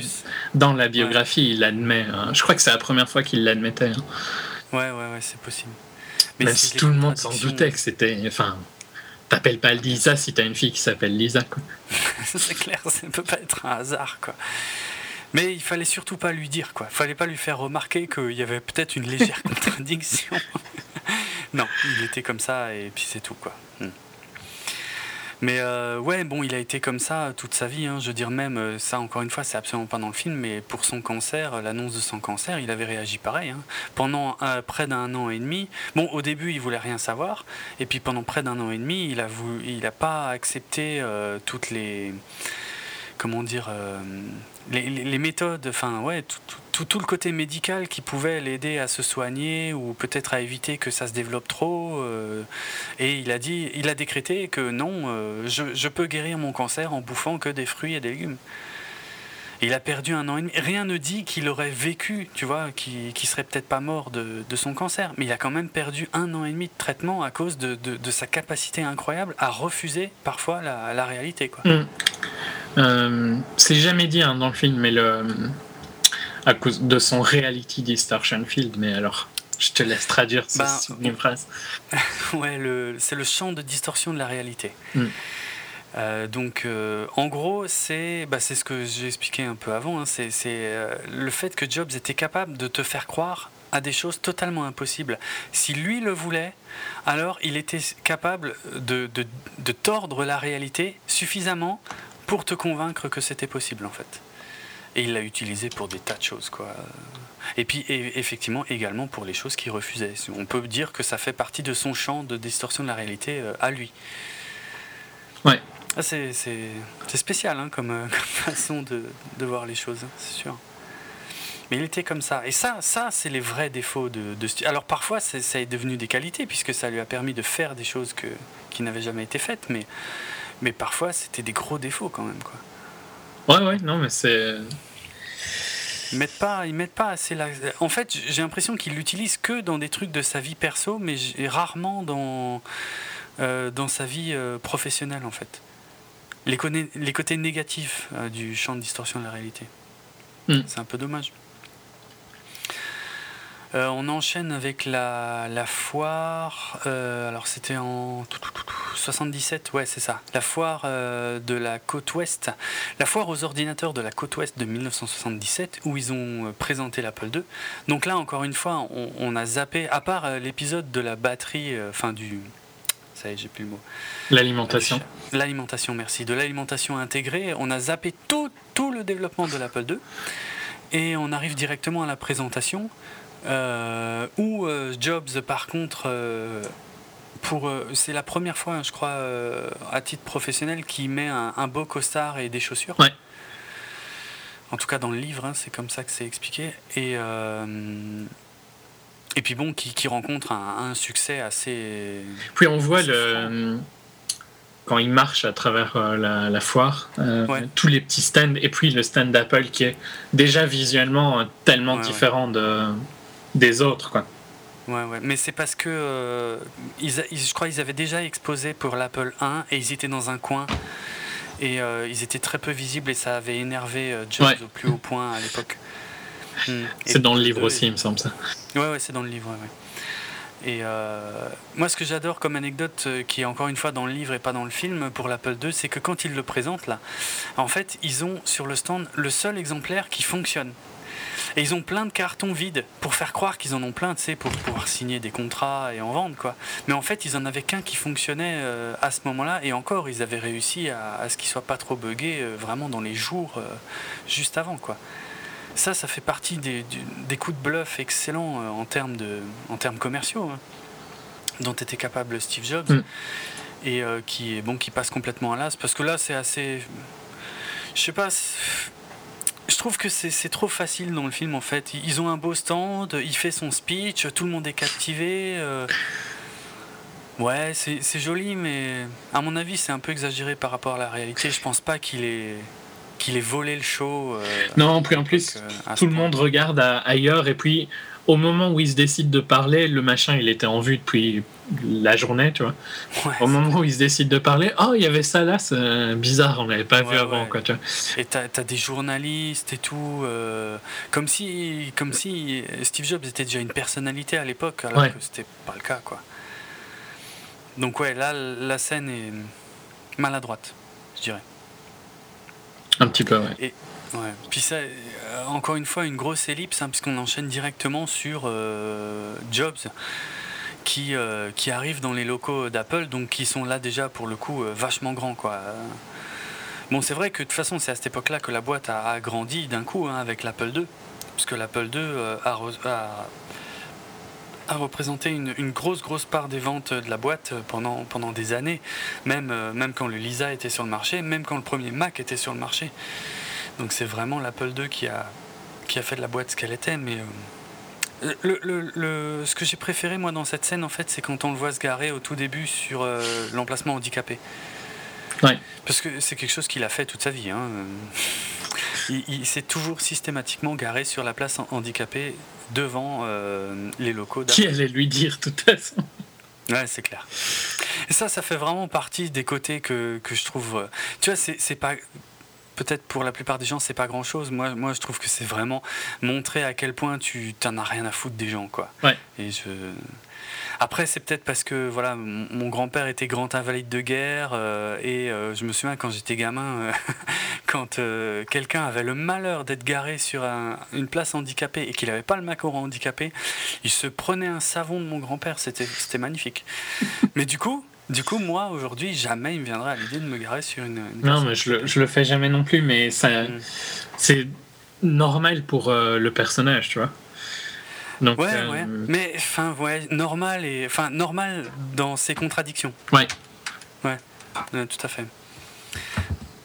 dans la biographie, il admet. Hein. Je crois que c'est la première fois qu'il l'admettait. Hein. Ouais, ouais, ouais, c'est possible. Mais Même si tout le monde s'en doutait que c'était. Enfin, t'appelles pas Lisa si t'as une fille qui s'appelle Lisa, quoi. c'est clair, ça ne peut pas être un hasard, quoi. Mais il fallait surtout pas lui dire, quoi. Il fallait pas lui faire remarquer qu'il y avait peut-être une légère contradiction. non, il était comme ça et puis c'est tout, quoi. Hmm. Mais euh, ouais, bon, il a été comme ça toute sa vie. Hein. Je veux dire, même euh, ça, encore une fois, c'est absolument pas dans le film, mais pour son cancer, l'annonce de son cancer, il avait réagi pareil. Hein. Pendant près d'un an et demi, bon, au début, il voulait rien savoir, et puis pendant près d'un an et demi, il a, voulu, il a pas accepté euh, toutes les. Comment dire les, méthodes, enfin ouais, tout, le côté médical qui pouvait l'aider à se soigner ou peut-être à éviter que ça se développe trop. Euh, et il a dit, il a décrété que non, euh, je, peux guérir mon cancer en bouffant que des fruits et des légumes. Il a perdu un an et demi. Rien ne dit qu'il aurait vécu, tu vois, qu'il qui serait peut-être pas mort de, son cancer. Mais il a quand même perdu un an et demi de traitement à cause de, sa capacité incroyable à refuser parfois la, réalité. Quoi. Mm. Euh, c'est jamais dit hein, dans le film, mais le, à cause de son reality distortion field. Mais alors, je te laisse traduire cette ben, phrase. ouais, c'est le champ de distorsion de la réalité. Mm. Euh, donc, euh, en gros, c'est bah, ce que j'ai expliqué un peu avant. Hein, c'est le fait que Jobs était capable de te faire croire à des choses totalement impossibles. Si lui le voulait, alors il était capable de, de, tordre la réalité suffisamment pour te convaincre que c'était possible en fait. Et il l'a utilisé pour des tas de choses quoi. Et puis effectivement également pour les choses qu'il refusait. On peut dire que ça fait partie de son champ de distorsion de la réalité euh, à lui. Ouais. Ah, c'est spécial hein, comme, euh, comme, façon de, de, voir les choses, hein, c'est sûr. Mais il était comme ça. Et ça, ça c'est les vrais défauts de, de Alors parfois, ça est devenu des qualités, puisque ça lui a permis de faire des choses que, qui n'avaient jamais été faites. Mais mais parfois, c'était des gros défauts quand même. Quoi. Ouais, ouais, non, mais c'est. Ils mettent pas, ils mettent pas assez la... En fait, j'ai l'impression qu'ils l'utilisent que dans des trucs de sa vie perso, mais rarement dans, euh, dans sa vie euh, professionnelle, en fait. Les, les côtés négatifs euh, du champ de distorsion de la réalité. Hmm. C'est un peu dommage. Euh, on enchaîne avec la, foire. Euh, alors c'était en 77, ouais c'est ça. La foire euh, de la côte ouest. La foire aux ordinateurs de la côte ouest de 1977 où ils ont présenté l'Apple II. Donc là encore une fois, on, a zappé, à part l'épisode de la batterie, enfin du... Ça y est, j'ai plus le mot. L'alimentation. L'alimentation, merci. De l'alimentation intégrée, on a zappé tout, tout le développement de l'Apple II. Et on arrive directement à la présentation euh, où euh, Jobs, par contre, euh, pour, c'est la première fois, je crois, à titre professionnel, qui met un, beau costard et des chaussures. Ouais. En tout cas, dans le livre, hein, c'est comme ça que c'est expliqué. Et, et puis bon, qui, rencontre un, succès assez. Puis on voit le quand il marche à travers la, foire, tous les petits stands, et puis le stand d'Apple qui est déjà visuellement tellement différent de, des autres, quoi. Ouais, ouais. Mais c'est parce que euh, ils, je crois qu'ils avaient déjà exposé pour l'Apple 1 et ils étaient dans un coin et euh, ils étaient très peu visibles et ça avait énervé euh, Jobs au plus haut point à l'époque. Hmm. C'est dans le livre aussi, il me semble ça. Ouais, ouais, c'est dans le livre. Ouais, Et moi, ce que j'adore comme anecdote, qui est encore une fois dans le livre et pas dans le film pour l'Apple 2, c'est que quand ils le présentent là, en fait, ils ont sur le stand le seul exemplaire qui fonctionne. Et ils ont plein de cartons vides pour faire croire qu'ils en ont plein, tu sais, pour pouvoir signer des contrats et en vendre, quoi. Mais en fait, ils en avaient qu'un qui fonctionnait euh, à ce moment-là, et encore, ils avaient réussi à, ce qu'il soit pas trop buggé euh, vraiment dans les jours euh, juste avant, quoi. Ça, ça fait partie des, coups de bluff excellents en termes de, en termes commerciaux, hein, dont était capable Steve Jobs. Mm. Et qui, bon, qui passe complètement à l'as, parce que là, c'est assez. Je sais pas je trouve que c'est trop facile dans le film en fait. Ils ont un beau stand, il fait son speech, tout le monde est captivé. Euh. Ouais, c'est joli, mais à mon avis, c'est un peu exagéré par rapport à la réalité. Je pense pas qu'il est qu'il ait volé le show. non, puis en plus, tout le monde regarde ailleurs et puis au moment où il se décide de parler, le machin, il était en vue depuis la journée, tu vois. au moment où il se décide de parler, oh, il y avait ça là, c'est bizarre, on l'avait pas vu avant, quoi, tu vois. Et t'as as des journalistes et tout, euh, comme, si, comme si Steve Jobs était déjà une personnalité à l'époque, alors que c'était pas le cas, quoi. Donc, ouais, là, la scène est maladroite, je dirais. Un petit peu, ouais. Et. Puis ça, euh, encore une fois, une grosse ellipse, hein, puisqu'on enchaîne directement sur euh, Jobs. Qui, euh, qui arrivent dans les locaux d'Apple, donc qui sont là déjà pour le coup vachement grands. Quoi. Bon, c'est vrai que de toute façon, c'est à cette époque-là que la boîte a, grandi d'un coup hein, avec l'Apple II, puisque l'Apple II a, représenté une, une, grosse, grosse part des ventes de la boîte pendant, pendant des années, même, même quand le Lisa était sur le marché, même quand le premier Mac était sur le marché. Donc c'est vraiment l'Apple II qui a, qui a fait de la boîte ce qu'elle était. Mais euh, le, le, ce que j'ai préféré moi dans cette scène en fait, c'est quand on le voit se garer au tout début sur euh, l'emplacement handicapé. Ouais. Parce que c'est quelque chose qu'il a fait toute sa vie. Hein. Il, s'est toujours systématiquement garé sur la place handicapée devant euh, les locaux. Qui allait lui dire de toute façon Ouais, c'est clair. Et ça, ça fait vraiment partie des côtés que, que je trouve. Tu vois, c'est pas peut-être pour la plupart des gens, c'est pas grand chose. Moi, moi, je trouve que c'est vraiment montrer à quel point tu t'en as rien à foutre des gens, quoi. Ouais. Et je. Après, c'est peut-être parce que voilà, mon grand-père était grand invalide de guerre euh, et euh, je me souviens quand j'étais gamin, euh, quand quelqu'un avait le malheur d'être garé sur une place handicapée et qu'il n'avait pas le macaron handicapé, il se prenait un savon de mon grand-père. C'était magnifique. Mais du coup, du coup, moi, aujourd'hui, jamais il me viendrait à l'idée de me garer sur une. non, mais je le, je le, fais jamais non plus, mais ça, mm. c'est normal pour euh, le personnage, tu vois. Donc, ouais, euh, ouais. Mais, enfin, ouais, normal, et, enfin, normal dans ses contradictions. Ouais. Ouais, tout à fait.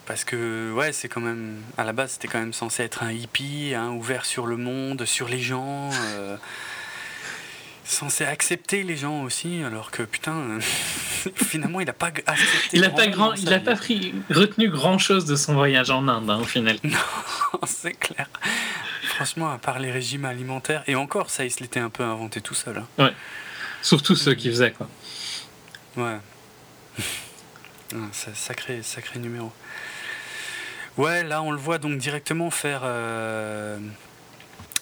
Parce que, ouais, c'est quand même. À la base, c'était quand même censé être un hippie, hein, ouvert sur le monde, sur les gens. Euh, censé accepter les gens aussi, alors que putain, finalement, il n'a pas accepté. Il n'a pas, grand, il a pas pris, retenu grand chose de son voyage en Inde, hein, au final. Non, c'est clair. Franchement, à part les régimes alimentaires, et encore, ça, il se l'était un peu inventé tout seul. Hein. Ouais. Surtout ceux qui faisaient, quoi. Ouais. sacré, sacré numéro. Ouais, là, on le voit donc directement faire. Euh,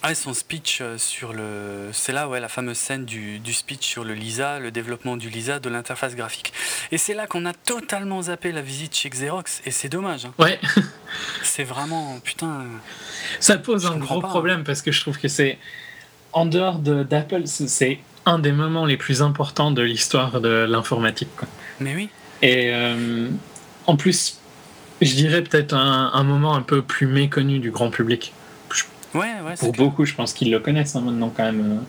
ah, son speech euh, sur le. C'est là, ouais, la fameuse scène du, speech sur le Lisa, le développement du Lisa, de l'interface graphique. Et c'est là qu'on a totalement zappé la visite chez Xerox, et c'est dommage. Hein. Ouais. c'est vraiment. Putain. Ça pose un gros problème parce que je trouve que c'est. En dehors d'Apple, c'est un des moments les plus importants de l'histoire de l'informatique. Mais oui. Et euh, en plus, je dirais peut-être un moment un peu plus méconnu du grand public. Ouais, ouais, Pour beaucoup, je pense qu'ils le connaissent hein, maintenant quand même.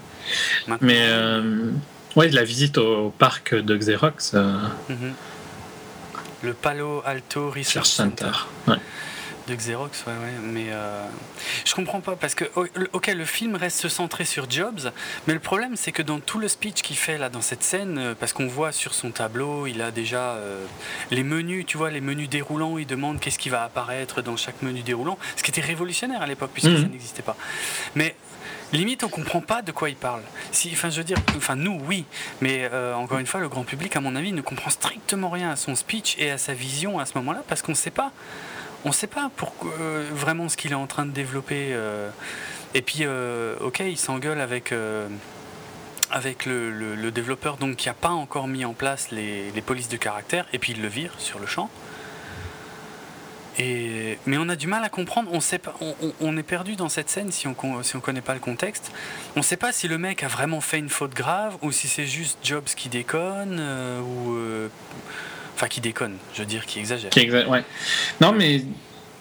Mais euh, ouais, la visite au parc de Xerox. Euh, mhm. Le Palo Alto Research, Center. De Xerox, ouais, ouais. Mais euh, je comprends pas parce que, ok, le film reste centré sur Jobs, mais le problème c'est que dans tout le speech qu'il fait là dans cette scène, euh, parce qu'on voit sur son tableau, il a déjà euh, les menus, tu vois, les menus déroulants, il demande qu'est-ce qui va apparaître dans chaque menu déroulant, ce qui était révolutionnaire à l'époque puisque mhm. ça n'existait pas. Mais limite on comprend pas de quoi il parle. Si, enfin je veux dire, enfin nous oui, mais encore une fois le grand public à mon avis ne comprend strictement rien à son speech et à sa vision à ce moment-là parce qu'on ne sait pas on ne sait pas pourquoi, euh, vraiment ce qu'il est en train de développer. Euh. et puis, euh, ok, il s'engueule avec, le, développeur donc, qui n'a pas encore mis en place les, polices de caractère, et puis il le vire sur le champ. Mais on a du mal à comprendre, on, est perdu dans cette scène si on ne connaît pas le contexte. On ne sait pas si le mec a vraiment fait une faute grave ou si c'est juste Jobs qui déconne ou Enfin, qui déconne, je veux dire, qui exagère. Qui ouais. Non, mais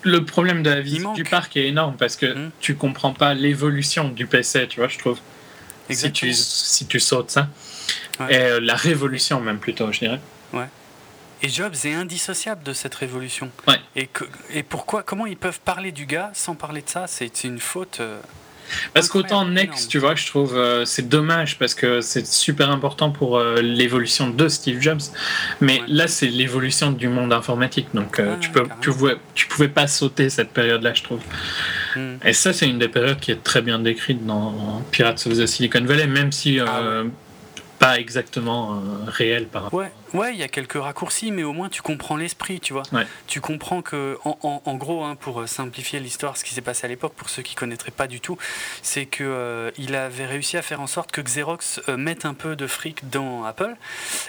le problème de la visite du parc est énorme parce que hmm. tu comprends pas l'évolution du PC, tu vois, je trouve. Si tu, si tu sautes ça. Et euh, la révolution, même plutôt, je dirais. Ouais. Et Jobs est indissociable de cette révolution. Ouais. Et, que, et pourquoi, comment ils peuvent parler du gars sans parler de ça? C'est une faute. Euh, Parce qu'autant Next, tu vois, je trouve euh, c'est dommage parce que c'est super important pour euh, l'évolution de Steve Jobs. Mais là, c'est l'évolution du monde informatique. Donc euh, tu, peux, tu, pouvais, tu pouvais pas sauter cette période-là, je trouve. Hmm. Et ça, c'est une des périodes qui est très bien décrite dans Pirates of the Silicon Valley, même si ah pas exactement réel par rapport. Ouais. Il y a quelques raccourcis, mais au moins tu comprends l'esprit, tu vois. Tu comprends que, en, gros, hein, pour euh, simplifier l'histoire, ce qui s'est passé à l'époque, pour ceux qui connaîtraient pas du tout, c'est que euh, il avait réussi à faire en sorte que Xerox euh, mette un peu de fric dans Apple,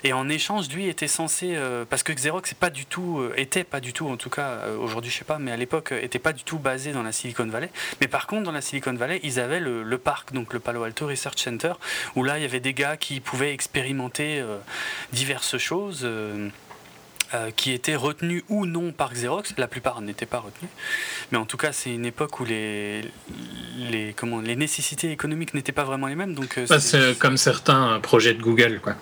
et en échange, lui était censé, parce que Xerox est pas du tout, était pas du tout, en tout cas aujourd'hui je sais pas, mais à l'époque était pas du tout basé dans la Silicon Valley. Mais par contre, dans la Silicon Valley, ils avaient le, le parc, donc le Palo Alto Research Center, où là il y avait des gars qui pouvaient expérimenter diverses choses euh, euh, qui étaient retenues ou non par Xerox. La plupart n'étaient pas retenues. Mais en tout cas, c'est une époque où les, les, comment, les nécessités économiques n'étaient pas vraiment les mêmes. Donc, euh, c'est comme certains projets de Google. Quoi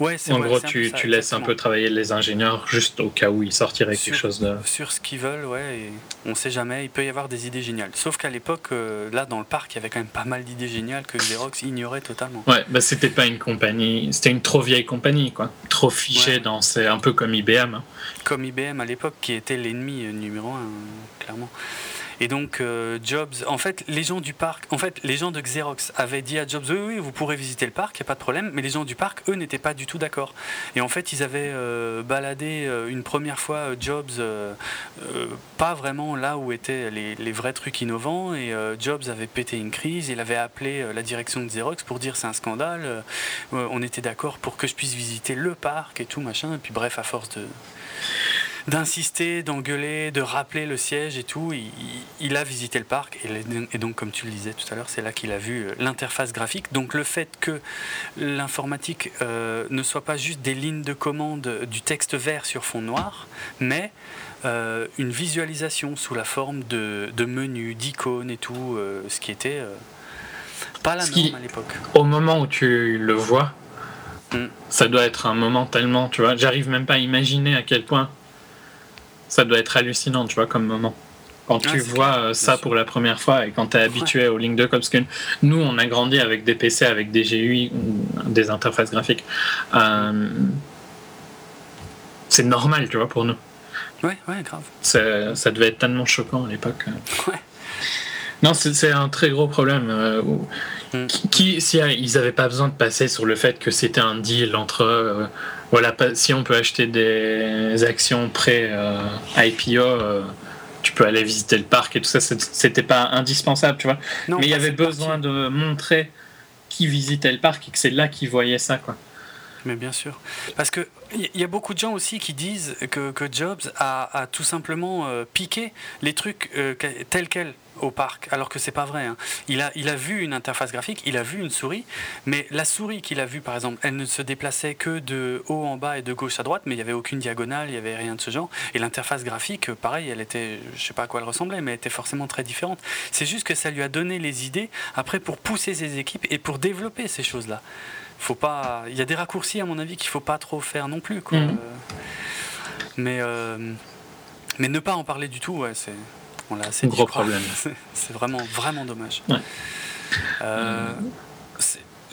en gros, tu, tu laisses un peu travailler les ingénieurs juste au cas où ils sortiraient quelque chose de. Sur ce qu'ils veulent, ouais. Et on sait jamais, il peut y avoir des idées géniales. Sauf qu'à l'époque, euh, là, dans le parc, il y avait quand même pas mal d'idées géniales que Xerox ignorait totalement. Ouais, bah c'était pas une compagnie, c'était une trop vieille compagnie, quoi. Trop fichée dans. C'est un peu comme IBM. Hein. Comme IBM à l'époque, qui était l'ennemi euh, numéro un, clairement. Et donc euh, Jobs, en fait, les gens du parc, en fait, les gens de Xerox avaient dit à Jobs, oui, oui, vous pourrez visiter le parc, il n'y a pas de problème. Mais les gens du parc, eux, n'étaient pas du tout d'accord. Et en fait, ils avaient euh, baladé euh, une première fois Jobs, pas vraiment là où étaient les, vrais trucs innovants. Et Jobs avait pété une crise. Il avait appelé la direction de Xerox pour dire c'est un scandale. on était d'accord pour que je puisse visiter le parc et tout machin. Et puis bref, à force de d'insister, d'engueuler, de rappeler le siège et tout. Il, a visité le parc et, donc, comme tu le disais tout à l'heure, c'est là qu'il a vu euh, l'interface graphique. Donc le fait que l'informatique euh, ne soit pas juste des lignes de commande du texte vert sur fond noir, mais euh, une visualisation sous la forme de, menus, d'icônes et tout, ce qui était pas la norme à l'époque. Au moment où tu le vois, hmm. ça doit être un moment tellement, tu vois, j'arrive même pas à imaginer à quel point ça doit être hallucinant, tu vois, comme moment. Quand tu vois euh, ça pour la première fois et quand tu es habitué aux lignes de code, parce que nous, on a grandi avec des PC, avec des GUI, des interfaces graphiques. Euh, c'est normal, tu vois, pour nous. Ouais, ouais, grave. Ça devait être tellement choquant à l'époque. Ouais. Non, c'est un très gros problème. Euh, mm. qui, si ils n'avaient pas besoin de passer sur le fait que c'était un deal entre voilà, si on peut acheter des actions pré euh, IPO, euh, tu peux aller visiter le parc et tout ça, c'était pas indispensable, tu vois. Mais il y avait besoin de montrer qui visitait le parc et que c'est là qu'ils voyaient ça, quoi. Mais bien sûr. Parce qu'il y a beaucoup de gens aussi qui disent que, Jobs a, tout simplement euh, piqué les trucs tels quels au parc, alors que c'est pas vrai. Hein. Il, a, il a vu une interface graphique, il a vu une souris, mais la souris qu'il a vue, par exemple, elle ne se déplaçait que de haut en bas et de gauche à droite, mais il n'y avait aucune diagonale, il n'y avait rien de ce genre. Et l'interface graphique, pareil, elle était, je sais pas à quoi elle ressemblait, mais elle était forcément très différente. C'est juste que ça lui a donné les idées après pour pousser ses équipes et pour développer ces choses-là. Faut pas, il y a des raccourcis à mon avis qu'il faut pas trop faire non plus. Quoi. Mhm. Mais euh, mais ne pas en parler du tout, ouais, c'est c'est gros problème. C'est vraiment, vraiment dommage. Euh,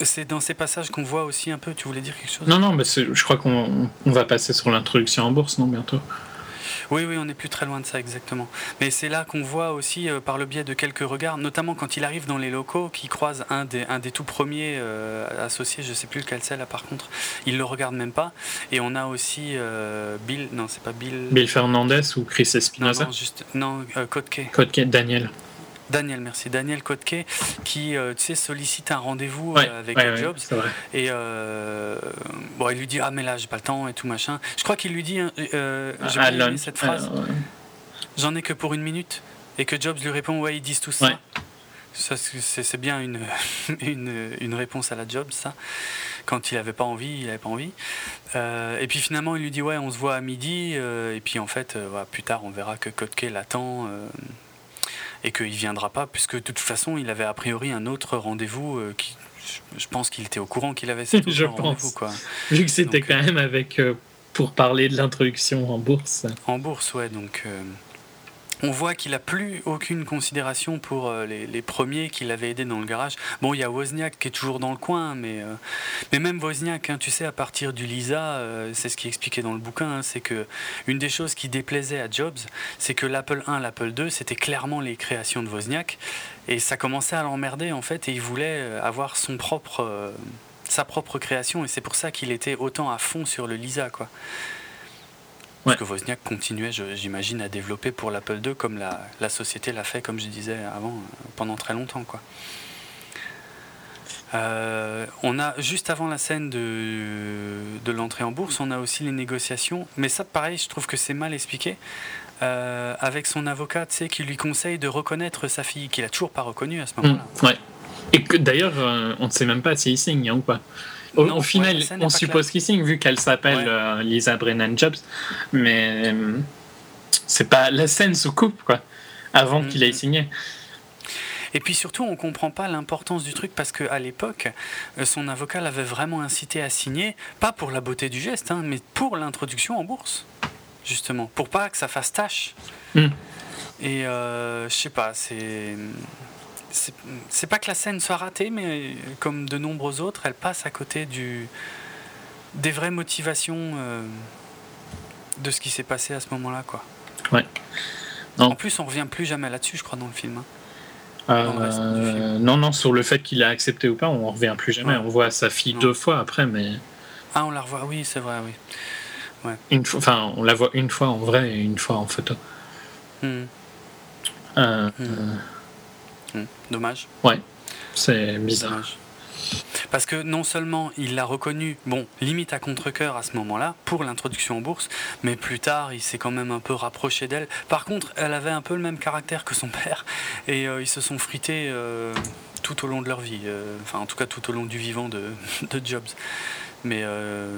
c'est dans ces passages qu'on voit aussi un peu. Tu voulais dire quelque chose? Non, non, mais je crois qu'on va passer sur l'introduction en bourse, non, bientôt? Oui, oui, on n'est plus très loin de ça exactement. Mais c'est là qu'on voit aussi, euh, par le biais de quelques regards, notamment quand il arrive dans les locaux, qu'il croise un des, un des tout premiers euh, associés, je ne sais plus lequel c'est là par contre, il le regarde même pas. Et on a aussi euh, Bill, non, c'est pas Bill. Bill Fernandez ou Chris Espinosa Non, juste, non, Kotke. Kotke, Daniel. Daniel, merci. Daniel Kotke, qui euh, tu sais, sollicite un rendez-vous euh, avec Jobs. et euh, bon, il lui dit Ah, mais là, j'ai pas le temps et tout machin. Je crois qu'il lui dit hein, J'ai aimé cette phrase. J'en ai que pour une minute. Et que Jobs lui répond Ouais, ils disent tout ça. ça c'est bien une, une, une, réponse à la Jobs, ça. Quand il avait pas envie, il avait pas envie. et puis finalement, il lui dit Ouais, on se voit à midi. et puis en fait, plus tard, on verra que Kotke l'attend et qu'il ne viendra pas, puisque de toute façon, il avait a priori un autre rendez-vous euh, qui. Je pense qu'il était au courant qu'il avait cet autre rendez-vous. Quoi. Vu que c'était quand euh, même avec. Euh, pour parler de l'introduction en bourse. En bourse, ouais, donc. On voit qu'il a plus aucune considération pour euh, les, premiers qui l'avaient aidé dans le garage. Bon, il y a Wozniak qui est toujours dans le coin, mais, euh, mais même Wozniak, hein, tu sais, à partir du Lisa, euh, c'est ce qui est expliqué dans le bouquin, hein, c'est que une des choses qui déplaisait à Jobs, c'est que l'Apple 1, l'Apple 2, c'était clairement les créations de Wozniak, et ça commençait à l'emmerder en fait, et il voulait avoir son propre, sa propre création, et c'est pour ça qu'il était autant à fond sur le Lisa, quoi. Parce que Wozniak continuait, j'imagine, à développer pour l'Apple II comme la, société l'a fait, comme je disais avant, euh, pendant très longtemps. Quoi. Euh, on a juste avant la scène de, de l'entrée en bourse, on a aussi les négociations. Mais ça, pareil, je trouve que c'est mal expliqué. Euh, avec son avocat, tu sais, qui lui conseille de reconnaître sa fille, qu'il a toujours pas reconnue à ce moment-là. Mmh, ouais. Et que d'ailleurs, on ne sait même pas s'il signe hein, ou pas. Au, final, on suppose qu'il signe vu qu'elle s'appelle euh, Lisa Brennan Jobs, mais euh, c'est pas la scène se coupe quoi, avant qu'il ait mm-hmm. signé. Et puis surtout, on comprend pas l'importance du truc parce qu'à l'époque, euh, son avocat l'avait vraiment incité à signer, pas pour la beauté du geste, hein, mais pour l'introduction en bourse, justement, pour pas que ça fasse tâche. Mm. Et je sais pas, c'est c'est pas que la scène soit ratée, mais comme de nombreux autres, elle passe à côté du, des vraies motivations euh, de ce qui s'est passé à ce moment-là. Quoi. Ouais. En plus, on revient plus jamais là-dessus, je crois, dans le film. Hein. Euh, non, non, sur le fait qu'il a accepté ou pas, on revient plus jamais. On voit sa fille deux fois après, mais. Ah, on la revoit, oui, c'est vrai, oui. Ouais. Une fois, enfin, on la voit une fois en vrai et une fois en photo. Hmm. Euh, hmm. Dommage. Ouais, c'est bizarre. Parce que non seulement il l'a reconnu, bon, limite à contre-coeur à ce moment-là, pour l'introduction en bourse, mais plus tard, il s'est quand même un peu rapproché d'elle. Par contre, elle avait un peu le même caractère que son père, et euh, ils se sont frités euh, tout au long de leur vie, euh, enfin en tout cas tout au long du vivant de, de Jobs. Mais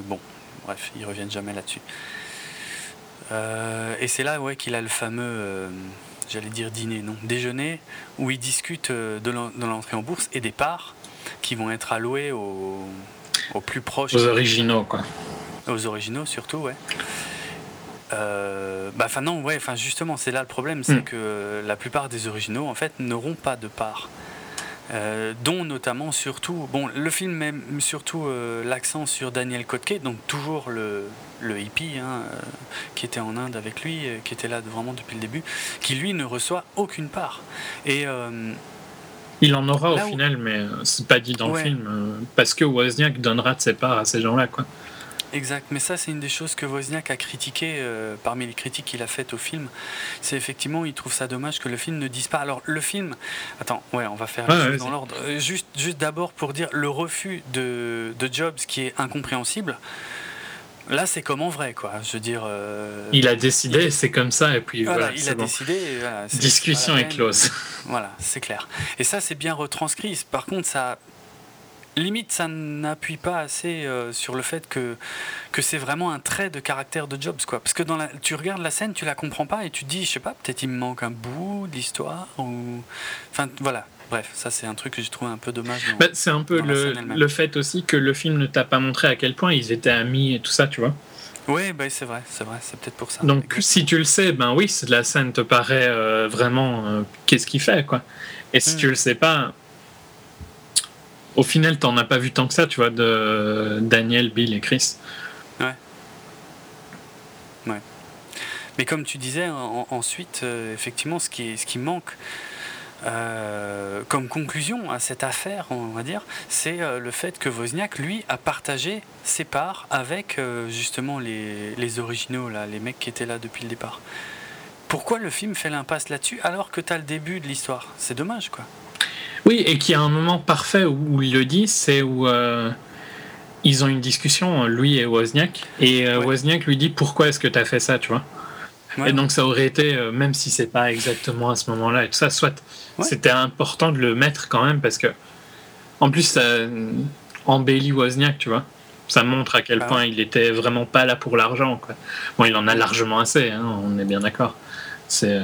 bon, bref, ils reviennent jamais là-dessus. et c'est là ouais, qu'il a le fameux j'allais dire dîner, non, déjeuner, où ils discutent euh, de l'entrée en bourse et des parts qui vont être allouées aux, plus proches. Aux originaux, quoi. Aux originaux, surtout, ouais. Euh, bah, enfin non, ouais, enfin justement, c'est là le problème, c'est hmm. que la plupart des originaux, en fait, n'auront pas de parts. Euh, dont notamment surtout, bon, le film met surtout euh, l'accent sur Daniel Kotke, donc toujours le, le hippie hein, euh, qui était en Inde avec lui, qui était là vraiment depuis le début, qui lui ne reçoit aucune part. Et il en aura au final, mais c'est pas dit dans le film, parce que Wozniak donnera de ses parts à ces gens-là, quoi. Exact, mais ça c'est une des choses que Wozniak a critiqué euh, parmi les critiques qu'il a faites au film. C'est effectivement, il trouve ça dommage que le film ne dise pas. Alors le film, attends, ouais, on va faire dans l'ordre. Euh, juste, juste d'abord pour dire le refus de, de Jobs qui est incompréhensible. Là, c'est comme en vrai, quoi. Je veux dire. Euh, il a décidé, c'est comme ça, et puis voilà. il a décidé. Discussion est close. Voilà, c'est clair. Et ça, c'est bien retranscrit. Par contre, ça, limite, ça n'appuie pas assez euh, sur le fait que, que c'est vraiment un trait de caractère de Jobs. Quoi. Parce que dans la, tu regardes la scène, tu la comprends pas et tu te dis, je sais pas, peut-être il me manque un bout de l'histoire. Ou... Enfin, voilà. Bref, ça c'est un truc que j'ai trouvé un peu dommage. Bah, c'est un peu le, le, fait aussi que le film ne t'a pas montré à quel point ils étaient amis et tout ça, tu vois. Oui, bah, c'est vrai, c'est vrai, c'est peut-être pour ça. Donc si tu le sais, ben oui, la scène te paraît euh, vraiment euh, qu'est-ce qu'il fait, quoi. Et si hmm. tu le sais pas, au final, t'en as pas vu tant que ça, tu vois, de Daniel, Bill et Chris. Ouais. Ouais. Mais comme tu disais, ensuite, euh, effectivement, ce qui, ce qui manque euh, comme conclusion à cette affaire, on va dire, c'est euh, le fait que Wozniak, lui, a partagé ses parts avec justement les, les, originaux, là, les mecs qui étaient là depuis le départ. Pourquoi le film fait l'impasse là-dessus alors que tu as le début de l'histoire? C'est dommage, quoi. Oui, et qu'il y a un moment parfait où il le dit, c'est où euh, ils ont une discussion, lui et Wozniak, et euh, Wozniak lui dit pourquoi est-ce que tu as fait ça, tu vois? Et donc ça aurait été, euh, même si c'est pas exactement à ce moment-là et tout ça, soit c'était important de le mettre quand même parce que, en plus, ça embellit Wozniak, tu vois? Ça montre à quel bah point il était vraiment pas là pour l'argent. Bon, il en a largement assez, hein, on est bien d'accord. C'est,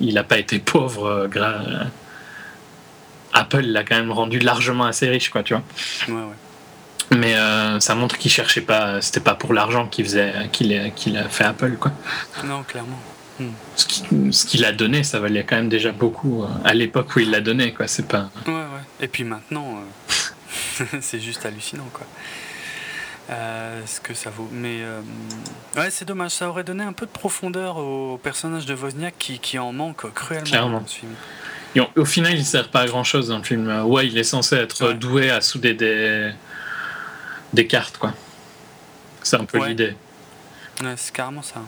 il n'a pas été pauvre grâce Apple l'a quand même rendu largement assez riche, quoi, tu vois. Ouais, ouais. Mais euh, ça montre qu'il cherchait pas, c'était pas pour l'argent qu'il faisait, qu'il a, fait Apple, quoi. Non, clairement. Hmm. Ce qu'il a donné, ça valait quand même déjà beaucoup euh, à l'époque où il l'a donné, quoi. C'est pas. Ouais, ouais. Et puis maintenant, euh, c'est juste hallucinant, quoi. Euh, ce que ça vaut. Mais ouais, c'est dommage. Ça aurait donné un peu de profondeur au personnage de Wozniak qui, qui en manque cruellement Clairement. Et au final, il sert pas à grand chose dans le film. Ouais, il est censé être doué à souder des, des cartes, quoi. C'est un peu l'idée. Ouais, c'est carrément ça.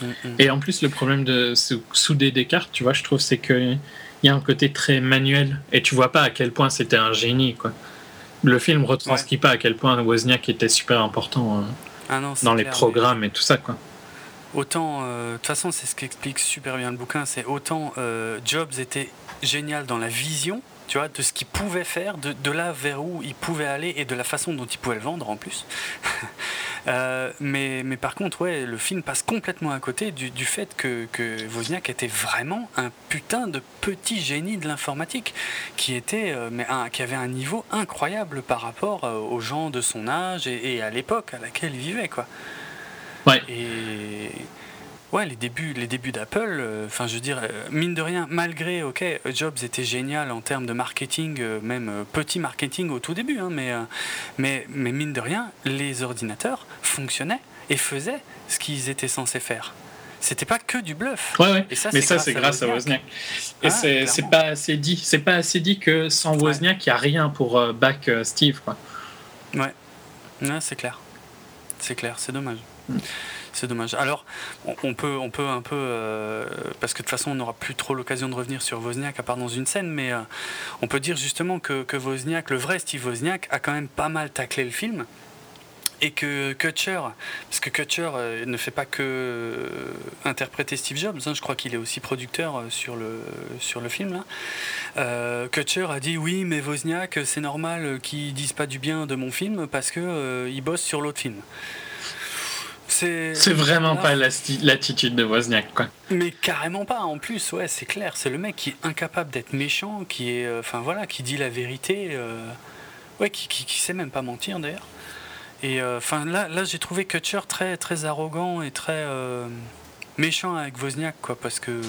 Mm, mm. Et en plus, le problème de souder des cartes, tu vois, je trouve, c'est qu'il y a un côté très manuel et tu vois pas à quel point c'était un génie, quoi. Le film retranscrit pas à quel point Wozniak était super important euh, ah dans les programmes et tout ça, quoi. Autant, euh, de toute façon, c'est ce qu'explique super bien le bouquin, c'est autant euh, Jobs était génial dans la vision, tu vois, de ce qu'il pouvait faire, de, de, là vers où il pouvait aller et de la façon dont il pouvait le vendre en plus. Euh, mais, mais par contre, ouais, le film passe complètement à côté du, fait que, que Wozniak était vraiment un putain de petit génie de l'informatique, qui était, mais qui avait un niveau incroyable par rapport aux gens de son âge et, et à l'époque à laquelle il vivait, quoi. Ouais. Et Ouais, les débuts, les débuts d'Apple, euh, enfin, je veux dire, euh, mine de rien, malgré, ok, Jobs était génial en termes de marketing, euh, même petit marketing au tout début, hein, mais, mais, mais mine de rien, les ordinateurs fonctionnaient et faisaient ce qu'ils étaient censés faire. C'était pas que du bluff. Ouais, ouais. mais ça, c'est grâce à Wozniak. Et c'est pas assez dit. C'est pas assez dit que sans Wozniak, il n'y a rien pour back Steve, quoi. Ouais. Ouais, c'est clair. C'est clair, c'est dommage. C'est dommage. Alors, on peut, on peut un peu, euh, parce que de toute façon, on n'aura plus trop l'occasion de revenir sur Wozniak à part dans une scène, mais euh, on peut dire justement que, que Wozniak, le vrai Steve Wozniak, a quand même pas mal taclé le film et que Kutcher, parce que Kutcher euh, ne fait pas que interpréter Steve Jobs, hein, je crois qu'il est aussi producteur sur le, sur le film. Là. Kutcher a dit oui, mais Wozniak, c'est normal qu'il dise pas du bien de mon film parce que il bosse sur l'autre film. C'est vraiment pas l'attitude de Wozniak, quoi. Mais carrément pas, en plus, ouais, c'est clair. C'est le mec qui est incapable d'être méchant, qui est. Euh, enfin voilà, qui dit la vérité. Euh, ouais, qui, qui, sait même pas mentir d'ailleurs. Et euh, enfin là, là j'ai trouvé Kutcher très, très arrogant et très méchant avec Wozniak, quoi, parce que.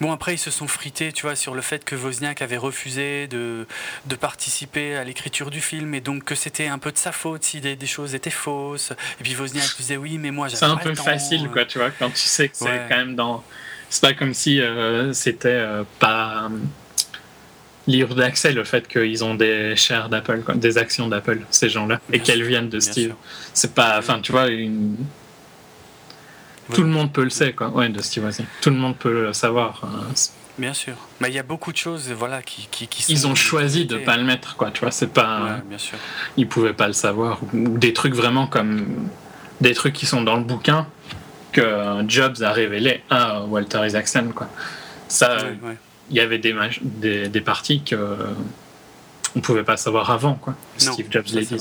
Bon, après, ils se sont frités, tu vois, sur le fait que Wozniak avait refusé de, de participer à l'écriture du film et donc que c'était un peu de sa faute si des, des choses étaient fausses. Et puis Wozniak disait oui, mais moi j'avais C'est un peu facile, quoi, tu vois, quand tu sais que c'est quand même dans. C'est pas comme si euh, c'était euh, pas euh, libre d'accès le fait qu'ils ont des shares d'Apple, des actions d'Apple, ces gens-là, et qu'elles viennent de Steve. C'est pas. Enfin, tu vois, une tout le monde peut le sait, quoi. Ouais, de Steve. Tout le monde peut le savoir. Hein. Bien sûr. Mais il y a beaucoup de choses, voilà, qui, qui, qui Ils ont choisi de pas le mettre, quoi. Tu vois, c'est pas. Ouais, bien sûr. Ils pouvaient pas le savoir. Ou des trucs vraiment comme des trucs qui sont dans le bouquin que Jobs a révélé à Walter Isaacson, quoi. Ça, il y avait des, des, des parties que on pouvait pas savoir avant, quoi. Steve Jobs les dit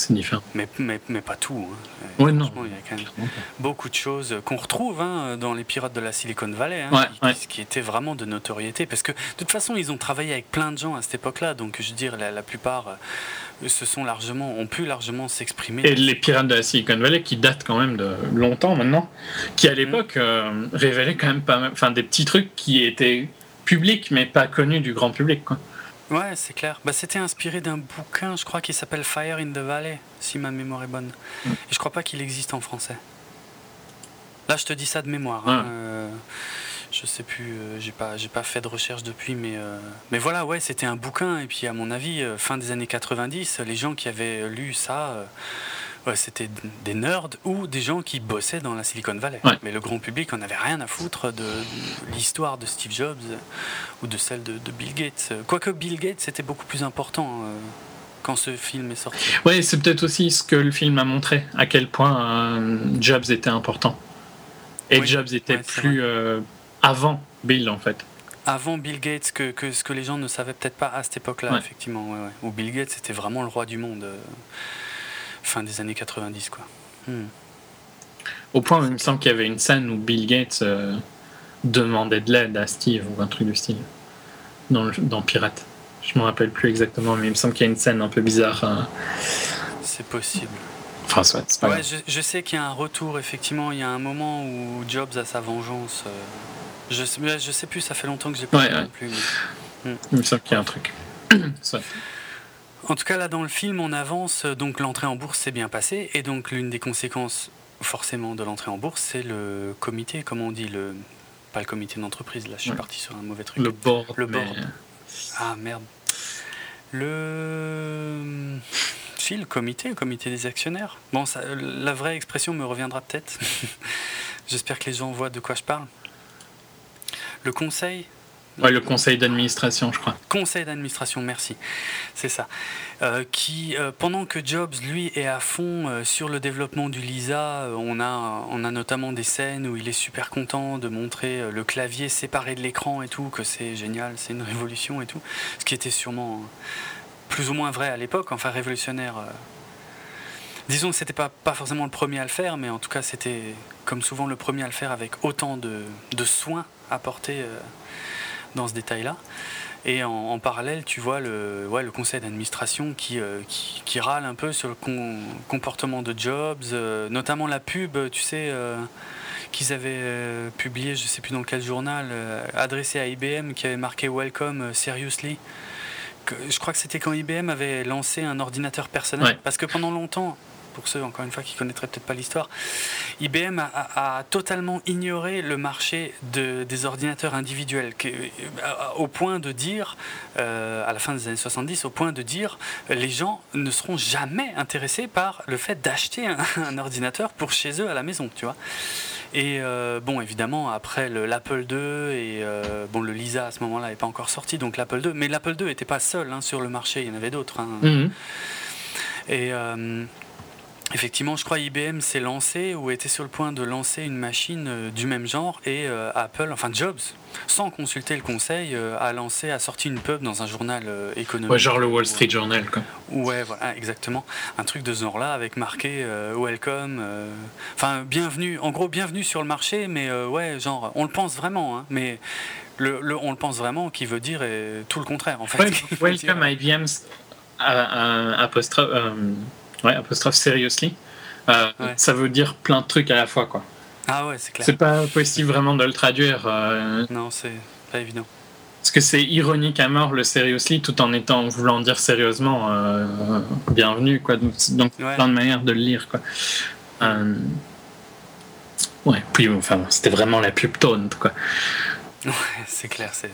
c'est différent. Mais, mais, mais, pas tout. Hein. Oui, non. Il y a quand même beaucoup de choses qu'on retrouve hein, dans les pirates de la Silicon Valley, hein, qui, qui, étaient vraiment de notoriété. Parce que de toute façon, ils ont travaillé avec plein de gens à cette époque-là. Donc, je veux dire, la, plupart euh, se sont largement, ont pu largement s'exprimer. Et les pirates de la Silicon Valley, qui datent quand même de longtemps maintenant, qui à l'époque euh, révélaient quand même pas enfin, des petits trucs qui étaient publics, mais pas connus du grand public. Quoi. Ouais, c'est clair. Bah, c'était inspiré d'un bouquin, je crois, qui s'appelle Fire in the Valley, si ma mémoire est bonne. Mm. Et je crois pas qu'il existe en français. Là, je te dis ça de mémoire. Hein. Euh, je sais plus, euh, j'ai pas, j'ai pas fait de recherche depuis, mais, euh, mais voilà, ouais, c'était un bouquin. Et puis, à mon avis, fin des années 90, les gens qui avaient lu ça c'était des nerds ou des gens qui bossaient dans la Silicon Valley. Mais le grand public en avait rien à foutre de, l'histoire de Steve Jobs ou de celle de, Bill Gates. Quoique Bill Gates était beaucoup plus important euh, quand ce film est sorti. Oui, c'est peut-être aussi ce que le film a montré, à quel point euh, Jobs était important. Et Jobs était plus euh, avant Bill, en fait avant Bill Gates que, que, ce que les gens ne savaient peut-être pas à cette époque-là, effectivement. Où Bill Gates était vraiment le roi du monde fin des années 90. Quoi. Hmm. Au point, il me semble qu'il y avait une scène où Bill Gates euh, demandait de l'aide à Steve ou un truc du style dans, dans Pirate. Je me rappelle plus exactement, mais il me semble qu'il y a une scène un peu bizarre. Hein. C'est possible. Enfin, soit, c'est pas Ouais, grave. je, je sais qu'il y a un retour, effectivement. Il y a un moment où Jobs a sa vengeance. euh, Je, sais- je sais plus, ça fait longtemps que j'ai pas Ouais, vu ouais. non plus. mais- Il me semble qu'il y a un truc. En tout cas, là, dans le film, on avance. Donc, l'entrée en bourse s'est bien passée. Et donc, l'une des conséquences, forcément, de l'entrée en bourse, c'est le comité, comment on dit le... Pas le comité d'entreprise, là, je suis Ouais. parti sur un mauvais truc. Le board. Le mais- board. Ah, merde. Le. Si, le comité, le comité des actionnaires. Bon, ça, la vraie expression me reviendra peut-être. J'espère que les gens voient de quoi je parle. Le conseil Ouais, le conseil d'administration, je crois. Conseil d'administration, merci. C'est ça. Euh, qui, euh, pendant que Jobs, lui, est à fond euh, sur le développement du Lisa, on, a, on a notamment des scènes où il est super content de montrer le clavier séparé de l'écran et tout, que c'est génial, c'est une révolution et tout. Ce qui était sûrement plus ou moins vrai à l'époque, enfin révolutionnaire. Disons que c'était pas, pas forcément le premier à le faire, mais en tout cas c'était comme souvent le premier à le faire avec autant de, de soins apportés dans ce détail-là. Et en, en parallèle, tu vois le, ouais, le conseil d'administration qui, euh, qui, qui râle un peu sur le comportement de Jobs, euh, notamment la pub, tu sais, euh, qu'ils avaient euh, publié, je sais plus dans quel journal, euh, adressé à IBM, qui avait marqué Welcome Seriously. Que- je crois que c'était quand IBM avait lancé un ordinateur personnel. Ouais. Parce que pendant longtemps, pour ceux encore une fois qui connaîtraient peut-être pas l'histoire, IBM a, a- a totalement ignoré le marché de- des ordinateurs individuels, que- à- au point de dire, euh, à la fin des années 70, au point de dire, euh, les gens ne seront jamais intéressés par le fait d'acheter un, un ordinateur pour chez eux à la maison, tu vois. Et euh, bon, évidemment, après le- l'Apple II et euh, bon, le Lisa à ce moment-là n'est pas encore sorti, donc l'Apple II, mais l'Apple II n'était pas seul hein, sur le marché, il y en avait d'autres. hein. Mhm. Et euh, effectivement, je crois IBM s'est lancé ou était sur le point de lancer une machine euh, du même genre et euh, Apple, enfin Jobs, sans consulter le conseil, euh, a lancé, a sorti une pub dans un journal économique. Ouais, genre le Wall Street Journal, quoi. Ouais, voilà, exactement. Un truc de ce genre-là avec marqué Welcome, enfin bienvenue, en gros bienvenue sur le marché, mais ouais, genre on le pense vraiment, hein, mais le, le on le pense vraiment qui veut dire tout le contraire en fait. Ouais, welcome IBM euh, apostrophe, ouais, apostrophe seriously. Euh, Ouais. Ça veut dire plein de trucs à la fois, quoi. Ah ouais, c'est clair. C'est pas possible vraiment de le traduire. euh, Non, c'est pas évident. Parce que c'est ironique à mort le seriously tout en étant voulant dire sérieusement euh, bienvenue quoi. Donc, donc Ouais. plein de manières de le lire quoi. Euh, Ouais, puis enfin c'était vraiment la pub tone quoi. Ouais, c'est clair, c'est,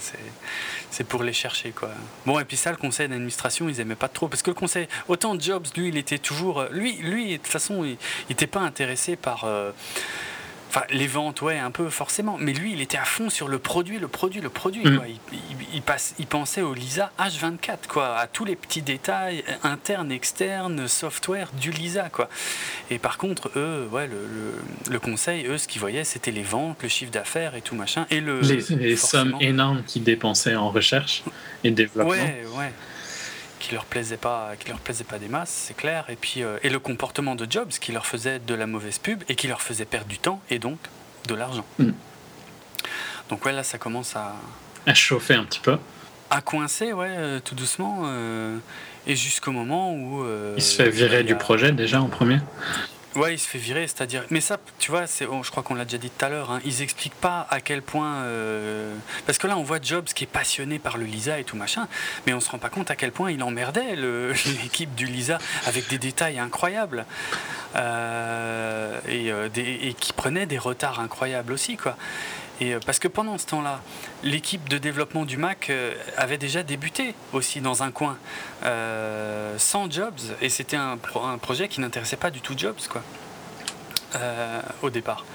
c'est, pour les chercher, quoi. Bon, et puis ça, le conseil d'administration, ils aimaient pas trop. Parce que le conseil, autant Jobs, lui, il était toujours. euh, Lui, lui de toute façon, il n'était pas intéressé par. euh, Enfin, les ventes, ouais, un peu forcément. Mais lui, il était à fond sur le produit, le produit, le produit. Quoi. Il, il- il passe, il pensait au Lisa H24, quoi, à tous les petits détails internes, externes, software du Lisa, quoi. Et par contre, eux, ouais, le, le- le conseil, eux, ce qu'ils voyaient, c'était les ventes, le chiffre d'affaires et tout machin. Et le, Les, les sommes énormes qu'ils dépensaient en recherche et développement. Ouais, ouais. Qui leur plaisait pas, qui leur plaisait pas des masses, c'est clair. Et puis euh, et le comportement de Jobs qui leur faisait de la mauvaise pub et qui leur faisait perdre du temps et donc de l'argent. Mm. Donc ouais, là ça commence à, À chauffer un petit peu. à coincer, ouais, euh, tout doucement. euh, et jusqu'au moment où euh, Il se fait virer du projet déjà en premier. Ouais, il se fait virer, c'est-à-dire. Mais ça, tu vois, c'est, je crois qu'on l'a déjà dit tout à l'heure. hein, ils expliquent pas à quel point. euh, Parce que là, on voit Jobs qui est passionné par le Lisa et tout machin, mais on se rend pas compte à quel point il emmerdait l'équipe du Lisa avec des détails incroyables Euh, et, euh, et qui prenait des retards incroyables aussi, quoi. Et euh, parce que pendant ce temps-là, l'équipe de développement du Mac euh, avait déjà débuté aussi dans un coin, euh, sans Jobs, et c'était un, pro- un projet qui n'intéressait pas du tout Jobs, au départ.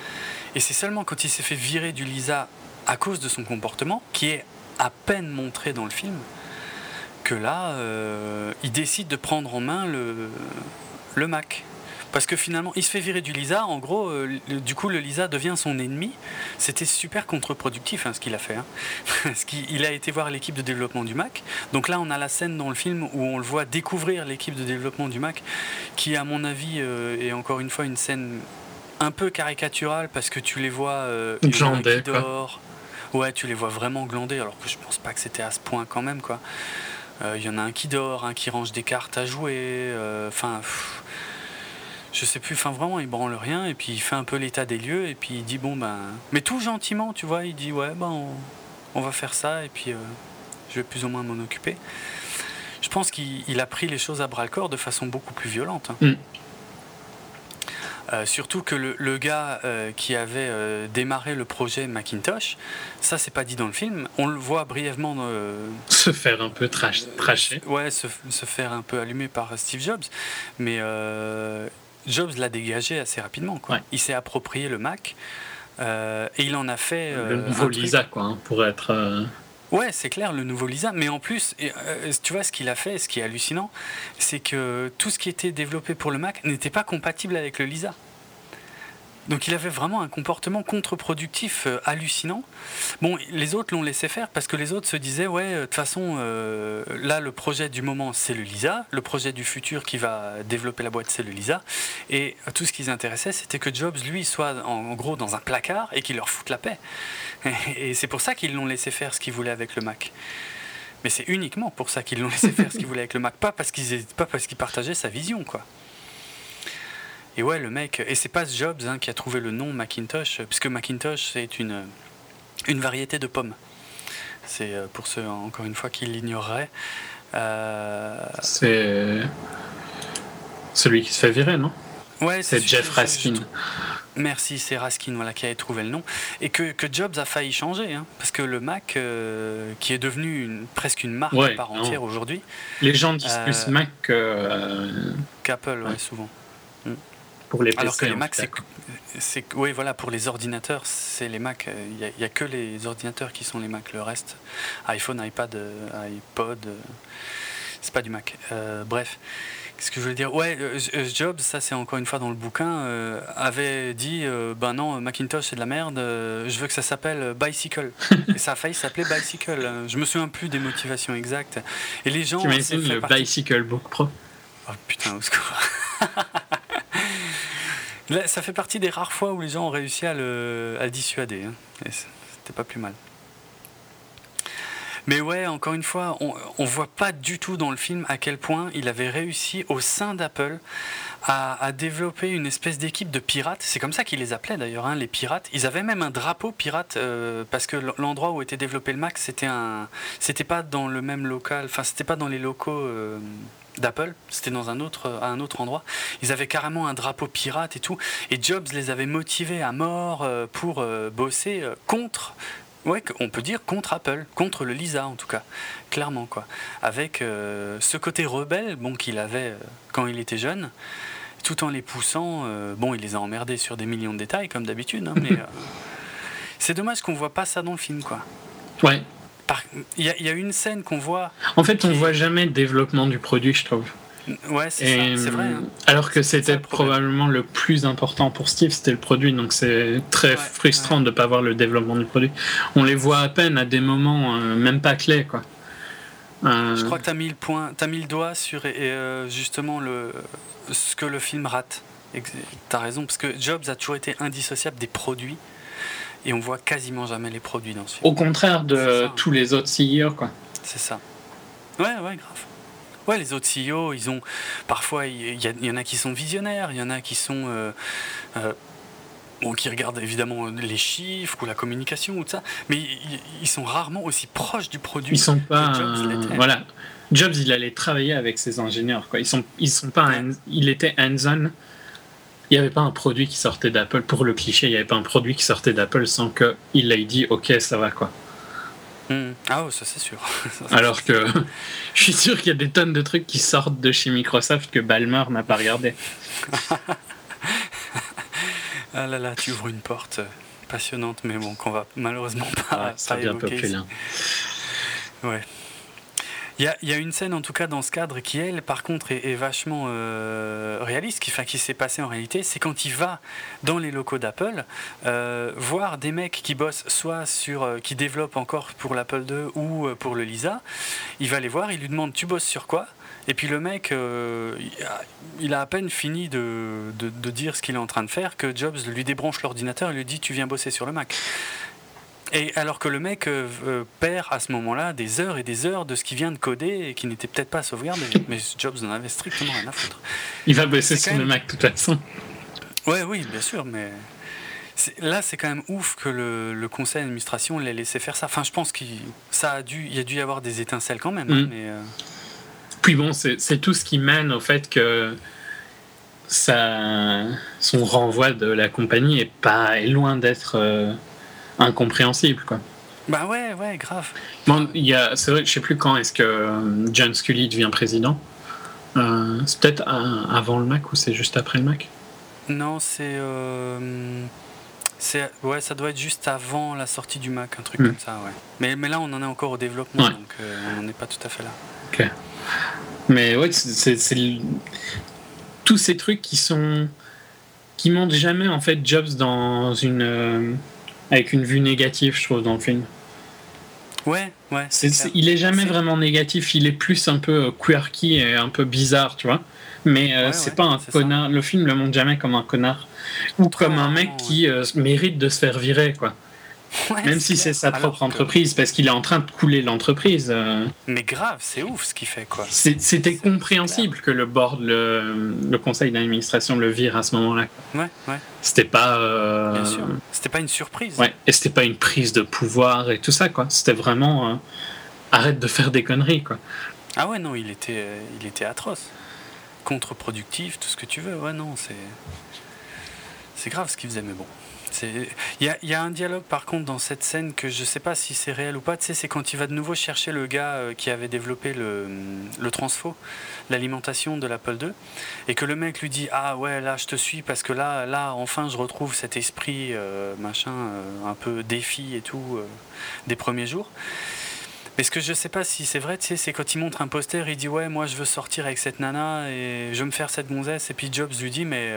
Et c'est seulement quand il s'est fait virer du Lisa à cause de son comportement, qui est à peine montré dans le film, que là, il décide de prendre en main le Mac. Parce que finalement, il se fait virer du Lisa. En gros, euh, le- du coup, le Lisa devient son ennemi. C'était super contre-productif hein, ce qu'il a fait. hein. Parce qu'il il a été voir l'équipe de développement du Mac. Donc là, on a la scène dans le film où on le voit découvrir l'équipe de développement du Mac, qui, à mon avis, euh, est encore une fois une scène un peu caricaturale parce que tu les vois euh, Glandés. Ouais, tu les vois vraiment glandés, alors que je pense pas que c'était à ce point quand même, quoi. Euh, Il y en a un qui dort, un qui range des cartes à jouer. Enfin, pff, je sais plus, enfin vraiment, il branle rien, et puis il fait un peu l'état des lieux, et puis il dit bon ben, mais tout gentiment, tu vois, il dit ouais ben on, va faire ça, et puis euh, je vais plus ou moins m'en occuper. Je pense qu'il a pris les choses à bras le corps de façon beaucoup plus violente. Hein. Mm. Euh, surtout que le, gars euh, qui avait démarré le projet Macintosh, ça c'est pas dit dans le film, on le voit brièvement se faire un peu tracher. ouais, se, se, faire un peu allumer par Steve Jobs, mais Jobs l'a dégagé assez rapidement. Quoi. Il s'est approprié le Mac euh, et il en a fait. le euh, nouveau Lisa, quoi, hein, pour être. Euh, ouais, c'est clair, le nouveau Lisa. Mais en plus, tu vois, ce qu'il a fait, ce qui est hallucinant, c'est que tout ce qui était développé pour le Mac n'était pas compatible avec le Lisa. Donc il avait vraiment un comportement contre-productif euh, hallucinant. Bon, les autres l'ont laissé faire parce que les autres se disaient ouais, euh, de toute façon, euh, là le projet du moment c'est le Lisa, le projet du futur qui va développer la boîte c'est le Lisa, et tout ce qui les intéressait c'était que Jobs lui soit en, gros dans un placard et qu'il leur foute la paix. Et, c'est pour ça qu'ils l'ont laissé faire ce qu'ils voulaient avec le Mac. Mais c'est uniquement pour ça qu'ils l'ont laissé faire ce qu'ils voulaient avec le Mac, pas parce qu'ils partageaient sa vision quoi. Et ouais, le mec, et c'est pas Jobs hein, qui a trouvé le nom Macintosh, puisque Macintosh c'est une, une variété de pommes. C'est euh, pour ceux, encore une fois, qui l'ignoreraient. Euh, c'est celui qui se fait virer, non? Ouais, c'est Jeff Raskin. Merci, c'est Raskin voilà, qui a trouvé le nom. Et que, que Jobs a failli changer, hein, parce que le Mac, euh, qui est devenu une, presque une marque à part entière aujourd'hui. Les gens disent plus Mac qu'Apple, ouais. souvent. Mm pour les Alors que les Mac, c'est, oui, voilà, pour les ordinateurs, c'est les Mac. Il n'y a, que les ordinateurs qui sont les Mac. Le reste, iPhone, iPad, iPod, c'est pas du Mac. Euh, bref. Qu'est-ce que je voulais dire? Ouais, euh, euh, Jobs, ça c'est encore une fois dans le bouquin, avait dit Ben non, Macintosh c'est de la merde, je veux que ça s'appelle Bicycle. Et ça a failli s'appeler Bicycle. Je me souviens plus des motivations exactes. Et les gens. Tu imagines le Bicycle Book Pro? Oh putain, au secours ça fait partie des rares fois où les gens ont réussi à le, dissuader. Hein. C'était pas plus mal. Mais ouais, encore une fois, on, on voit pas du tout dans le film à quel point il avait réussi au sein d'Apple à, développer une espèce d'équipe de pirates. C'est comme ça qu'ils les appelaient d'ailleurs, hein, les pirates. Ils avaient même un drapeau pirate euh, parce que l'endroit où était développé le Mac, c'était pas dans le même local, enfin c'était pas dans les locaux. Euh, d'Apple, c'était dans un autre, à un autre endroit. Ils avaient carrément un drapeau pirate et tout. Et Jobs les avait motivés à mort euh, pour euh, bosser euh, contre, ouais, on peut dire contre Apple, contre le Lisa en tout cas, clairement quoi. Avec ce côté rebelle, bon qu'il avait quand il était jeune, tout en les poussant. bon, il les a emmerdés sur des millions de détails comme d'habitude, hein, mais c'est dommage qu'on voit pas ça dans le film quoi. Ouais. Il y, a une scène qu'on voit. En fait, on voit jamais le développement du produit, je trouve. Ouais, c'est vrai. Hein. Alors que c'était probablement le plus important pour Steve, c'était le produit, donc c'est très frustrant de ne pas voir le développement du produit. On les voit à peine à des moments, euh, même pas clés, quoi. Euh, je crois que tu as mis le point, as mis le doigt sur et, euh, justement le ce que le film rate. Tu as raison, parce que Jobs a toujours été indissociable des produits et on voit quasiment jamais les produits dans ce film. Au contraire de tous les autres CEO, quoi. C'est ça. Ouais, ouais, grave. Ouais, les autres CEO, ils ont parfois, il y, en a qui sont visionnaires, il y en a qui sont euh, euh, bon, qui regardent évidemment les chiffres ou la communication ou tout ça, mais ils, sont rarement aussi proches du produit. Ils sont pas, Jobs, voilà. Jobs, il allait travailler avec ses ingénieurs, quoi. Ils sont, ils sont pas, il était hands-on il n'y avait pas un produit qui sortait d'Apple, pour le cliché, il n'y avait pas un produit qui sortait d'Apple sans qu'il ait dit ok, ça va quoi. Hmm. Ah, ça c'est sûr. Alors que je suis sûr qu'il y a des tonnes de trucs qui sortent de chez Microsoft que Balmer n'a pas regardé. ah là là, tu ouvres une porte passionnante, mais bon, qu'on va malheureusement pas. ça devient un peu plus lent. Ouais. Il y, a, une scène en tout cas dans ce cadre qui elle par contre est, vachement euh, réaliste, qui, qui s'est passé en réalité, c'est quand il va dans les locaux d'Apple euh, voir des mecs qui bossent soit sur, euh, qui développent encore pour l'Apple II ou pour le Lisa, il va les voir, il lui demande tu bosses sur quoi? Et puis le mec, il a à peine fini de, de dire ce qu'il est en train de faire que Jobs lui débranche l'ordinateur et lui dit tu viens bosser sur le Mac. Et alors que le mec perd à ce moment-là des heures et des heures de ce qu'il vient de coder et qui n'était peut-être pas sauvegardé. mais Jobs n'en avait strictement rien à foutre. Il va baisser sur le Mac de toute façon. Ouais, oui, bien sûr, mais là, c'est quand même ouf que le, conseil d'administration l'ait laissé faire ça. Enfin, je pense qu'il a dû, il a dû y avoir des étincelles quand même. Hein, mm. mais, euh, Puis bon, c'est tout ce qui mène au fait que ça, son renvoi de la compagnie est pas est loin d'être euh, incompréhensible, quoi. Bah ouais, ouais, grave. Bon, il y a, c'est vrai, je sais plus quand est-ce que euh, John Scully devient président. c'est peut-être avant le Mac ou c'est juste après le Mac? Non, c'est ouais, ça doit être juste avant la sortie du Mac, un truc hmm. comme ça, ouais. Mais, mais là, on en est encore au développement, donc euh, on n'en est pas tout à fait là. Ok. Mais ouais, c'est tous ces trucs qui sont qui montrent jamais en fait Jobs dans une euh, avec une vue négative, je trouve, dans le film. Ouais, ouais. il est jamais vraiment négatif, il est plus un peu euh, quirky et un peu bizarre, tu vois. Mais c'est pas un connard. Le film le montre jamais comme un connard ou comme un mec qui euh, mérite de se faire virer, quoi. Même si c'est sa propre entreprise, parce qu'il est en train de couler l'entreprise. Euh. Mais grave, c'est ouf ce qu'il fait, quoi. C'était compréhensible que le board, le, le conseil d'administration le vire à ce moment-là. Ouais, ouais. C'était pas. Euh, Bien sûr. C'était pas une surprise. Ouais, et c'était pas une prise de pouvoir et tout ça, quoi. C'était vraiment. arrête de faire des conneries, quoi. Ah ouais, non, il était, il était atroce. Contre-productif, tout ce que tu veux. Ouais, non, c'est. C'est grave ce qu'il faisait, mais bon. Il y a, un dialogue par contre dans cette scène que je sais pas si c'est réel ou pas. Tu sais, c'est quand il va de nouveau chercher le gars euh, qui avait développé le, le transfo, l'alimentation de l'Apple II, et que le mec lui dit Ah ouais, là je te suis parce que là, là enfin je retrouve cet esprit euh, machin, euh, un peu défi et tout des premiers jours. Mais ce que je sais pas si c'est vrai, tu sais, c'est quand il montre un poster, il dit Ouais, moi je veux sortir avec cette nana et je veux me faire cette gonzesse, et puis Jobs lui dit Mais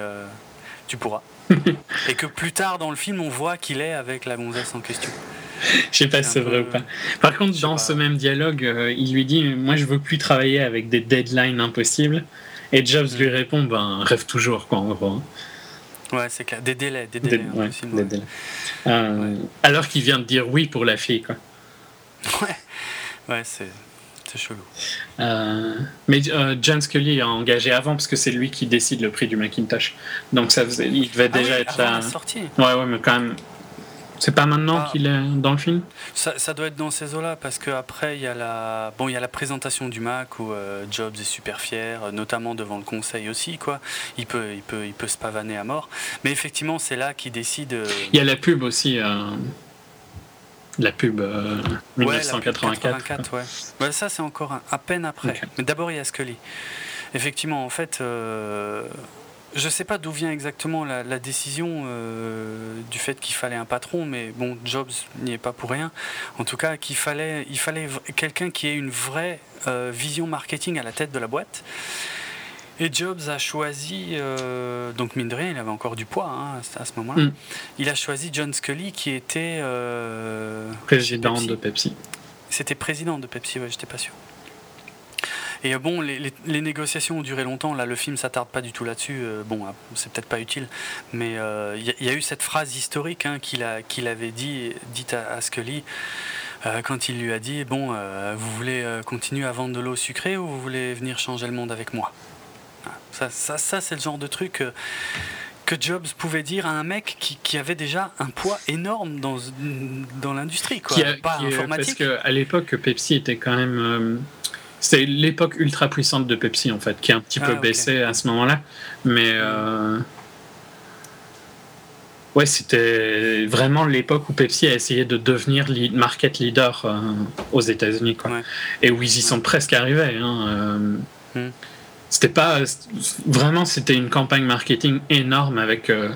tu pourras. et que plus tard dans le film, on voit qu'il est avec la gonzesse en question. Je sais pas si c'est vrai ou pas. Par contre, dans ce même dialogue, euh, il lui dit Moi, je veux plus travailler avec des deadlines impossibles. Et Jobs lui répond Ben, rêve toujours, quoi, en gros. Hein. Ouais, c'est clair. Des délais. Des délais, des délais. Euh, alors qu'il vient de dire oui pour la fille, quoi. Ouais, ouais c'est chelou. Euh, mais euh, John Scully a engagé avant parce que c'est lui qui décide le prix du Macintosh. Donc ça il devait ah déjà être là. Ouais, ouais, mais quand même. C'est pas maintenant ah. qu'il est dans le film? Ça, ça, doit être dans ces eaux-là parce qu'après il y a la bon il y a la présentation du Mac où euh, Jobs est super fier, notamment devant le conseil aussi quoi. Il peut il peut il peut se pavaner à mort. Mais effectivement c'est là qu'il décide. Il y a la pub aussi. La pub 1984. Ouais, ouais. ça, c'est encore à peine après. Mais d'abord, il y a Scully. Effectivement, en fait, euh, je ne sais pas d'où vient exactement la, décision euh, du fait qu'il fallait un patron, mais bon, Jobs n'y est pas pour rien. En tout cas, qu'il fallait, il fallait quelqu'un qui ait une vraie euh, vision marketing à la tête de la boîte. Et Jobs a choisi, euh, donc mine de rien, il avait encore du poids hein, à ce moment-là. Mm. Il a choisi John Scully qui était. Euh, président de Pepsi. C'était président de Pepsi, ouais, j'étais pas sûr. Et euh, bon, les, négociations ont duré longtemps. Là, le film s'attarde pas du tout là-dessus. bon, c'est peut-être pas utile, mais il y, a eu cette phrase historique hein, qu'il avait dit, dite à, Scully quand il lui a dit Bon, vous voulez continuer à vendre de l'eau sucrée ou vous voulez venir changer le monde avec moi? Ça, ça, c'est le genre de truc euh, que Jobs pouvait dire à un mec qui, avait déjà un poids énorme dans, dans l'industrie, quoi. pas informatique. Parce qu'à l'époque, Pepsi était quand même. Euh, c'était l'époque ultra puissante de Pepsi, en fait, qui a un petit peu ah, baissé à ce moment-là. Mais. Euh, ouais, c'était vraiment l'époque où Pepsi a essayé de devenir market leader aux États-Unis, quoi. Et où ils y sont presque arrivés. Hein, hmm c'était pas vraiment c'était une campagne marketing énorme avec euh,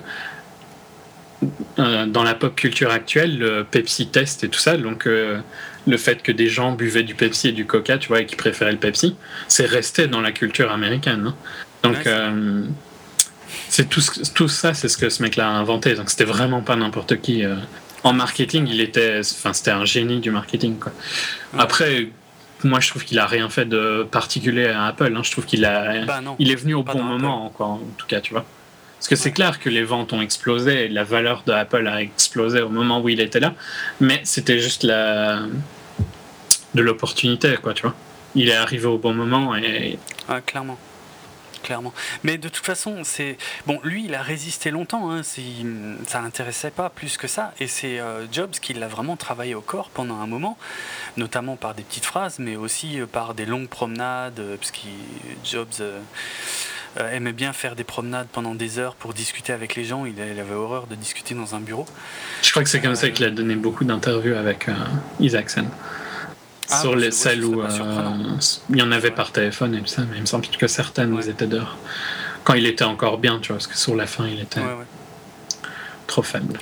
euh, dans la pop culture actuelle le Pepsi test et tout ça. Donc euh, le fait que des gens buvaient du Pepsi et du Coca tu vois et qui préféraient le Pepsi c'est resté dans la culture américaine hein. donc c'est tout, tout ça c'est ce que ce mec là a inventé. Donc c'était vraiment pas n'importe qui en marketing il était enfin c'était un génie du marketing quoi. Après moi je trouve qu'il a rien fait de particulier à Apple. Hein. Je trouve qu'il a, bah il est venu au bon moment, quoi, en tout cas, tu vois. Parce que c'est clair que les ventes ont explosé et la valeur de Apple a explosé au moment où il était là, mais c'était juste la... de l'opportunité, quoi, tu vois. Il est arrivé au bon moment et. Ah, clairement clairement. Mais de toute façon, c'est bon. Lui, il a résisté longtemps. Hein, ça l'intéressait pas plus que ça. Et c'est euh, Jobs qui l'a vraiment travaillé au corps pendant un moment, notamment par des petites phrases, mais aussi euh, par des longues promenades, euh, parce que Jobs. aimait bien faire des promenades pendant des heures pour discuter avec les gens. Il, avait horreur de discuter dans un bureau. Je crois que c'est comme ça qu'il a donné beaucoup d'interviews avec Isaacson. Ah, sur les celles où euh, il y en avait par téléphone et tout ça, mais il me semble que certaines étaient d'heure. Quand il était encore bien, tu vois, parce que sur la fin, il était trop faible.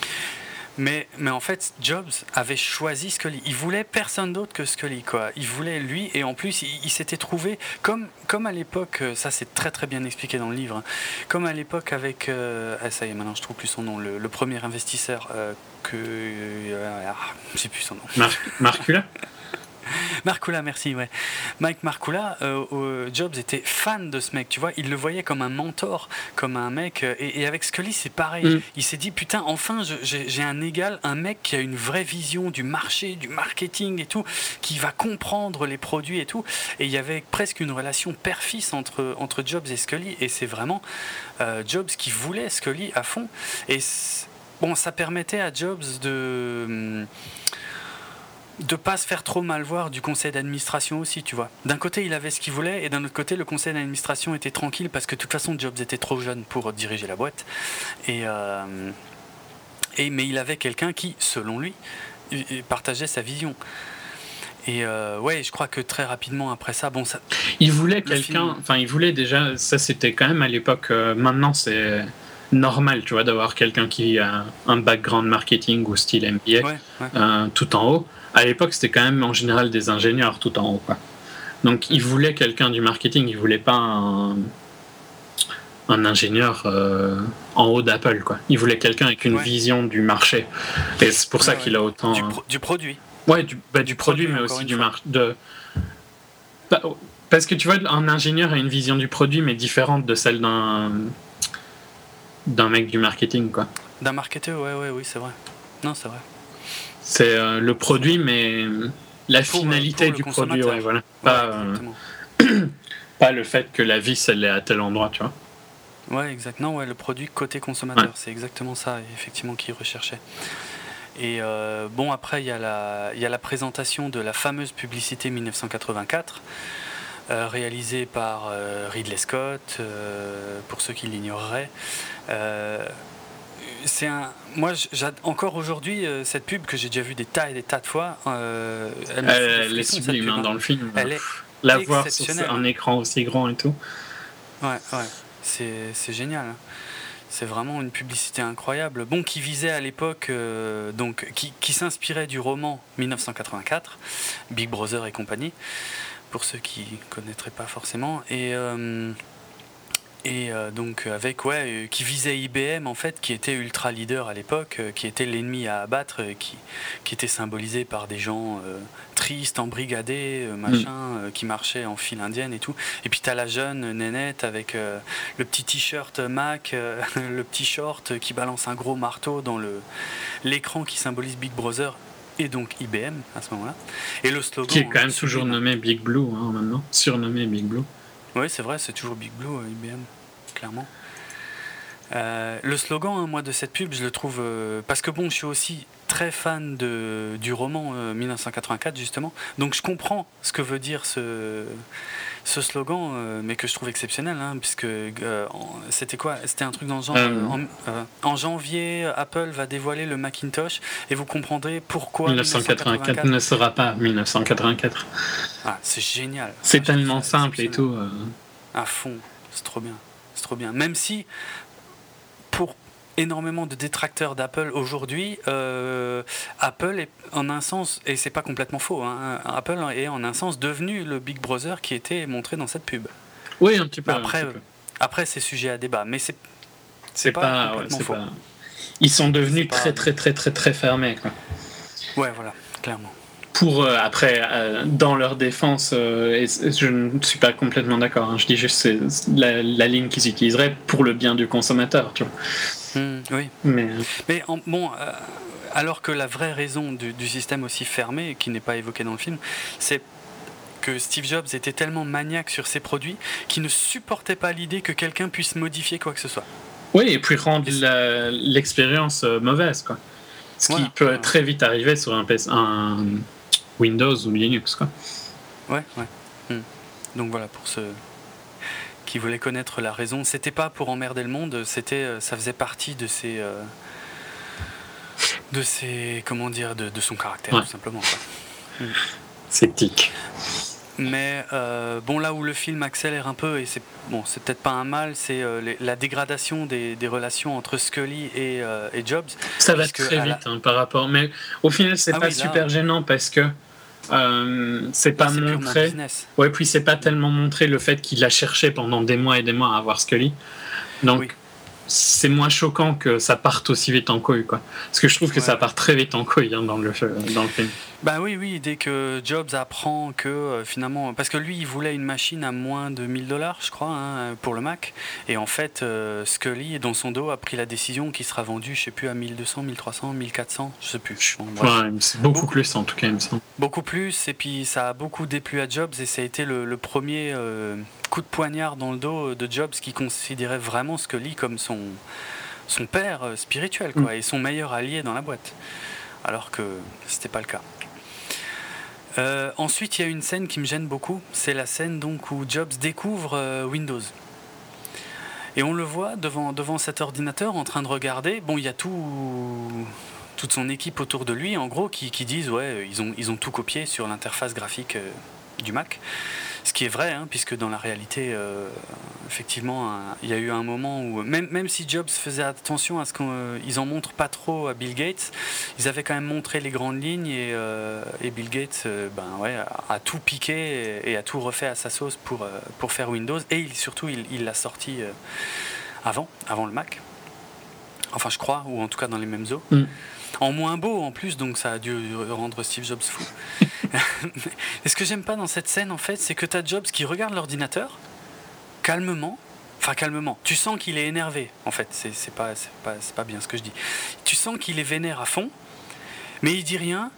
Mais, mais en fait, Jobs avait choisi Scully. Il voulait personne d'autre que Scully, quoi. Il voulait lui, et en plus, il, s'était trouvé, comme, comme à l'époque, euh, ça c'est très très bien expliqué dans le livre, hein, comme à l'époque avec, euh, ah, ça y est, maintenant je trouve plus son nom, le, premier investisseur que. Ah, je sais plus son nom. Mar Marcula? Marcula, merci, ouais. Mike Marcula, euh, Jobs était fan de ce mec, tu vois, il le voyait comme un mentor, comme un mec, euh, et, avec Scully c'est pareil, mm. il s'est dit, putain, enfin j'ai un égal, un mec qui a une vraie vision du marché, du marketing et tout, qui va comprendre les produits et tout, et il y avait presque une relation père-fils entre, entre Jobs et Scully, et c'est vraiment euh, Jobs qui voulait Scully à fond, et bon, ça permettait à Jobs de... De pas se faire trop mal voir du conseil d'administration aussi, tu vois. D'un côté, il avait ce qu'il voulait, et d'un autre côté, le conseil d'administration était tranquille parce que de toute façon, Jobs était trop jeune pour diriger la boîte. Et, euh, et mais il avait quelqu'un qui, selon lui, partageait sa vision. Et euh, ouais, je crois que très rapidement après ça, bon, ça. Il voulait quelqu'un. Enfin, il voulait déjà. Ça, c'était quand même à l'époque. Euh, maintenant, c'est normal, tu vois, d'avoir quelqu'un qui a un background marketing ou style MBA tout en haut à l'époque, c'était quand même en général des ingénieurs tout en haut. Quoi. Donc, ils voulaient quelqu'un du marketing, ils voulaient pas un, ingénieur euh, en haut d'Apple. Quoi. Ils voulaient quelqu'un avec une vision du marché. Et c'est pour ça qu'il a autant. Du, produit. Ouais, du, bah, du, produit, mais aussi du marché. De... Parce que tu vois, un ingénieur a une vision du produit, mais différente de celle d'un d'un mec du marketing, quoi. D'un marketeur, ouais, ouais, oui, c'est vrai. Non, c'est vrai. C'est euh, le produit, mais la finalité du produit, ouais, voilà. Pas, euh, pas le fait que la vis, elle est à tel endroit, tu vois. Ouais, exactement. Ouais, le produit côté consommateur, c'est exactement ça, effectivement, qu'il recherchait. Et euh, bon, après, il y, a la, y a la présentation de la fameuse publicité 1984, réalisée par Ridley Scott, pour ceux qui l'ignoreraient c'est un. Moi, encore aujourd'hui, euh, cette pub que j'ai déjà vue des tas et des tas de fois, euh, elle, est sublime hein, dans le film. Elle est La voir sur un écran aussi grand et tout. Ouais, ouais, c'est génial. Hein. C'est vraiment une publicité incroyable. Bon, qui visait à l'époque, euh, donc, qui, qui s'inspirait du roman 1984, Big Brother et compagnie, pour ceux qui ne connaîtraient pas forcément. Et et euh, donc avec ouais euh, qui visait IBM en fait qui était ultra leader à l'époque euh, qui était l'ennemi à abattre qui, qui était symbolisé par des gens tristes embrigadés machin mm. qui marchaient en file indienne et tout. Et puis t'as la jeune nénette avec le petit t-shirt Mac le petit short qui balance un gros marteau dans le l'écran qui symbolise Big Brother et donc IBM à ce moment-là. Et le slogan qui est quand même toujours nommé Big Blue hein, maintenant. Surnommé Big Blue. Oui, c'est vrai, c'est toujours Big Blue, IBM clairement. Euh, le slogan, hein, moi, de cette pub, je le trouve. Euh, parce que bon, je suis aussi très fan de, du roman 1984, euh, justement. Donc je comprends ce que veut dire ce, ce slogan, mais que je trouve exceptionnel, hein, puisque c'était quoi? C'était un truc dans le genre. En, janvier, Apple va dévoiler le Macintosh, et vous comprendrez pourquoi. 1984, ne sera pas 1984. Ah, c'est génial. C'est tellement simple et tout. À fond, c'est trop bien trop bien. Même si, pour énormément de détracteurs d'Apple aujourd'hui, euh, Apple est en un sens, et c'est pas complètement faux, hein, Apple est en un sens devenu le Big Brother qui était montré dans cette pub. Oui, un petit peu. Après, après c'est sujet à débat, mais c'est c'est pas, complètement faux. Ils sont devenus très, très, très, très, très fermés. Ouais, voilà, clairement. Pour euh, après, euh, dans leur défense, euh, et je ne suis pas complètement d'accord. Hein. je dis juste c'est la, la, ligne qu'ils utiliseraient pour le bien du consommateur. Tu vois. Mmh, oui. Mais, Mais en, bon, alors que la vraie raison du, du système aussi fermé, qui n'est pas évoqué dans le film, c'est que Steve Jobs était tellement maniaque sur ses produits qu'il ne supportait pas l'idée que quelqu'un puisse modifier quoi que ce soit. Oui, et puis rendre l'expérience mauvaise, quoi. Ce qui peut très vite arriver sur un, un Windows ou Linux, quoi. Ouais, ouais. Hmm. Donc voilà, pour ceux qui voulaient connaître la raison, c'était pas pour emmerder le monde, c'était, euh, ça faisait partie de ses, euh, de ses, comment dire, de, de son caractère, tout simplement. Hmm. Sceptique. Mais euh, bon, là où le film accélère un peu, et c'est bon, c'est peut-être pas un mal, c'est euh, la dégradation des, des, relations entre Scully et, euh, et Jobs. Ça va très vite hein, par rapport, mais au final, c'est ah pas super gênant parce que c'est pas montré. Ouais, puis c'est pas tellement montré le fait qu'il a cherché pendant des mois et des mois à avoir Scully. Donc c'est moins choquant que ça parte aussi vite en couille, quoi. Parce que je trouve que ça part très vite en couille hein, dans, le, dans le film. Bah oui, oui, dès que Jobs apprend que euh, finalement. Parce que lui, il voulait une machine à moins de 1000 dollars, je crois, hein, pour le Mac. Et en fait, euh, Scully, dans son dos, a pris la décision qu'il sera vendu, je sais plus, à 1200, 1300, 1400, je sais plus. c'est beaucoup, plus en tout cas, il me semble. Beaucoup plus, et puis ça a beaucoup déplu à Jobs, et ça a été le, premier. Euh, coup de poignard dans le dos de Jobs qui considérait vraiment Scully comme son, son père spirituel quoi, mm. et son meilleur allié dans la boîte. Alors que c'était pas le cas. Euh, ensuite, il y a une scène qui me gêne beaucoup. C'est la scène donc où Jobs découvre euh, Windows. Et on le voit devant, devant cet ordinateur en train de regarder. Bon, il y a tout, toute son équipe autour de lui, en gros, qui, qui disent ouais, ils ont, ils ont tout copié sur l'interface graphique du Mac. Ce qui est vrai, hein, puisque dans la réalité, euh, effectivement, il y a eu un moment où, même, même si Jobs faisait attention à ce qu'ils euh, en montrent pas trop à Bill Gates, ils avaient quand même montré les grandes lignes et, euh, Bill Gates ben, ouais, a, tout piqué et, a tout refait à sa sauce pour, pour faire Windows. Et surtout, il l'a sorti avant, avant le Mac. Enfin, je crois, ou en tout cas dans les mêmes eaux. Mm en moins beau en plus, donc ça a dû rendre Steve Jobs fou. et ce que j'aime pas dans cette scène, en fait, c'est que tu as Jobs qui regarde l'ordinateur, calmement, enfin calmement, tu sens qu'il est énervé, en fait, c'est pas, pas, pas bien ce que je dis. Tu sens qu'il est vénère à fond, mais il dit rien,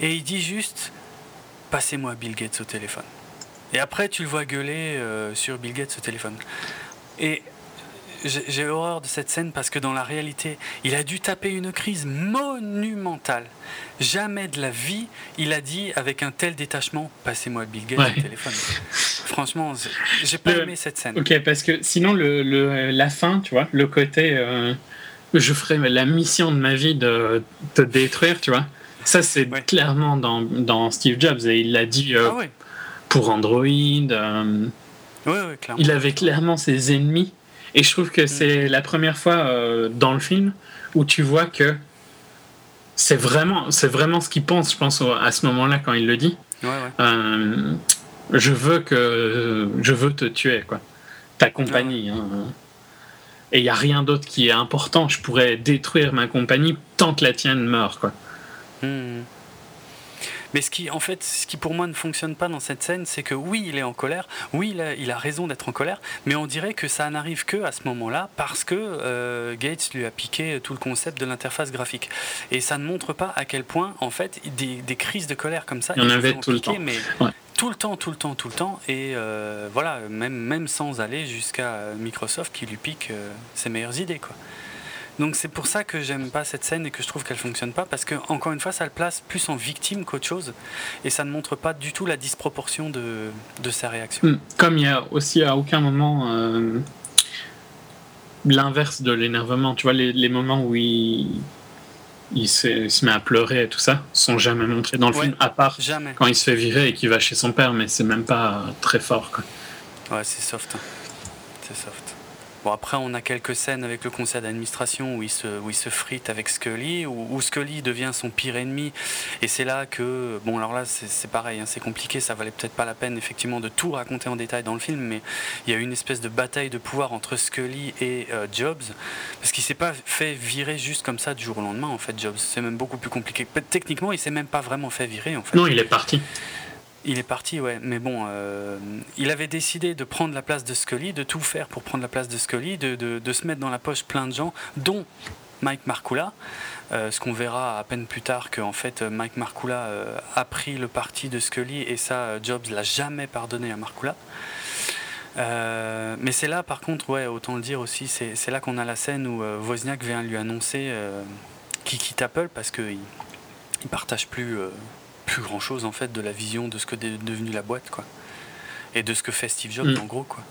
et il dit juste, passez-moi Bill Gates au téléphone. Et après, tu le vois gueuler euh, sur Bill Gates au téléphone. Et j'ai horreur de cette scène parce que dans la réalité, il a dû taper une crise monumentale. Jamais de la vie, il a dit avec un tel détachement Passez-moi Bill Gates au téléphone. Franchement, j'ai pas aimé cette scène. Ok, parce que sinon, le, la fin, tu vois, le côté euh, je ferai la mission de ma vie de te détruire, tu vois. Ça, c'est clairement dans, dans, Steve Jobs et il l'a dit euh, ah pour Android. Euh, il avait clairement ses ennemis et je trouve que c'est la première fois euh, dans le film où tu vois que c'est vraiment, c'est vraiment ce qu'il pense, je pense, à ce moment-là quand il le dit. Euh, je veux que je veux te tuer, quoi. Ta compagnie. Hein. Et il n'y a rien d'autre qui est important. Je pourrais détruire ma compagnie tant que la tienne meurt, quoi. Hmm. Mais ce qui, en fait, ce qui pour moi ne fonctionne pas dans cette scène, c'est que oui, il est en colère, oui, il a, il a raison d'être en colère, mais on dirait que ça n'arrive que à ce moment-là parce que euh, Gates lui a piqué tout le concept de l'interface graphique. Et ça ne montre pas à quel point, en fait, des, des crises de colère comme ça, il y en avait tout le temps. Mais tout le temps, tout le temps, tout le temps, et euh, voilà, même, même sans aller jusqu'à Microsoft qui lui pique euh, ses meilleures idées, quoi. Donc c'est pour ça que j'aime pas cette scène et que je trouve qu'elle fonctionne pas parce que encore une fois ça le place plus en victime qu'autre chose et ça ne montre pas du tout la disproportion de, de sa réaction. Hmm. Comme il y a aussi à aucun moment euh, l'inverse de l'énervement, tu vois les, les, moments où il, il, se, se, met à pleurer et tout ça sont jamais montrés dans le film à part jamais. quand il se fait virer et qu'il va chez son père mais c'est même pas très fort quoi. Ouais c'est soft, hein. c'est soft. Bon, après, on a quelques scènes avec le conseil d'administration où il se, où frite avec Scully, où, où Scully devient son pire ennemi. Et c'est là que, bon, alors là, c'est pareil, hein, c'est compliqué, ça valait peut-être pas la peine, effectivement, de tout raconter en détail dans le film, mais il y a une espèce de bataille de pouvoir entre Scully et euh, Jobs, parce qu'il s'est pas fait virer juste comme ça du jour au lendemain, en fait, Jobs. C'est même beaucoup plus compliqué. Techniquement, il s'est même pas vraiment fait virer, en fait. Non, il est parti. Il est parti, ouais. Mais bon, euh, il avait décidé de prendre la place de Scully, de tout faire pour prendre la place de Scully, de, se mettre dans la poche plein de gens, dont Mike Markula. Euh, ce qu'on verra à peine plus tard que fait Mike Markula euh, a pris le parti de Scully et ça Jobs l'a jamais pardonné à Markula. mais c'est là par contre, ouais, autant le dire aussi, c'est là qu'on a la scène où Wozniak vient lui annoncer qu'il quitte Apple parce qu'il ne partage plus plus grand chose en fait de la vision de ce que est devenu la boîte quoi et de ce que fait Steve Jobs mm. en gros quoi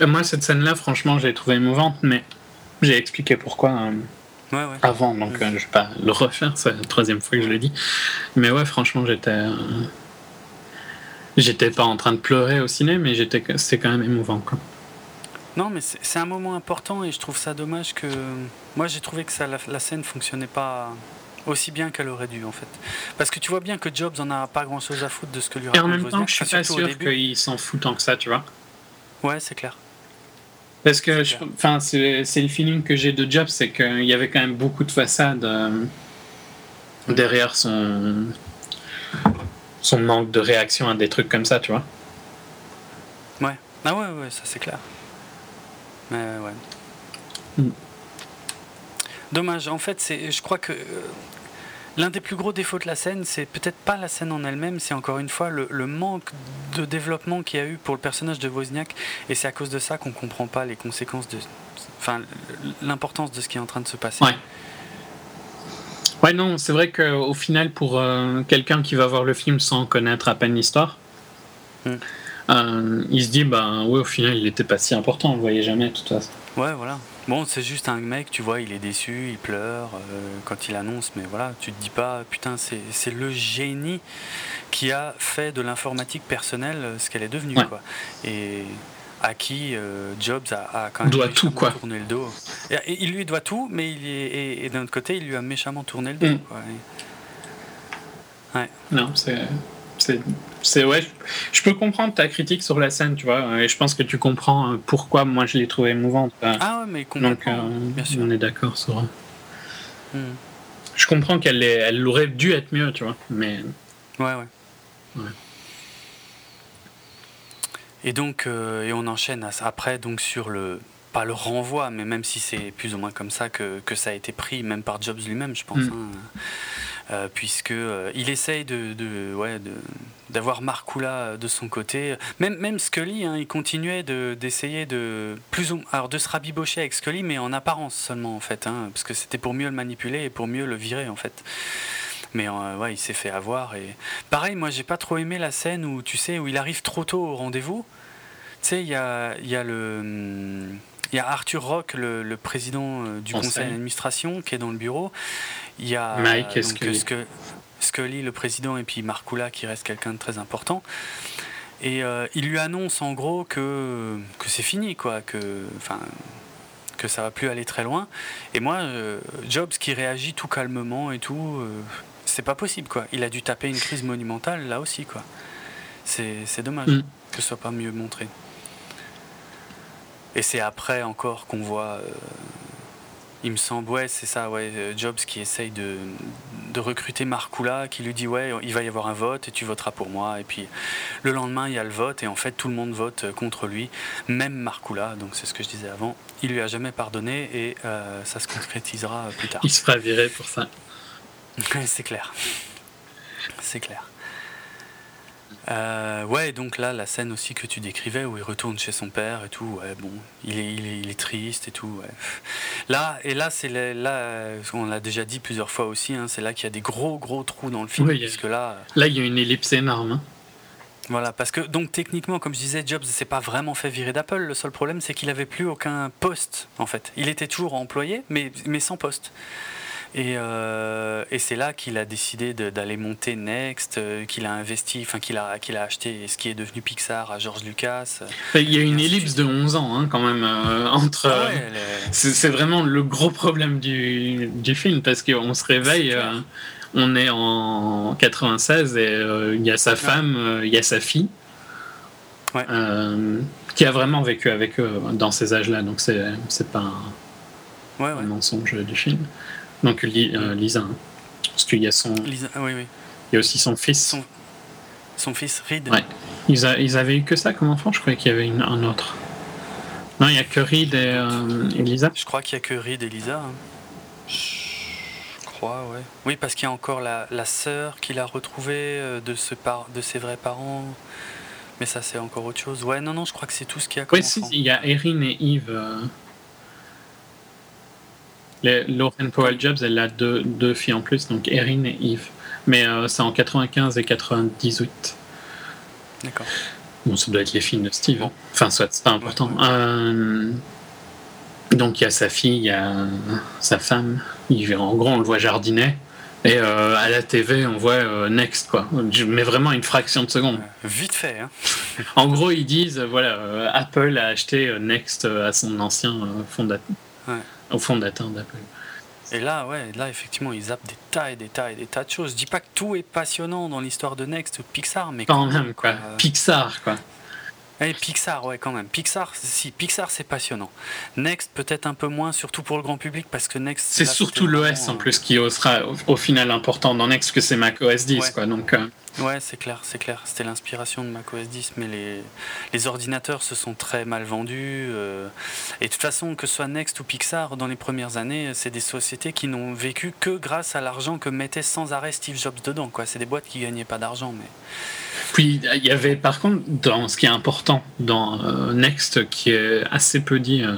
euh, moi cette scène là franchement j'ai trouvé émouvante mais j'ai expliqué pourquoi euh, avant donc mm. euh, je vais pas le refaire c'est la troisième fois que je l'ai dit mais ouais franchement j'étais j'étais pas en train de pleurer au ciné mais j'étais c'était quand même émouvant quoi non, mais c'est un moment important et je trouve ça dommage que. Moi, j'ai trouvé que ça, la, la scène fonctionnait pas aussi bien qu'elle aurait dû en fait. Parce que tu vois bien que Jobs en a pas grand chose à foutre de ce que lui raconte. Et en même temps, je suis pas sûr qu'il s'en fout tant que ça, tu vois. Ouais, c'est clair. Parce que, enfin, c'est le feeling que j'ai de Jobs, c'est qu'il y avait quand même beaucoup de façades euh, derrière son son manque de réaction à des trucs comme ça, tu vois. Ouais. Ah ouais, ouais, ça c'est clair. Mais ouais. Mm. Dommage. En fait, c'est, je crois que euh, l'un des plus gros défauts de la scène, c'est peut-être pas la scène en elle-même, c'est encore une fois le, manque de développement qu'il y a eu pour le personnage de Wozniak. Et c'est à cause de ça qu'on comprend pas les conséquences de. Enfin, l'importance de ce qui est en train de se passer. Ouais. Ouais, non, c'est vrai qu'au final, pour euh, quelqu'un qui va voir le film sans connaître à peine l'histoire, hmm. euh, il se dit, bah ouais, au final, il n'était pas si important, on le voyait jamais, de toute façon. Ouais, voilà. Bon, c'est juste un mec, tu vois, il est déçu, il pleure euh, quand il annonce, mais voilà, tu te dis pas, putain, c'est le génie qui a fait de l'informatique personnelle euh, ce qu'elle est devenue, quoi. Et à qui euh, Jobs a, quand même doit tout, quoi. tourné le dos. Et, il lui doit tout, mais il est, et, d'un autre côté, il lui a méchamment tourné le dos. Mm. Quoi. Ouais. Non, c'est c'est ouais, je peux comprendre ta critique sur la scène, tu vois, et je pense que tu comprends euh, pourquoi moi je l'ai trouvée émouvante. Ah ouais, mais Donc, euh, bien sûr. on est d'accord sur. Hmm. Je comprends qu'elle elle aurait dû être mieux, tu vois, mais. Ouais, ouais. Et donc, euh, et on enchaîne après donc sur le pas le renvoi, mais même si c'est plus ou moins comme ça que, que, ça a été pris, même par Jobs lui-même, je pense. Hmm. Hein. Euh, puisque euh, il essaye de, ouais, d'avoir Markula de son côté. Même, Scully, hein, il continuait d'essayer de, plus ou, de se rabibocher avec Scully, mais en apparence seulement en fait, hein, parce que c'était pour mieux le manipuler et pour mieux le virer en fait. Mais euh, il s'est fait avoir pareil, moi j'ai pas trop aimé la scène où tu sais où il arrive trop tôt au rendez-vous. Tu sais, il y a, y a le il y a Arthur Rock, le, président du conseil d'administration, qui est dans le bureau. Il y a Mike Scully. le président, et puis Markula qui reste quelqu'un de très important. Et euh, il lui annonce en gros que, que c'est fini, quoi, que, que ça va plus aller très loin. Et moi, euh, Jobs qui réagit tout calmement et tout, euh, c'est pas possible, quoi. Il a dû taper une crise monumentale là aussi, quoi. C'est dommage mm. que ce soit pas mieux montré. Et c'est après encore qu'on voit il me semble, ouais, c'est ça, ouais, euh, Jobs qui essaye de, de recruter Markula, qui lui dit, ouais, il va y avoir un vote et tu voteras pour moi. Et puis le lendemain, il y a le vote et en fait, tout le monde vote contre lui, même Markula, donc c'est ce que je disais avant. Il lui a jamais pardonné et euh, ça se concrétisera plus tard. Il se fera virer pour ça. c'est clair. C'est clair. Euh, ouais, donc là, la scène aussi que tu décrivais où il retourne chez son père et tout, ouais, bon, il est, il est, triste et tout. Ouais. Là, et là, c'est là, on l'a déjà dit plusieurs fois aussi, hein, c'est là qu'il y a des gros, gros trous dans le film. puisque là, là, il y a une ellipse énorme. Hein. Voilà, parce que donc techniquement, comme je disais, Jobs s'est pas vraiment fait virer d'Apple. Le seul problème, c'est qu'il avait plus aucun poste en fait. Il était toujours employé, mais, mais sans poste. Et, euh, et c'est là qu'il a décidé d'aller monter Next, euh, qu'il a investi, enfin qu'il a, qu'il a acheté ce qui est devenu Pixar à George Lucas. Il y a une ellipse de 11 ans hein, quand même euh, entre. Ah c'est vraiment le gros problème du, du film parce qu'on se réveille, on est en 96 et il y a sa femme, il y a sa fille. qui a vraiment vécu avec eux dans ces âges-là, donc c'est pas un, un mensonge du film. Donc euh, Lisa. Hein. Parce qu'il y a son. Lisa, oui, oui. Il y a aussi son fils. Son, fils Reed. Ouais. Ils, ils, avaient eu que ça comme enfant, je croyais qu'il y avait une, un autre. Non, il n'y a que Reed et, euh, Lisa. Je crois qu'il n'y a que Reed et Lisa. Hein. Je crois, ouais. Oui, parce qu'il y a encore la, la sœur qu'il a retrouvée euh, de, ce par, de ses vrais parents. Mais ça, c'est encore autre chose. Ouais, non, non, je crois que c'est tout ce qu'il y a comme Oui, il y a Erin et Yves. Lauren Powell Jobs, elle a deux, deux, filles en plus, donc Erin et Eve. Mais euh, c'est en 95 et 98. D'accord. Bon, ça doit être les filles de Steve. Hein. Enfin, soit, c'est pas important. Euh, donc il y a sa fille, il y a sa femme. en gros, on le voit jardiner. Et euh, à la TV, on voit Next, quoi. Mais vraiment une fraction de seconde. vite fait, hein. en gros, ils disent, voilà, Apple a acheté Next à son ancien fondateur. Ouais au fondateur d'Apple. Et là, ouais, là, effectivement, ils zappent des tas et des tas et des tas de choses. Je dis pas que tout est passionnant dans l'histoire de Next ou Pixar, mais quand, même, quoi. Pixar, quoi. Et Pixar, ouais, quand même. Pixar, si, Pixar, c'est passionnant. Next, peut-être un peu moins, surtout pour le grand public, parce que Next. C'est surtout l'OS en plus qui sera au, final important dans Next, que c'est Mac OS 10, quoi. Donc. Euh, Ouais, c'est clair, c'est clair. C'était l'inspiration de macOS 10, mais les, les, ordinateurs se sont très mal vendus. Euh, et de toute façon, que ce soit Next ou Pixar, dans les premières années, c'est des sociétés qui n'ont vécu que grâce à l'argent que mettait sans arrêt Steve Jobs dedans. Quoi. C'est des boîtes qui gagnaient pas d'argent, mais. Puis il y avait par contre, dans ce qui est important dans euh, Next, qui est assez peu dit, euh,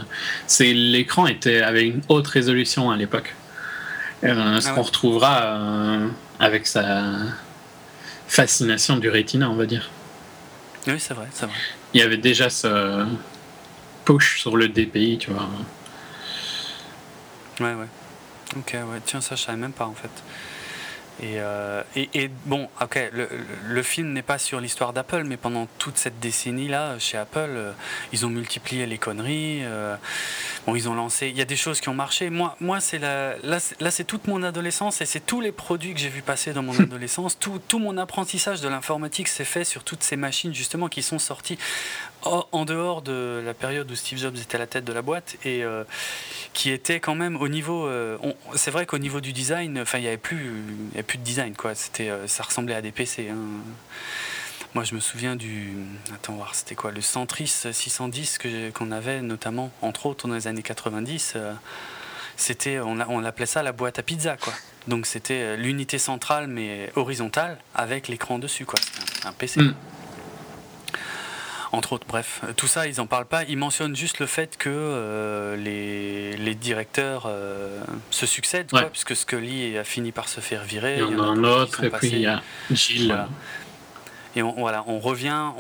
c'est l'écran était avec une haute résolution à l'époque. ce ah qu'on retrouvera avec sa fascination du Retina, on va dire. Oui, c'est vrai, c'est vrai. Il y avait déjà ce push sur le DPI, tu vois. Ouais, ouais. Ok, ouais. Tiens, ça, je savais même pas, en fait. Euh, et, et, bon, ok, le, le film n'est pas sur l'histoire d'Apple, mais pendant toute cette décennie-là, chez Apple, euh, ils ont multiplié les conneries. Euh, bon, ils ont lancé. Il y a des choses qui ont marché. Moi, moi c'est la, là, là c'est toute mon adolescence et c'est tous les produits que j'ai vu passer dans mon adolescence. Tout, tout mon apprentissage de l'informatique s'est fait sur toutes ces machines, justement, qui sont sorties en dehors de la période où Steve Jobs était à la tête de la boîte et qui était quand même au niveau. c'est vrai qu'au niveau du design, enfin, il n'y avait plus plus de design, quoi. C'était, euh, ça ressemblait à des PC. Hein. Moi, je me souviens du. Attends, voir, c'était quoi? Le Centris 610 que, qu'on avait, notamment, entre autres, dans les années 90. Euh, c'était, on, on l'appelait ça la boîte à pizza, quoi. Donc, c'était euh, l'unité centrale, mais horizontale, avec l'écran dessus, quoi. un, PC. Mm entre autres. Bref, tout ça, ils n'en parlent pas. Ils mentionnent juste le fait que euh, les, les, directeurs euh, se succèdent, quoi, puisque Scully a fini par se faire virer. Il y en, a un autre, et puis il y a Gilles. Et on, voilà, on revient,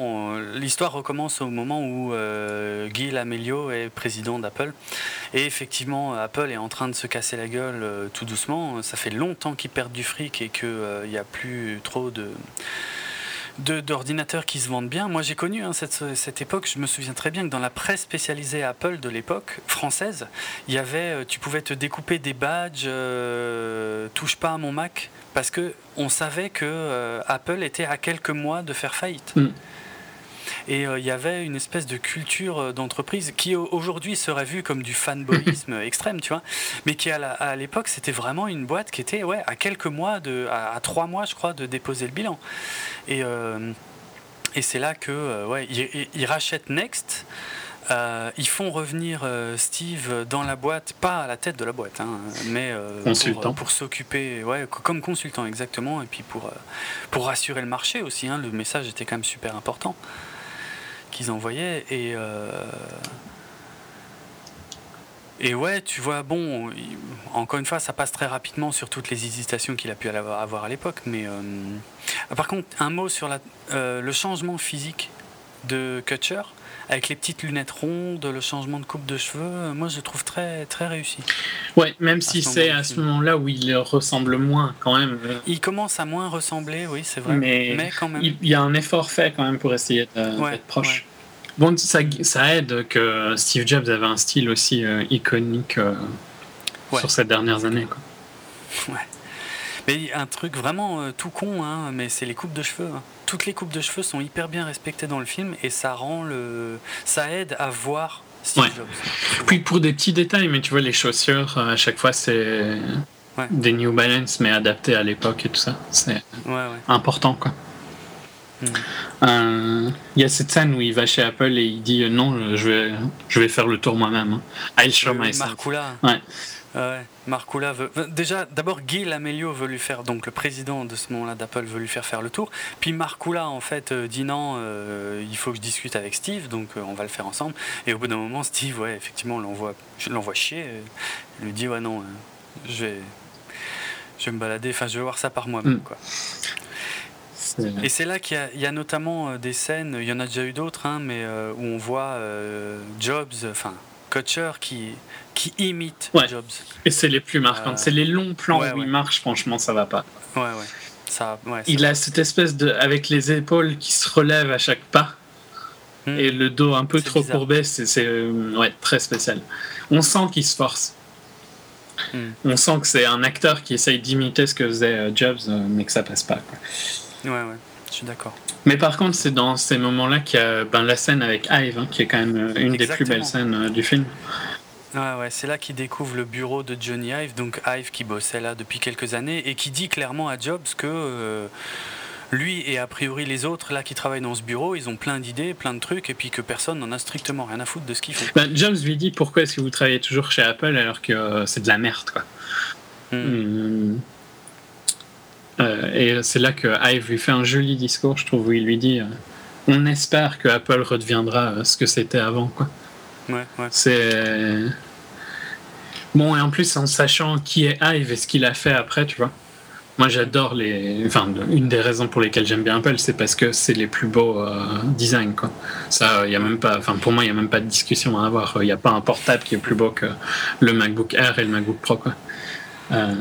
l'histoire recommence au moment où euh, Guy Amelio est président d'Apple. Et effectivement, Apple est en train de se casser la gueule tout doucement. Ça fait longtemps qu'ils perdent du fric et qu'il n'y a plus trop de d'ordinateurs qui se vendent bien. Moi, j'ai connu hein, cette, cette, époque. Je me souviens très bien que dans la presse spécialisée Apple de l'époque française, il y avait, euh, tu pouvais te découper des badges, euh, touche pas à mon Mac, parce que on savait que euh, Apple était à quelques mois de faire faillite. Mm. Et euh, il y avait une espèce de culture euh, d'entreprise qui aujourd'hui serait vue comme du fanboyisme extrême, tu vois, mais qui à l'époque c'était vraiment une boîte qui était ouais, à quelques mois, de, à, trois mois je crois, de déposer le bilan. Et, euh, et c'est là que ouais, ils, rachètent Next. ils font revenir Steve dans la boîte, pas à la tête de la boîte, hein, mais pour, pour s'occuper, ouais, comme consultant exactement, et puis pour, pour rassurer le marché aussi. Hein, le message était quand même super important qu'ils envoyaient. Et, euh, et ouais, tu vois, bon, encore une fois, ça passe très rapidement sur toutes les hésitations qu'il a pu avoir à l'époque. Mais euh, par contre, un mot sur la, euh, le changement physique de Kutcher avec les petites lunettes rondes, le changement de coupe de cheveux, moi je le trouve très, très réussi. Ouais, même si c'est à ce moment-là où il ressemble moins quand même. Il commence à moins ressembler, oui, c'est vrai. Mais, quand même. Il y a un effort fait quand même pour essayer d'être proche. Bon, ça, ça, aide que Steve Jobs avait un style aussi euh, iconique euh, sur ces dernières années. Quoi. Ouais. Mais un truc vraiment euh, tout con, hein, mais c'est les coupes de cheveux. Hein. Toutes les coupes de cheveux sont hyper bien respectées dans le film et ça rend le, ça aide à voir Steve Jobs. Puis pour des petits détails, mais tu vois les chaussures à chaque fois c'est des New Balance mais adaptés à l'époque et tout ça. C'est important quoi. Hmm. Euh, il y a cette scène où il va chez Apple et il dit non, je vais, je vais faire le tour moi-même. Hein. I'll show myself. Ouais. Ouais, Marcoula veut. Déjà, d'abord, Guy Lamelio veut lui faire. Donc, le président de ce moment-là d'Apple veut lui faire faire le tour. Puis Marcoula, en fait, euh, dit non, euh, il faut que je discute avec Steve, donc euh, on va le faire ensemble. Et au bout d'un moment, Steve, ouais, effectivement, l'envoie, l'envoie chier. Il lui dit, ouais, non, je vais, je vais me balader, enfin, je vais voir ça par moi-même, mm. quoi. Et c'est là qu'il y, a notamment des scènes, il y en a déjà eu d'autres, hein, mais où on voit Jobs, enfin, Kutcher qui qui imite Jobs. Et c'est les plus marquants. Euh, c'est les longs plans où il marche, franchement, ça va pas. Ouais, ouais. Ça, il a cette espèce de. avec les épaules qui se relèvent à chaque pas. Hmm. Et le dos un peu trop courbé, c'est euh, ouais, très spécial. On sent qu'il se force. Hmm. On sent que c'est un acteur qui essaye d'imiter ce que faisait euh, Jobs, mais que ça passe pas. Ouais, ouais, je suis d'accord. Mais par contre, c'est dans ces moments-là qu'il y a ben, la scène avec Ive, hein, qui est quand même une des plus belles scènes du film. Ouais, ouais, c'est là qu'il découvre le bureau de Johnny Ive, donc Ive qui bossait là depuis quelques années et qui dit clairement à Jobs que euh, lui et a priori les autres là qui travaillent dans ce bureau, ils ont plein d'idées, plein de trucs et puis que personne n'en a strictement rien à foutre de ce qu'ils font. Bah, Jobs lui dit pourquoi est-ce que vous travaillez toujours chez Apple alors que euh, c'est de la merde quoi? Hmm. Hmm. Euh, et c'est là que Ive lui fait un joli discours, je trouve, où il lui dit on espère que Apple redeviendra ce que c'était avant quoi. Ouais, ouais. C'est. Bon, et en plus, en sachant qui est Hive et ce qu'il a fait après, tu vois. Moi, j'adore les. Enfin, une des raisons pour lesquelles j'aime bien Apple, c'est parce que c'est les plus beaux euh, designs, quoi. Ça, il y a même pas. Enfin, pour moi, il n'y a même pas de discussion à avoir. Il n'y a pas un portable qui est plus beau que le MacBook Air et le MacBook Pro, quoi. Euh,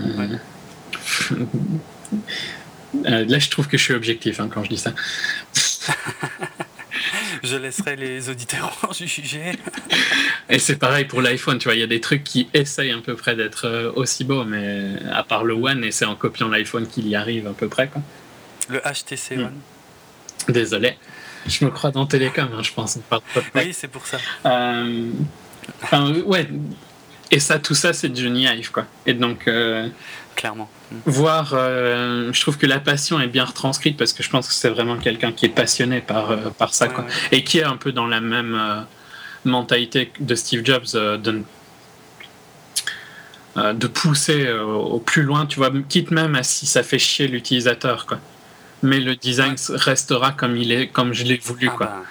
euh, là, je trouve que je suis objectif hein, quand je dis ça. je laisserai les auditeurs en juger. Et c'est pareil pour l'iPhone, tu vois, il y a des trucs qui essayent à peu près d'être euh, aussi beaux, mais à part le One, et c'est en copiant l'iPhone qu'il y arrive à peu près. Quoi. Le HTC One. Hmm. Désolé, je me crois dans Télécom, hein, je pense. Oui, c'est pour ça. Euh, enfin, ouais, et ça, tout ça, c'est Johnny Ive, quoi. Et donc, euh, clairement. Voir, euh, je trouve que la passion est bien retranscrite parce que je pense que c'est vraiment quelqu'un qui est passionné par, euh, par ça, quoi. Et qui est un peu dans la même mentalité de Steve Jobs de, de pousser au plus loin, tu vois, quitte même à si ça fait chier l'utilisateur, quoi. Mais le design restera comme il est, comme je l'ai voulu, ah quoi. Bah,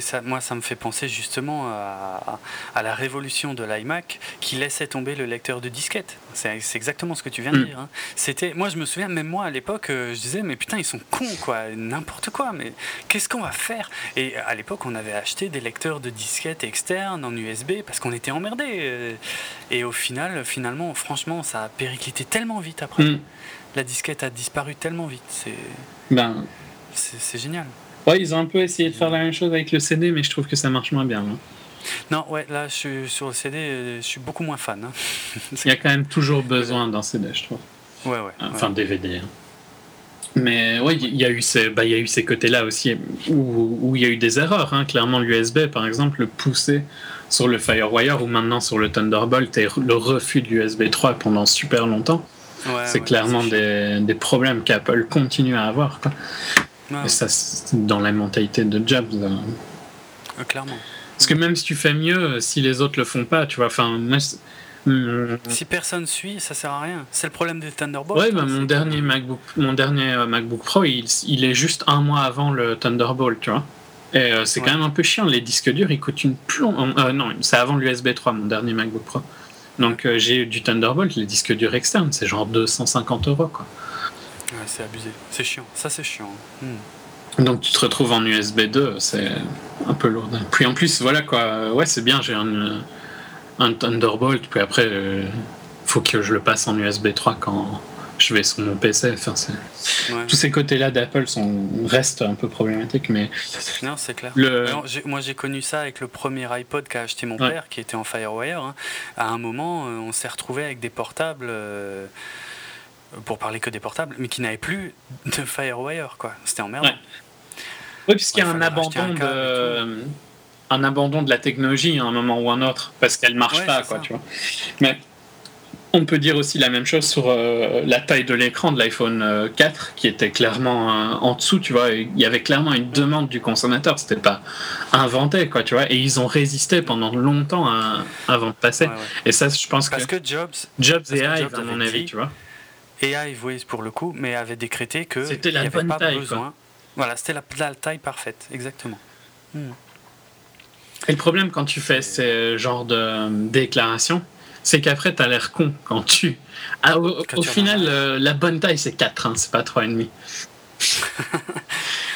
ça, moi, ça me fait penser justement à, la révolution de l'iMac qui laissait tomber le lecteur de disquette. C'est exactement ce que tu viens de mm. dire. Hein. C'était, moi, je me souviens, même moi à l'époque, euh, je disais, mais putain, ils sont cons, quoi, n'importe quoi, mais qu'est-ce qu'on va faire? Et à l'époque, on avait acheté des lecteurs de disquette externes en USB parce qu'on était emmerdés. Euh. Et au final, finalement, franchement, ça a périclité tellement vite après. Mm. La disquette a disparu tellement vite. C'est ben. c'est génial. Ouais, ils ont un peu essayé de faire la même chose avec le CD, mais je trouve que ça marche moins bien. Hein. Non, ouais, là, je suis, sur le CD, je suis beaucoup moins fan. Hein. il y a quand même toujours besoin d'un CD, je trouve. Ouais, ouais. Enfin, DVD. Hein. Mais ouais, il y a eu ces, bah, y a eu ces côtés-là aussi où il y a eu des erreurs. Hein. Clairement, l'USB, par exemple, le pousser sur le FireWire ou maintenant sur le Thunderbolt et le refus de l'USB 3 pendant super longtemps. c'est clairement des, des, problèmes qu'Apple continue à avoir. Quoi. Et ça, c'est dans la mentalité de Jobs. Euh. Ah, clairement. Parce que même si tu fais mieux, si les autres le font pas, tu vois, enfin, hmm. si personne suit, ça sert à rien. C'est le problème des Thunderbolt. Ouais, bah, mon, dernier MacBook, mon dernier euh, MacBook Pro, il, il, est juste un mois avant le Thunderbolt, tu vois. Et euh, c'est quand même un peu chiant. Les disques durs, ils coûtent une plombe. non, c'est avant l'USB 3, mon dernier MacBook Pro. Donc j'ai du Thunderbolt, les disques durs externes, c'est genre 250 euros, quoi c'est abusé. C'est chiant. Ça, c'est chiant. Hmm. Donc tu te retrouves en USB 2, c'est un peu lourd. Puis en plus, voilà quoi, ouais, c'est bien, j'ai un, un Thunderbolt, puis après, il faut que je le passe en USB 3 quand je vais sur mon PC. Enfin, Tous ces côtés-là d'Apple sont... restent un peu problématiques, mais. Non, c'est clair. Le... moi, j'ai connu ça avec le premier iPod qu'a acheté mon père, qui était en Firewire. Hein. À un moment, euh, on s'est retrouvé avec des portables. Euh, pour parler que des portables, mais qui n'avaient plus de Firewire, quoi. C'était emmerdant. Oui, puisqu'il y a un abandon de un abandon de la technologie à un moment ou un autre parce qu'elle marche pas, quoi, tu vois. Mais on peut dire aussi la même chose sur euh, la taille de l'écran de l'iPhone 4 euh, qui était clairement euh, en dessous, tu vois. Il y avait clairement une demande du consommateur, c'était pas inventé, quoi, tu vois. Et ils ont résisté pendant longtemps avant de passer. Et ça, je pense parce que. Jobs. Jobs et Ive, à mon avis, tu vois. Et Ive, oui, pour le coup, mais avait décrété que. C'était la bonne pas taille, besoin. Voilà, c'était la, taille parfaite, exactement. Hmm. Et le problème quand tu fais ce genre de déclaration, c'est qu'après, tu as l'air con quand tu. Ah, au, final, euh, la bonne taille, c'est 4, hein, c'est pas 3,5.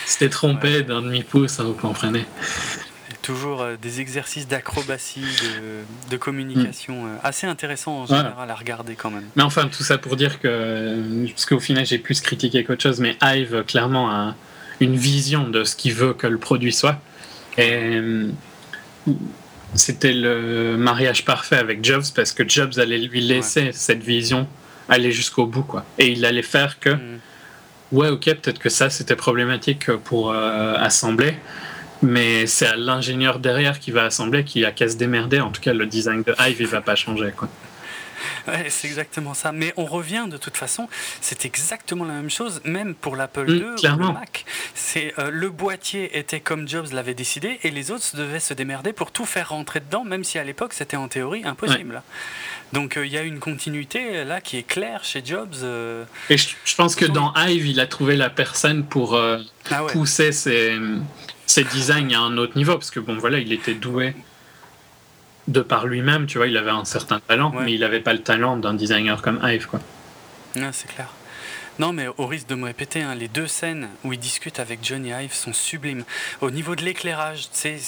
C'était trompé d'un demi-pouce, hein, vous comprenez. Toujours euh, des exercices d'acrobatie, de, communication euh, assez intéressants en général à regarder quand même. Mais enfin, tout ça pour dire que. Parce qu'au final, j'ai plus critiqué qu'autre chose, mais Hive, clairement, a une vision de ce qu'il veut que le produit soit. Et c'était le mariage parfait avec Jobs parce que Jobs allait lui laisser cette vision aller jusqu'au bout quoi et il allait faire que mm. ouais ok peut-être que ça c'était problématique pour euh, assembler mais c'est à l'ingénieur derrière qui va assembler qui a qu'à se démerder en tout cas le design de Hive il va pas changer quoi c'est exactement ça. Mais on revient de toute façon, c'est exactement la même chose, même pour l'Apple II mm, ou le Mac. C'est euh, le boîtier était comme Jobs l'avait décidé, et les autres devaient se démerder pour tout faire rentrer dedans, même si à l'époque c'était en théorie impossible. Donc euh, il y a une continuité là qui est claire chez Jobs. Euh, et je, pense que dans Hive, il a trouvé la personne pour ah pousser ses, ses designs à un autre niveau, parce que bon voilà, il était doué de par lui-même, tu vois, il avait un certain talent, mais il n'avait pas le talent d'un designer comme Ive, quoi. c'est clair. Non, mais au risque de me répéter, hein, les deux scènes où il discute avec Johnny Ive sont sublimes. Au niveau de l'éclairage, c'est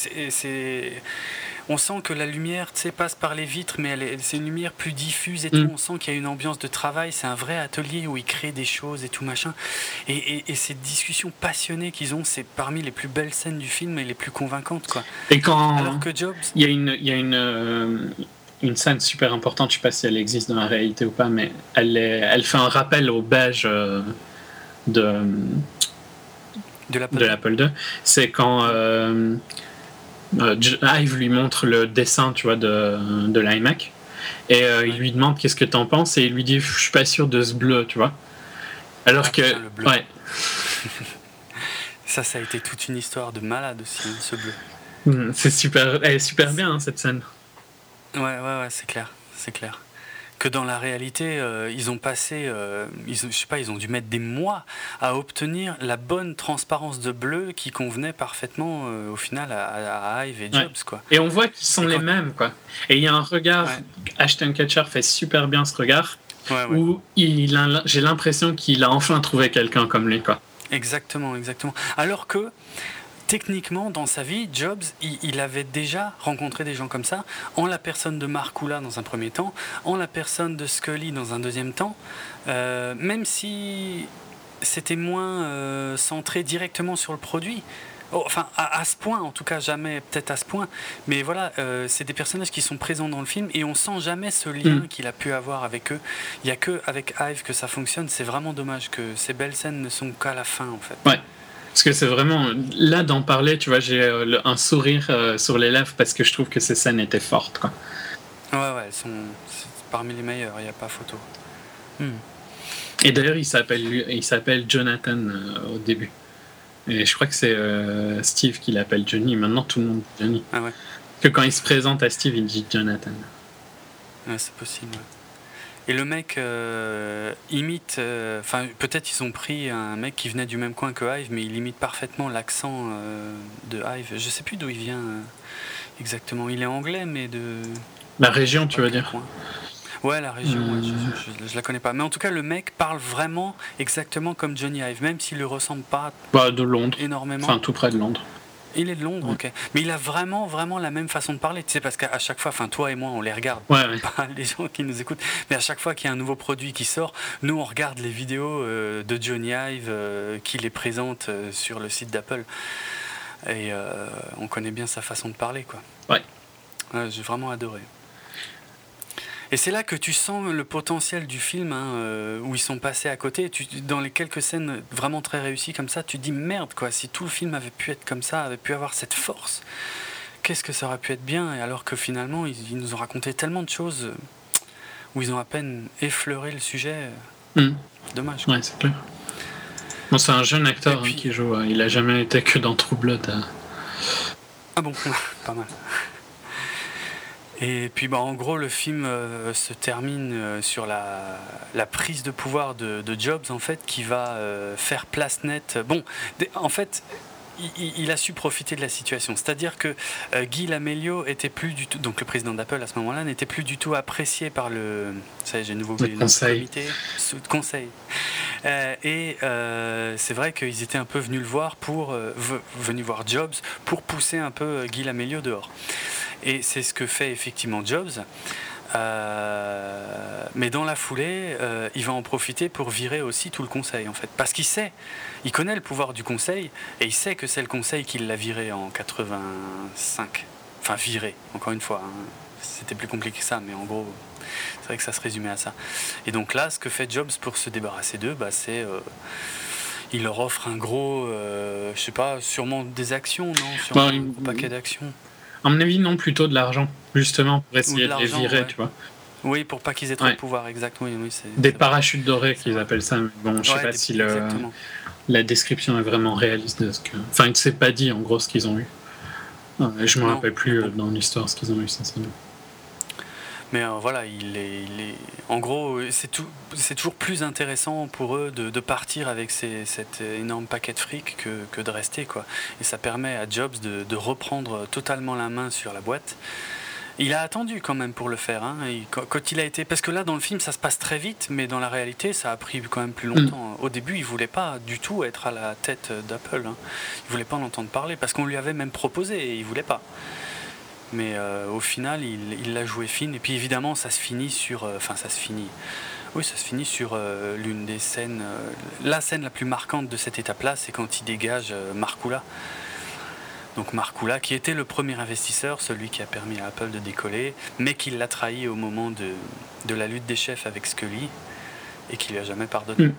on sent que la lumière passe par les vitres, mais c'est une lumière plus diffuse et tout. Mm. On sent qu'il y a une ambiance de travail. C'est un vrai atelier où ils créent des choses et tout machin. Et, et, cette discussion passionnée qu'ils ont, c'est parmi les plus belles scènes du film et les plus convaincantes. Quoi. Et quand. Alors que Jobs. Il y a une. Il y a une euh, une scène super importante, je sais pas si elle existe dans la réalité ou pas, mais elle, est, elle fait un rappel au beige euh, de, de l'Apple II. C'est quand euh, euh, Ive lui montre le dessin, tu vois, de, de l'iMac. Et euh, il lui demande qu'est-ce que t'en penses et il lui dit je suis pas sûr de ce bleu, tu vois. Alors ah, que ouais. ça, ça a été toute une histoire de malade aussi, ce bleu. Hmm, c'est super, elle est super bien hein, cette scène. Ouais, ouais, ouais, c'est clair, c'est clair que dans la réalité, euh, ils ont passé, euh, ils, je sais pas, ils ont dû mettre des mois à obtenir la bonne transparence de bleu qui convenait parfaitement euh, au final à, Hive et Jobs. Quoi. Et on voit qu'ils sont les mêmes. Quoi. Et il y a un regard, Ashton Kutcher fait super bien ce regard, où il j'ai l'impression qu'il a enfin trouvé quelqu'un comme lui. Quoi. Exactement, exactement. Alors que techniquement, dans sa vie, Jobs, il, avait déjà rencontré des gens comme ça, en la personne de Markula dans un premier temps, en la personne de Scully dans un deuxième temps, euh, même si c'était moins euh, centré directement sur le produit. Oh, enfin, à, ce point, en tout cas, jamais peut-être à ce point. Mais voilà, euh, c'est des personnages qui sont présents dans le film et on sent jamais ce lien mm. qu'il a pu avoir avec eux. Il n'y a que avec Ive que ça fonctionne. C'est vraiment dommage que ces belles scènes ne sont qu'à la fin, en fait. Ouais. Parce que c'est vraiment. Là, d'en parler, tu vois, j'ai euh, un sourire euh, sur les lèvres parce que je trouve que ces scènes étaient fortes, quoi. Ouais, ouais, elles sont parmi les meilleures, il n'y a pas photo. Hmm. Et d'ailleurs, il s'appelle, il s'appelle Jonathan euh, au début. Et je crois que c'est Steve qui l'appelle Johnny. Maintenant, tout le monde dit Johnny. Ah ouais. Que quand il se présente à Steve, il dit Jonathan. Ouais, c'est possible. Et le mec euh, imite, euh, enfin peut-être ils ont pris un mec qui venait du même coin que Hive, mais il imite parfaitement l'accent euh, de Hive. Je sais plus d'où il vient exactement. Il est anglais, mais de. La région, tu veux dire Ouais, la région, je, je, la connais pas. Mais en tout cas, le mec parle vraiment exactement comme Johnny Ive, même s'il ne ressemble pas bah, de Londres. énormément. Enfin, tout près de Londres. Il est de Londres, ok. Mais il a vraiment, vraiment la même façon de parler. Tu sais, parce qu'à chaque fois, enfin, toi et moi, on les regarde. Ouais, ouais. Pas les gens qui nous écoutent. Mais à chaque fois qu'il y a un nouveau produit qui sort, nous, on regarde les vidéos euh, de Johnny Ive euh, qui les présente euh, sur le site d'Apple. Et on connaît bien sa façon de parler, quoi. Ouais. J'ai vraiment adoré. Et c'est là que tu sens le potentiel du film, hein, euh, où ils sont passés à côté. Tu, dans les quelques scènes vraiment très réussies comme ça, tu te dis merde, quoi, si tout le film avait pu être comme ça, avait pu avoir cette force, qu'est-ce que ça aurait pu être bien? Et alors que finalement, ils, nous ont raconté tellement de choses euh, où ils ont à peine effleuré le sujet. Hmm. Dommage. Ouais, c'est clair. Bon, c'est un jeune acteur hein, qui joue. Euh, il a jamais été que dans True Blood. Ah bon, pas mal. Et puis bah, en gros, le film euh, se termine euh, sur la, la, prise de pouvoir de, Jobs, en fait, qui va euh, faire place nette. Bon, en fait, il, a su profiter de la situation. C'est-à-dire que Guy Lamelio était plus du tout, donc le président d'Apple à ce moment-là, n'était plus du tout apprécié par le, ça j'ai nouveau le conseil. conseil. et c'est vrai qu'ils étaient un peu venus le voir pour, venus voir Jobs pour pousser un peu Guy Lamelio dehors. Et c'est ce que fait effectivement Jobs. Euh, mais dans la foulée, euh, il va en profiter pour virer aussi tout le conseil, en fait. Parce qu'il sait, il connaît le pouvoir du conseil, et il sait que c'est le conseil qui l'a viré en 85. Enfin, viré, encore une fois. Hein. C'était plus compliqué que ça, mais en gros, c'est vrai que ça se résumait à ça. Et donc là, ce que fait Jobs pour se débarrasser d'eux, bah, c'est. Euh, il leur offre un gros, je sais pas, sûrement des actions, non? Sûrement bah, un paquet d'actions. À mon avis, non, plutôt de l'argent, justement, pour essayer de, les virer, tu vois. Oui, pour pas qu'ils aient trop de pouvoir, exact. Oui, oui, Des parachutes dorés qu'ils appellent ça. Bon, je sais pas si la description est vraiment réaliste de ce que. Enfin, il ne s'est pas dit en gros ce qu'ils ont eu. je me rappelle plus euh, dans l'histoire ce qu'ils ont eu, sincèrement. Mais euh, voilà, il est, en gros, c'est toujours plus intéressant pour eux de, partir avec cet énorme paquet de fric que, de rester. Quoi. Et ça permet à Jobs de, reprendre totalement la main sur la boîte. Il a attendu quand même pour le faire. Hein. quand, il a été, parce que là dans le film ça se passe très vite, mais dans la réalité ça a pris quand même plus longtemps. Mm. Au début il voulait pas du tout être à la tête d'Apple. Hein. Il voulait pas en entendre parler parce qu'on lui avait même proposé et il voulait pas. Mais euh, au final, il l'a joué fine. Et puis évidemment, ça se finit sur. Euh, enfin, ça se finit. Oui, ça se finit sur euh, l'une des scènes. la scène la plus marquante de cette étape-là, c'est quand il dégage Marcula. Donc Marcula, qui était le premier investisseur, celui qui a permis à Apple de décoller, mais qui l'a trahi au moment de, de, la lutte des chefs avec Scully et qui lui a jamais pardonné. Hmm.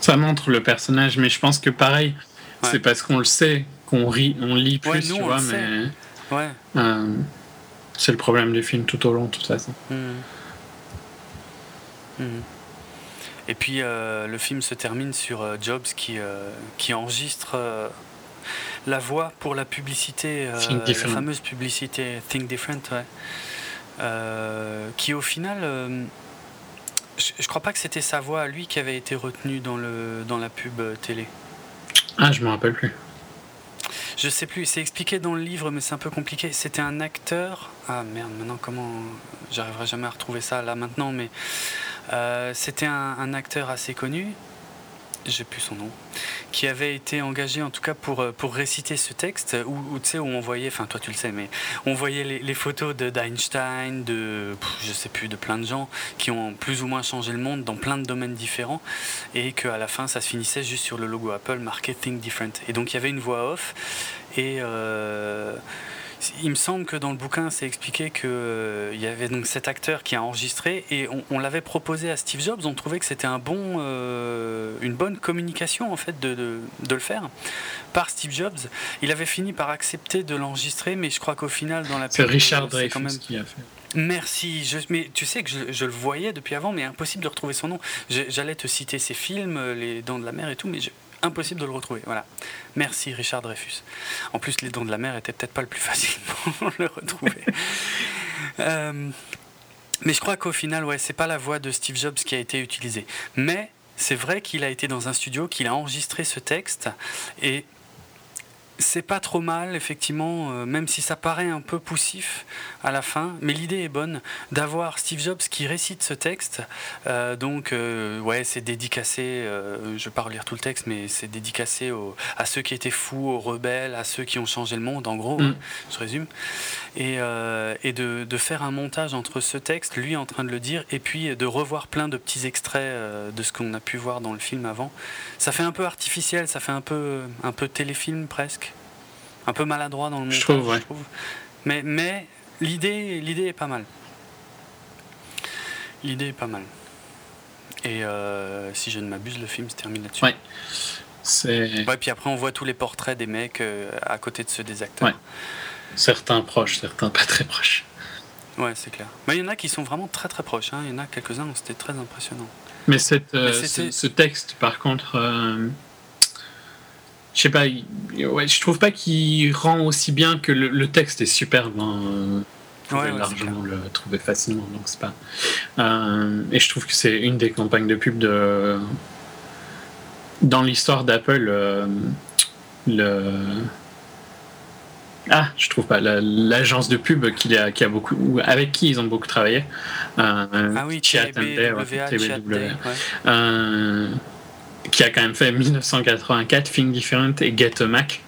Ça montre le personnage, mais je pense que pareil, c'est parce qu'on le sait qu'on rit, on lit plus, tu vois, mais. Ouais. Euh, c'est le problème du film tout au long, de toute façon. Mmh. Mmh. Et puis euh, le film se termine sur euh, Jobs qui, qui enregistre la voix pour la publicité, la fameuse publicité Think Different, qui au final, je, je, crois pas que c'était sa voix à lui qui avait été retenue dans, le, dans la pub télé. Ah, je me rappelle plus. Je sais plus, c'est expliqué dans le livre, mais c'est un peu compliqué. C'était un acteur. Ah merde, maintenant comment. J'arriverai jamais à retrouver ça là maintenant, mais. Euh, c'était un, acteur assez connu j'ai plus son nom, qui avait été engagé en tout cas pour, euh, pour réciter ce texte, où, tu sais, où on voyait, enfin toi tu le sais, mais on voyait les, photos d'Einstein, de, je sais plus, de plein de gens qui ont plus ou moins changé le monde dans plein de domaines différents, et qu'à la fin ça se finissait juste sur le logo Apple marqué Think Different. Et donc il y avait une voix off, et... Euh, il me semble que dans le bouquin, c'est expliqué qu'il euh, y avait donc cet acteur qui a enregistré et on, l'avait proposé à Steve Jobs. On trouvait que c'était un bon, euh, une bonne communication en fait de, de, le faire par Steve Jobs. Il avait fini par accepter de l'enregistrer, mais je crois qu'au final, dans la c'est Richard Dreyfus quand même... qui a fait. Merci. Je, mais tu sais que je, je, le voyais depuis avant, mais impossible de retrouver son nom. J'allais te citer ses films, Les Dents de la Mer et tout, mais je, impossible de le retrouver. Voilà. Merci Richard Dreyfus. En plus, les dons de la mer étaient peut-être pas le plus facile pour le retrouver. Euh, mais je crois qu'au final, ouais, c'est pas la voix de Steve Jobs qui a été utilisée. Mais c'est vrai qu'il a été dans un studio, qu'il a enregistré ce texte et c'est pas trop mal, effectivement, euh, même si ça paraît un peu poussif à la fin. Mais l'idée est bonne d'avoir Steve Jobs qui récite ce texte. Euh, donc, euh, ouais, c'est dédicacé, je vais pas relire tout le texte, mais c'est dédicacé à ceux qui étaient fous, aux rebelles, à ceux qui ont changé le monde, en gros, mm. hein, je résume. Et, et de, de, faire un montage entre ce texte, lui en train de le dire, et puis de revoir plein de petits extraits de ce qu'on a pu voir dans le film avant. Ça fait un peu artificiel, ça fait un peu, un peu téléfilm presque un peu maladroit dans le montage. Je trouve, ouais. Mais, mais l'idée, l'idée est pas mal. L'idée est pas mal. Et euh, si je ne m'abuse, le film se termine là-dessus. Ouais. C'est... Ouais, puis après, on voit tous les portraits des mecs euh, à côté de ceux des acteurs. Ouais. Certains proches, certains pas très proches. Ouais, c'est clair. Mais il y en a qui sont vraiment très très proches. Hein. Il y en a quelques-uns c'était très impressionnant. Mais, cette, euh, ce, texte, par contre, je sais pas, ouais, je trouve pas qu'il rend aussi bien que le, texte est superbe. Hein. Je pouvais largement le trouver facilement, donc c'est pas. Euh, et je trouve que c'est une des campagnes de pub de. Dans l'histoire d'Apple, euh, le. Ah, je trouve pas. L'agence de pub qui a, qui a beaucoup, avec qui ils ont beaucoup travaillé. Euh, ah oui, qui a quand même fait 1984, Think Different et Get a Mac.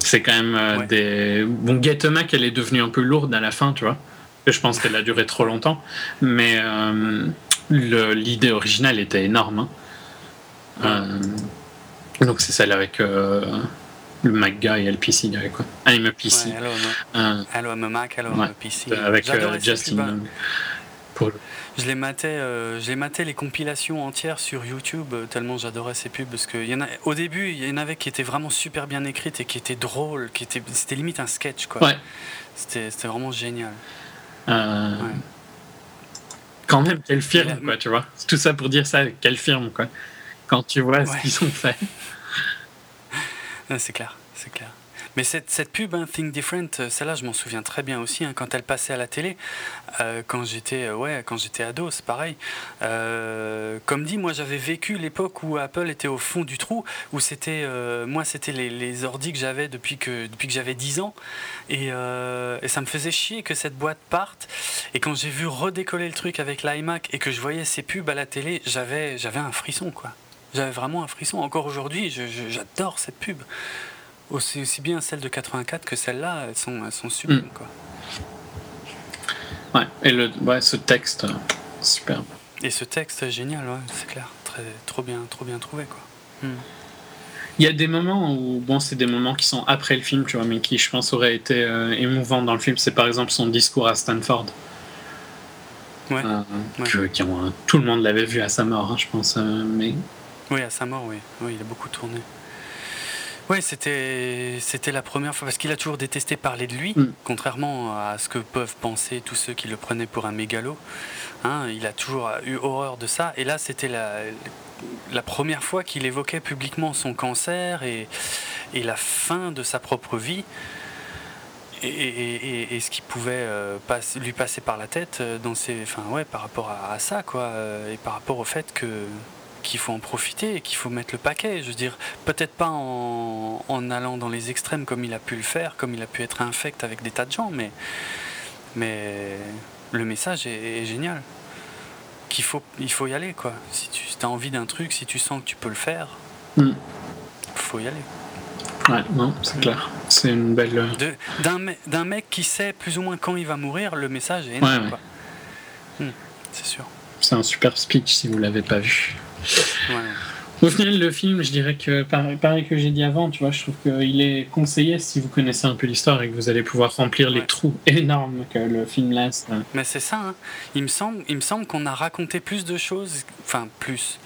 C'est quand même euh, des. Bon, Get a Mac, elle est devenue un peu lourde à la fin, tu vois. Je pense qu'elle a duré trop longtemps. Mais euh, l'idée originale était énorme. Hein. Euh, donc c'est celle avec le Mac Guy et le PC Guy, quoi. I'm a PC. hello, I'm a Mac, hello, I'm a PC. Avec Justin. Pour je les matais, euh, je les matais les compilations entières sur YouTube euh, tellement j'adorais ces pubs parce que y en a, au début il y en avait qui étaient vraiment super bien écrites et qui étaient drôles, qui étaient, c'était limite un sketch quoi. Ouais. C'était, c'était vraiment génial. Euh... Quand même quelle firme quoi, tu vois? Tout ça pour dire ça, quelle firme quoi. Quand tu vois ce qu'ils ont fait. c'est clair, c'est clair. Mais cette, cette pub, hein, Think Different, euh, celle-là, je m'en souviens très bien aussi, hein, quand elle passait à la télé, euh, quand j'étais euh, ouais, ado, c'est pareil. comme dit, moi, j'avais vécu l'époque où Apple était au fond du trou, où c'était, moi, c'était les, les ordis que j'avais depuis que, depuis que j'avais 10 ans, et, et, ça me faisait chier que cette boîte parte. Et quand j'ai vu redécoller le truc avec l'iMac et que je voyais ces pubs à la télé, j'avais, j'avais un frisson, quoi. J'avais vraiment un frisson. Encore aujourd'hui, j'adore cette pub. Aussi, aussi bien celle de 84 que celle-là, elles sont, elles sont sublimes. Mm. Quoi. Ouais, et le, ouais, ce texte, euh, superbe. Et ce texte, génial, ouais, c'est clair. Très, trop, bien, trop bien trouvé. Quoi. Mm. Il y a des moments où, bon, c'est des moments qui sont après le film, tu vois, mais qui, je pense, auraient été euh, émouvants dans le film. C'est par exemple son discours à Stanford. Ouais. Euh, que, qui ont, tout le monde l'avait vu à sa mort, hein, je pense. mais... Oui, à sa mort, oui. oui. Il a beaucoup tourné. Oui, c'était c'était la première fois parce qu'il a toujours détesté parler de lui, mm. contrairement à ce que peuvent penser tous ceux qui le prenaient pour un mégalo. Hein, il a toujours eu horreur de ça. Et là, c'était la, la première fois qu'il évoquait publiquement son cancer et, et, la fin de sa propre vie. Et, et, ce qui pouvait euh, lui passer par la tête euh, dans ses, enfin ouais, par rapport à, à ça, quoi, euh, et par rapport au fait que qu'il faut en profiter et qu'il faut mettre le paquet. Je veux dire, peut-être pas en, en, allant dans les extrêmes comme il a pu le faire, comme il a pu être infect avec des tas de gens, mais, mais le message est, génial. Qu'il faut, il faut y aller, quoi. Si tu as envie d'un truc, si tu sens que tu peux le faire, il mm. faut y aller. Ouais, non, c'est clair. C'est une belle. Euh, d'un mec qui sait plus ou moins quand il va mourir, le message est énorme. Hmm, c'est sûr. C'est un super speech si vous l'avez pas vu. Au final, le film, je dirais que, pareil, que j'ai dit avant, tu vois, je trouve qu'il est conseillé si vous connaissez un peu l'histoire et que vous allez pouvoir remplir les trous énormes que le film laisse. Mais c'est ça, hein. il me semble, il me semble qu'on a raconté plus de choses, enfin plus,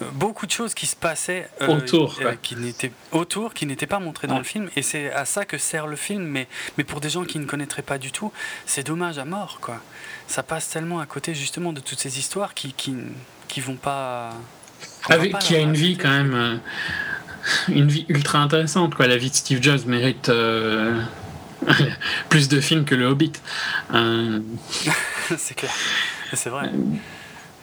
euh, beaucoup de choses qui se passaient euh, autour, euh, qui n'étaient autour, qui n'étaient pas montrées dans le film, et c'est à ça que sert le film. Mais, mais pour des gens qui ne connaîtraient pas du tout, c'est dommage à mort, quoi. Ça passe tellement à côté justement de toutes ces histoires qui qui, qui vont pas avec, qui a une vie quand même, euh, une vie ultra intéressante. Quoi. La vie de Steve Jobs mérite euh, plus de films que le Hobbit. c'est clair, c'est vrai.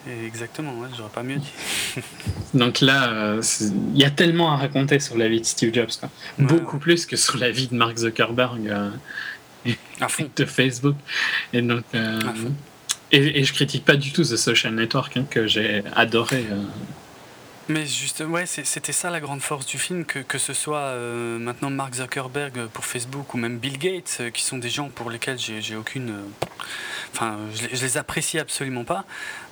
Exactement, ouais, j'aurais pas mieux dit. Donc là, euh, il y a tellement à raconter sur la vie de Steve Jobs. Quoi. Beaucoup plus que sur la vie de Mark Zuckerberg euh, de Facebook. Et donc, euh, et, et, je critique pas du tout The Social Network hein, que j'ai adoré. Mais juste, ouais, c'était ça la grande force du film, que, que ce soit maintenant Mark Zuckerberg pour Facebook ou même Bill Gates, qui sont des gens pour lesquels j'ai aucune Enfin, je, les apprécie absolument pas.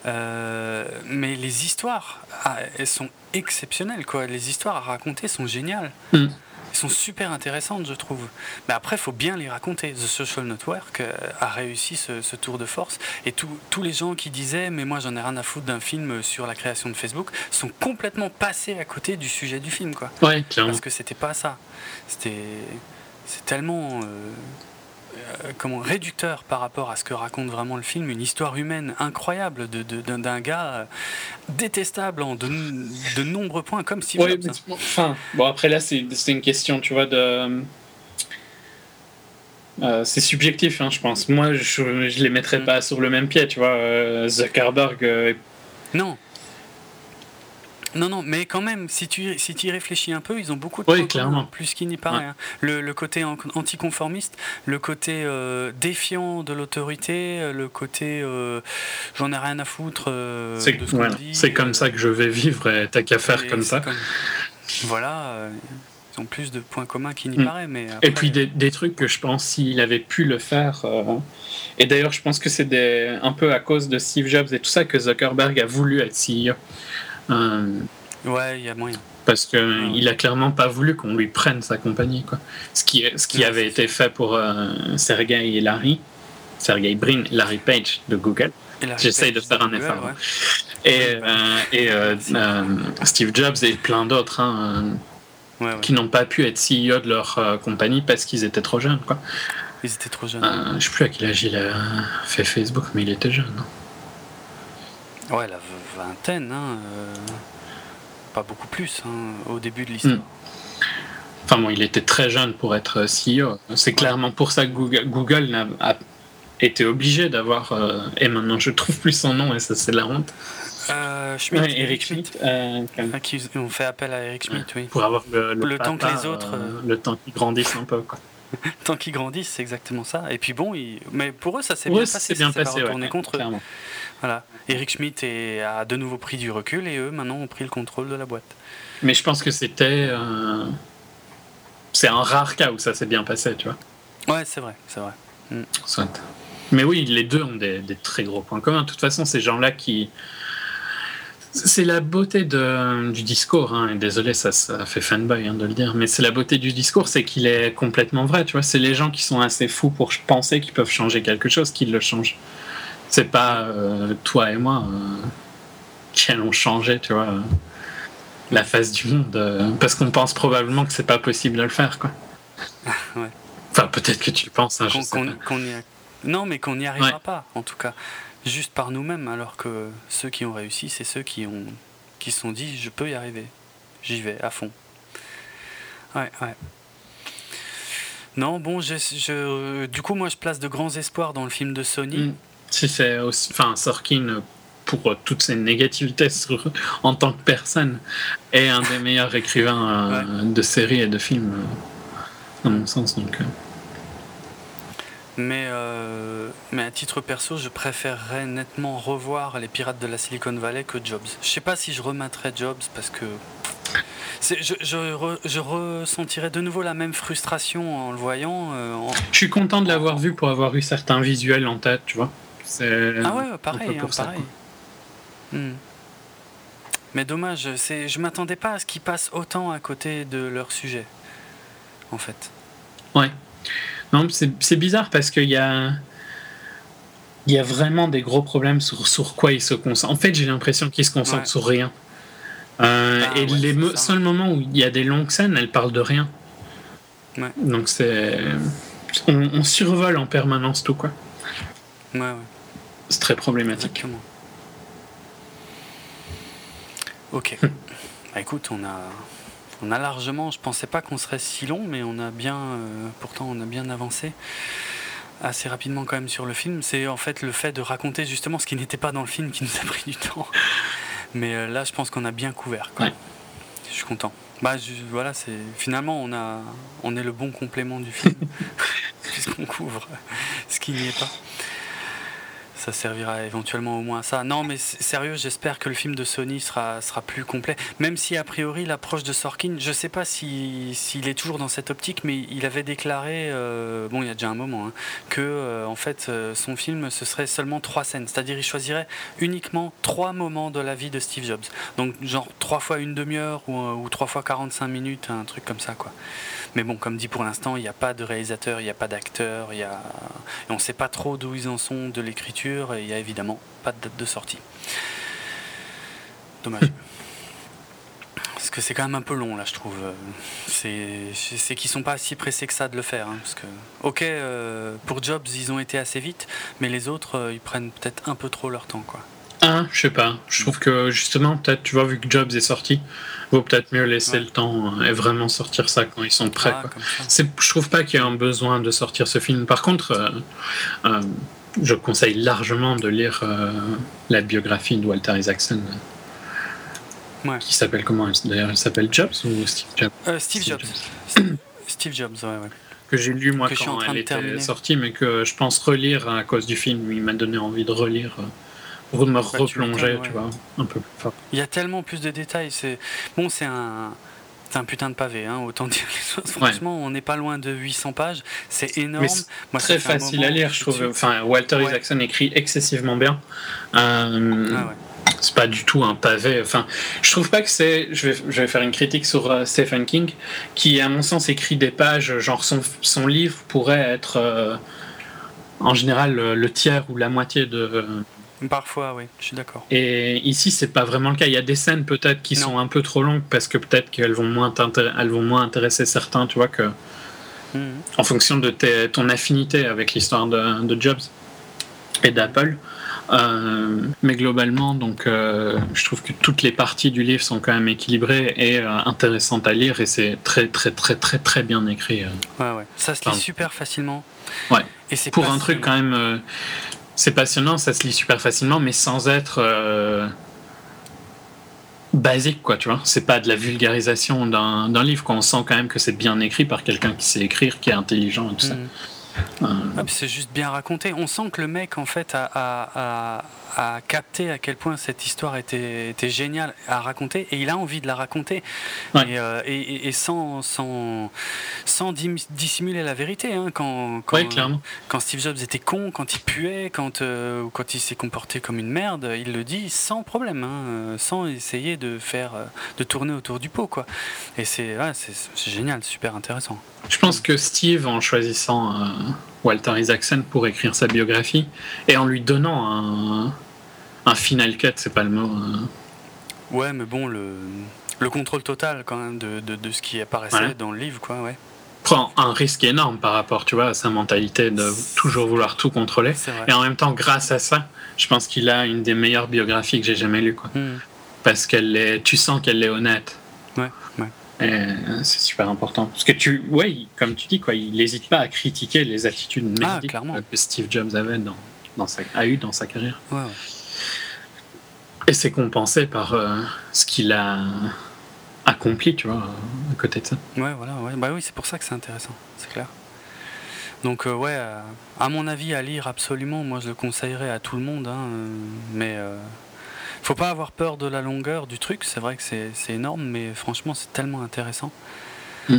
Euh, mais les histoires, ah, elles sont exceptionnelles, quoi. Les histoires à raconter sont géniales. Mm. Elles sont super intéressantes, je trouve. Mais après, il faut bien les raconter. The Social Network euh, a réussi ce, tour de force. Et tous les gens qui disaient, mais moi j'en ai rien à foutre d'un film sur la création de Facebook, sont complètement passés à côté du sujet du film, quoi. Ouais, Parce que c'était pas ça. C'était. C'est tellement. Euh, comment réducteur par rapport à ce que raconte vraiment le film, une histoire humaine incroyable de, d'un gars euh, détestable en de, de, nombreux points, comme si. Ouais, enfin, bon après là c'est, une question, tu vois, de. Euh, c'est subjectif, hein, je pense. Moi, je, je les mettrais mm. pas sur le même pied, tu vois. Zuckerberg. non. Non, non, mais quand même, si tu, si tu y réfléchis un peu, ils ont beaucoup de oui, clairement. plus qu'il n'y paraît. Hein. Le, le, côté anticonformiste, le côté euh, défiant de l'autorité, euh, le côté euh, j'en ai rien à foutre c'est, ce comme ça que je vais vivre et t'as qu'à faire comme ça. Voilà, ils ont plus de points communs qu'il n'y mm. paraît. Mais Et puis des, des, trucs que je pense s'il avait pu le faire. Et d'ailleurs, je pense que c'est un peu à cause de Steve Jobs et tout ça que Zuckerberg a voulu être CEO. Euh, ouais, il y a moyen. Parce qu'il a clairement pas voulu qu'on lui prenne sa compagnie. Quoi. Ce qui, ce qui avait été fait pour euh, Sergey et Larry, Sergey Brin, Larry Page de Google. J'essaye de faire un effort. Et, euh, et Steve Jobs et plein d'autres hein, qui n'ont pas pu être CEO de leur compagnie parce qu'ils étaient trop jeunes. Quoi. Ils étaient trop jeunes. je sais plus à quel âge il a fait Facebook, mais il était jeune. Hein. Ouais, la vingtaine, hein, euh, pas beaucoup plus hein, au début de l'histoire. Hmm. Enfin bon, il était très jeune pour être CEO. C'est clairement pour ça que Google, a, été obligé d'avoir. Euh, et maintenant, je trouve plus son nom et ça, c'est la honte. Euh, Schmidt, Eric Schmidt. on fait appel à Eric Schmidt, oui. Pour avoir le, temps que les autres. le temps qu'ils grandissent un peu, quoi. tant qu'ils grandissent, c'est exactement ça. Et puis bon, mais pour eux, ça s'est bien passé. C'est bien passé, contre eux. Voilà. Eric Schmidt a de nouveau pris du recul et eux, maintenant, ont pris le contrôle de la boîte. Mais je pense que c'était. Euh, c'est un rare cas où ça s'est bien passé, tu vois. Ouais, c'est vrai, c'est vrai. Mm. Mais oui, les deux ont des, très gros points communs. De toute façon, ces gens-là qui. C'est la beauté de, du discours, hein. désolé, ça, ça fait fanboy hein, de le dire, mais c'est la beauté du discours, c'est qu'il est complètement vrai, tu vois. C'est les gens qui sont assez fous pour penser qu'ils peuvent changer quelque chose qui le changent. C'est pas euh, toi et moi euh, qui allons changer, tu vois, la face du monde, euh, parce qu'on pense probablement que c'est pas possible de le faire, quoi. ouais. Enfin, peut-être que tu penses, hein, Non, mais qu'on n'y arrivera pas, en tout cas, juste par nous-mêmes, alors que ceux qui ont réussi, c'est ceux qui ont qui se sont dit, je peux y arriver, j'y vais à fond. Ouais, ouais. Non, bon, je, du coup, moi, je place de grands espoirs dans le film de Sony. Mm. Si c'est aussi, enfin, Sorkin pour toutes ses négativités en tant que personne est un des meilleurs écrivains euh, de séries et de films, euh, à mon sens. Donc. Euh. Mais, mais à titre perso, je préférerais nettement revoir les Pirates de la Silicon Valley que Jobs. Je sais pas si je remettrais Jobs parce que je, je, je, ressentirais de nouveau la même frustration en le voyant. Je suis content de l'avoir vu pour avoir eu certains visuels en tête, tu vois. Ah ouais, pareil, hein, pareil. Hmm. Mais dommage, je m'attendais pas à ce qu'ils passent autant à côté de leur sujet, en fait. Ouais. Non, c'est, bizarre parce qu'il y a, il y a vraiment des gros problèmes sur, sur quoi ils se concentrent. En fait, j'ai l'impression qu'ils se concentrent sur rien. Euh, ah et les seuls moments où il y a des longues scènes, elles parlent de rien. Ouais. Donc c'est, on, on survole en permanence tout quoi. Ouais, ouais. C'est très problématique. Ok. bah, écoute, on a, on a largement. Je pensais pas qu'on serait si long, mais on a bien. Euh, pourtant, on a bien avancé. assez rapidement quand même sur le film. C'est en fait le fait de raconter justement ce qui n'était pas dans le film qui nous a pris du temps. Mais euh, là, je pense qu'on a bien couvert. Je suis content. Bah voilà, c'est finalement on a on est le bon complément du film puisqu'on couvre ce qui n'y est pas ça servira éventuellement au moins à ça. Non, mais sérieux, j'espère que le film de Sony sera, plus complet. Même si, a priori, l'approche de Sorkin, je sais pas s'il est toujours dans cette optique, mais il avait déclaré, euh, bon, il y a déjà un moment, hein, que, euh, en fait, euh, son film, ce serait seulement trois scènes. C'est-à-dire, il choisirait uniquement trois moments de la vie de Steve Jobs. Donc, genre, trois fois une demi-heure ou, ou trois fois 45 minutes, un truc comme ça, quoi. Mais bon, comme dit pour l'instant, il n'y a pas de réalisateur, il n'y a pas d'acteur, il a... on ne sait pas trop d'où ils en sont de l'écriture, et il n'y a évidemment pas de date de sortie. Dommage. Parce que c'est quand même un peu long là, je trouve. C'est qu'ils sont pas si pressés que ça de le faire. Hein, parce que, ok, euh, pour Jobs, ils ont été assez vite, mais les autres, euh, ils prennent peut-être un peu trop leur temps, quoi. Ah, je sais pas. Je trouve que justement, peut-être, tu vois, vu que Jobs est sorti, vaut peut-être mieux laisser le temps euh, et vraiment sortir ça quand ils sont prêts. Ah, je trouve pas qu'il y ait un besoin de sortir ce film. Par contre, euh, euh, je conseille largement de lire la biographie de Walter Isaacson. Qui s'appelle comment D'ailleurs, il s'appelle Jobs ou Steve Jobs? Steve, Jobs. Steve Jobs, ouais, ouais. Que j'ai lu moi quand elle était sortie, mais que je pense relire à cause du film. Il m'a donné envie de relire pour me replonger, tu, vois, un peu plus fort. Il y a tellement plus de détails. C'est bon, c'est un. C'est un putain de pavé, hein, autant dire les choses. Franchement, on n'est pas loin de 800 pages. C'est énorme. Moi, très facile à lire, je trouve. Enfin, Walter Isaacson écrit excessivement bien. Euh, ah c'est pas du tout un pavé. Enfin, je trouve pas que c'est. Je vais, je vais faire une critique sur euh, Stephen King, qui, à mon sens, écrit des pages. Genre, son, son livre pourrait être. Euh, en général, le, tiers ou la moitié de, Parfois, oui, je suis d'accord. Et ici, c'est pas vraiment le cas. Il y a des scènes peut-être qui sont un peu trop longues parce que peut-être qu'elles vont moins elles vont moins intéresser certains, tu vois que mhm. en fonction de ton affinité avec l'histoire de, Jobs et d'Apple. Euh, mais globalement, donc, euh, je trouve que toutes les parties du livre sont quand même équilibrées et euh, intéressantes à lire, et c'est très, très, très, très, très bien écrit. Ouais, ouais. Ça se lit super facilement. Ouais. Et c'est pour un truc quand même c'est passionnant, ça se lit super facilement, mais sans être euh, basique, quoi, tu vois. C'est pas de la vulgarisation d'un livre, quoi. On sent quand même que c'est bien écrit par quelqu'un qui sait écrire, qui est intelligent et tout ça. Euh. Ah, c'est juste bien raconté. On sent que le mec, en fait, a, a capté à quel point cette histoire était, était, géniale à raconter et il a envie de la raconter euh, et, et, sans, sans, sans, dissimuler la vérité. Hein, quand, quand, quand, Steve Jobs était con, quand il puait, quand, euh, quand il s'est comporté comme une merde, il le dit sans problème, hein, sans essayer de faire de tourner autour du pot. Quoi. Et c'est génial, super intéressant. Je pense que Steve, en choisissant euh, Walter Isaacson pour écrire sa biographie et en lui donnant un, un final cut, c'est pas le mot. Hein. Ouais, mais bon, le, le contrôle total quand même de, de, ce qui apparaissait dans le livre, quoi, ouais. Prend un risque énorme par rapport, tu vois, à sa mentalité de toujours vouloir tout contrôler. Et en même temps, grâce à ça, je pense qu'il a une des meilleures biographies que j'ai jamais lues, quoi. Hmm. Parce qu'elle est, tu sens qu'elle est honnête. Ouais, ouais. C'est super important. Parce que tu, ouais, comme tu dis, quoi, il n'hésite pas à critiquer les attitudes ah, que Steve Jobs avait dans, dans sa, a eu dans sa carrière. Et c'est compensé par euh, ce qu'il a accompli, tu vois, à côté de ça. Ouais, voilà, ouais. Bah oui, c'est pour ça que c'est intéressant, c'est clair. Donc, euh, ouais, euh, à mon avis, à lire absolument, moi je le conseillerais à tout le monde, hein, mais faut pas avoir peur de la longueur du truc, c'est vrai que c'est énorme, mais franchement, c'est tellement intéressant. Mm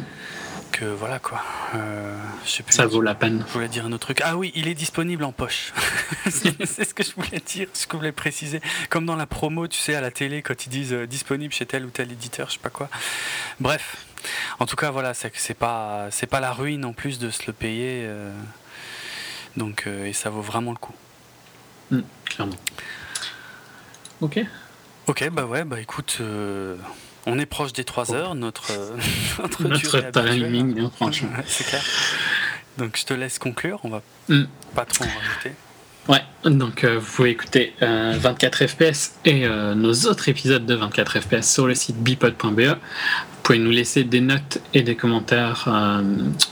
que voilà quoi. Euh, je sais plus, ça vaut la peine. Je voulais dire un autre truc. Ah oui, il est disponible en poche. c'est ce que je voulais dire, ce que je voulais préciser. Comme dans la promo, tu sais, à la télé, quand ils disent euh, disponible chez tel ou tel éditeur, je sais pas quoi. Bref, en tout cas, voilà, c'est pas, c'est pas la ruine en plus de se le payer. Euh, donc, et ça vaut vraiment le coup. Mm, clairement. Ok. Ok, bah ouais, bah écoute. On est proche des 3 heures, notre, euh, notre, notre timing, hein, franchement. C'est clair. Donc je te laisse conclure, on va mm. pas trop en rajouter. Ouais, donc euh, vous pouvez écouter 24 euh, FPS et nos autres épisodes de 24 FPS sur le site bipod.be. pouvez nous laisser des notes et des commentaires euh,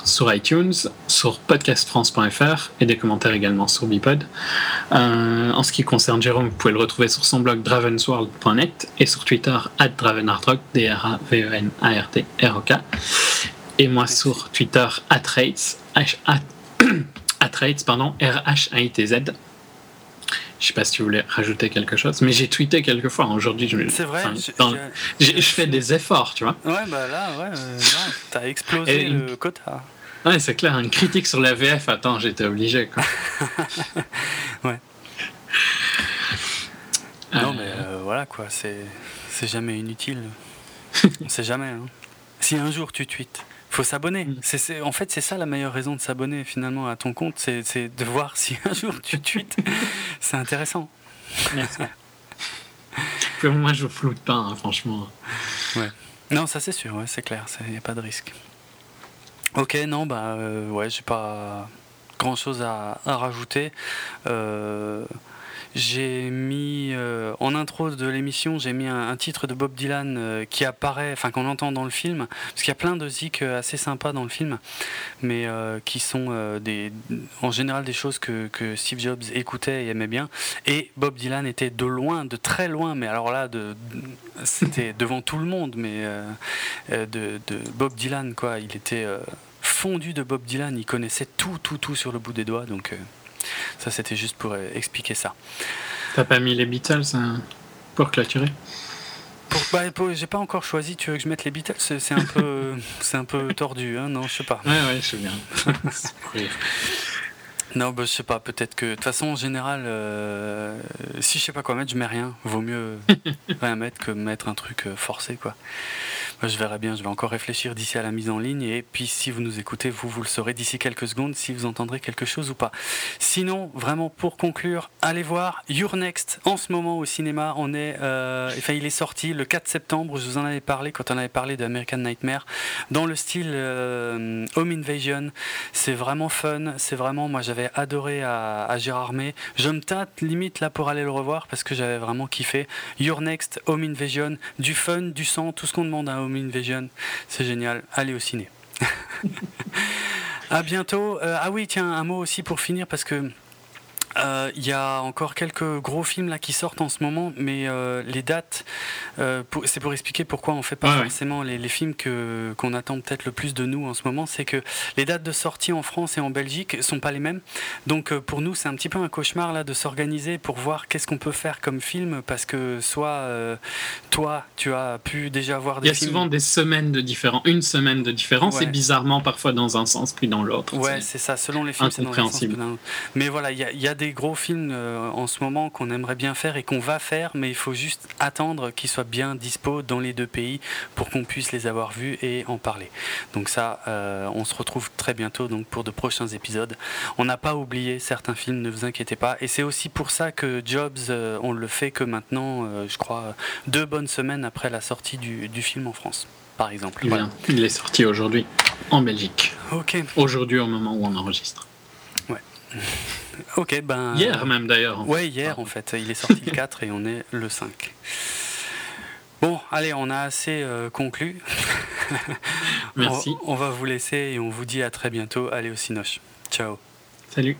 sur iTunes, sur podcastfrance.fr et des commentaires également sur Bipod. Euh, en ce qui concerne Jérôme, vous pouvez le retrouver sur son blog dravensworld.net et sur Twitter at dravenartrock, D-R-A-V-E-N-A-R-T-R-O-K. Et moi sur Twitter at rates, pardon, R-H-A-I-T-Z. Je sais pas si tu voulais rajouter quelque chose, mais j'ai tweeté quelques fois aujourd'hui. C'est vrai. je, fais des efforts, tu vois. Ouais, bah là, ouais, euh, t'as explosé le quota. Ouais, c'est clair. Une critique sur la VF, attends, j'étais obligé, quoi. ouais. Non, mais euh, voilà, quoi. C'est jamais inutile. On sait jamais. Hein. Si un jour tu tweets faut s'abonner. Mm. C'est, en fait, c'est ça la meilleure raison de s'abonner finalement à ton compte, c'est, de voir si un jour tu tweets. c'est intéressant. moi, je floute pas, hein, franchement. Ouais. Non, ça c'est sûr, ouais, c'est clair, il n'y a pas de risque. Ok, non, bah euh, ouais, j'ai pas grand chose à, à rajouter. Euh, j'ai mis euh, en intro de l'émission, j'ai mis un, titre de Bob Dylan euh, qui apparaît, enfin qu'on entend dans le film, parce qu'il y a plein de zik euh, assez sympas dans le film, mais qui sont des, en général des choses que, Steve Jobs écoutait et aimait bien. Et Bob Dylan était de loin, de très loin, mais alors là, c'était devant tout le monde, mais de, de, Bob Dylan, quoi. Il était fondu de Bob Dylan, il connaissait tout, tout, tout sur le bout des doigts, donc. Ça, c'était juste pour euh, expliquer ça. T'as pas mis les Beatles hein, pour clôturer bah, j'ai pas encore choisi. Tu veux que je mette les Beatles? C'est un peu, c'est un peu tordu, hein non Je sais pas. Ouais, ouais, je sais bien. non, bah, je sais pas. Peut-être que de toute façon, en général, euh, si je sais pas quoi mettre, je mets rien. Vaut mieux rien mettre que mettre un truc euh, forcé, quoi je verrai bien, je vais encore réfléchir d'ici à la mise en ligne et puis si vous nous écoutez, vous, vous le saurez d'ici quelques secondes si vous entendrez quelque chose ou pas. Sinon, vraiment pour conclure, allez voir Your Next en ce moment au cinéma. On est, euh, enfin, il est sorti le 4 septembre. Je vous en avais parlé quand on avait parlé d'American Nightmare dans le style euh, Home Invasion. C'est vraiment fun. C'est vraiment, moi j'avais adoré à, Gérard May. Je me tâte limite là pour aller le revoir parce que j'avais vraiment kiffé. Your Next, Home Invasion, du fun, du sang, tout ce qu'on demande à Home Invasion. C'est génial. Allez au ciné. à bientôt. Euh, ah oui, tiens, un mot aussi pour finir parce que euh, il y a encore quelques gros films là qui sortent en ce moment, mais euh, les dates, euh, c'est pour expliquer pourquoi on fait pas forcément les, films que qu'on attend peut-être le plus de nous en ce moment, c'est que les dates de sortie en France et en Belgique sont pas les mêmes. Donc pour nous, c'est un petit peu un cauchemar là de s'organiser pour voir qu'est-ce qu'on peut faire comme film, parce que soit toi, tu as pu déjà voir des. Il y a souvent des semaines de différence, une semaine de différence, et bizarrement parfois dans un sens puis dans l'autre. Ouais, c'est ça. Selon les films, c'est dans un sens Mais voilà, il y a, y a des gros films euh, en ce moment qu'on aimerait bien faire et qu'on va faire, mais il faut juste attendre qu'ils soient bien dispo dans les deux pays pour qu'on puisse les avoir vus et en parler. Donc ça, euh, on se retrouve très bientôt donc pour de prochains épisodes. On n'a pas oublié certains films, ne vous inquiétez pas. Et c'est aussi pour ça que Jobs, euh, on le fait que maintenant, je crois, deux bonnes semaines après la sortie du, film en France. Par exemple. Il est sorti aujourd'hui en Belgique. Ok. Aujourd'hui au moment où on enregistre. Ouais. Ok, ben. Hier même d'ailleurs. Ouais, hier en fait. Il est sorti le 4 et on est le 5. Bon, allez, on a assez euh, conclu. Merci. On, on, va vous laisser et on vous dit à très bientôt. Allez au Cinoche. Ciao. Salut.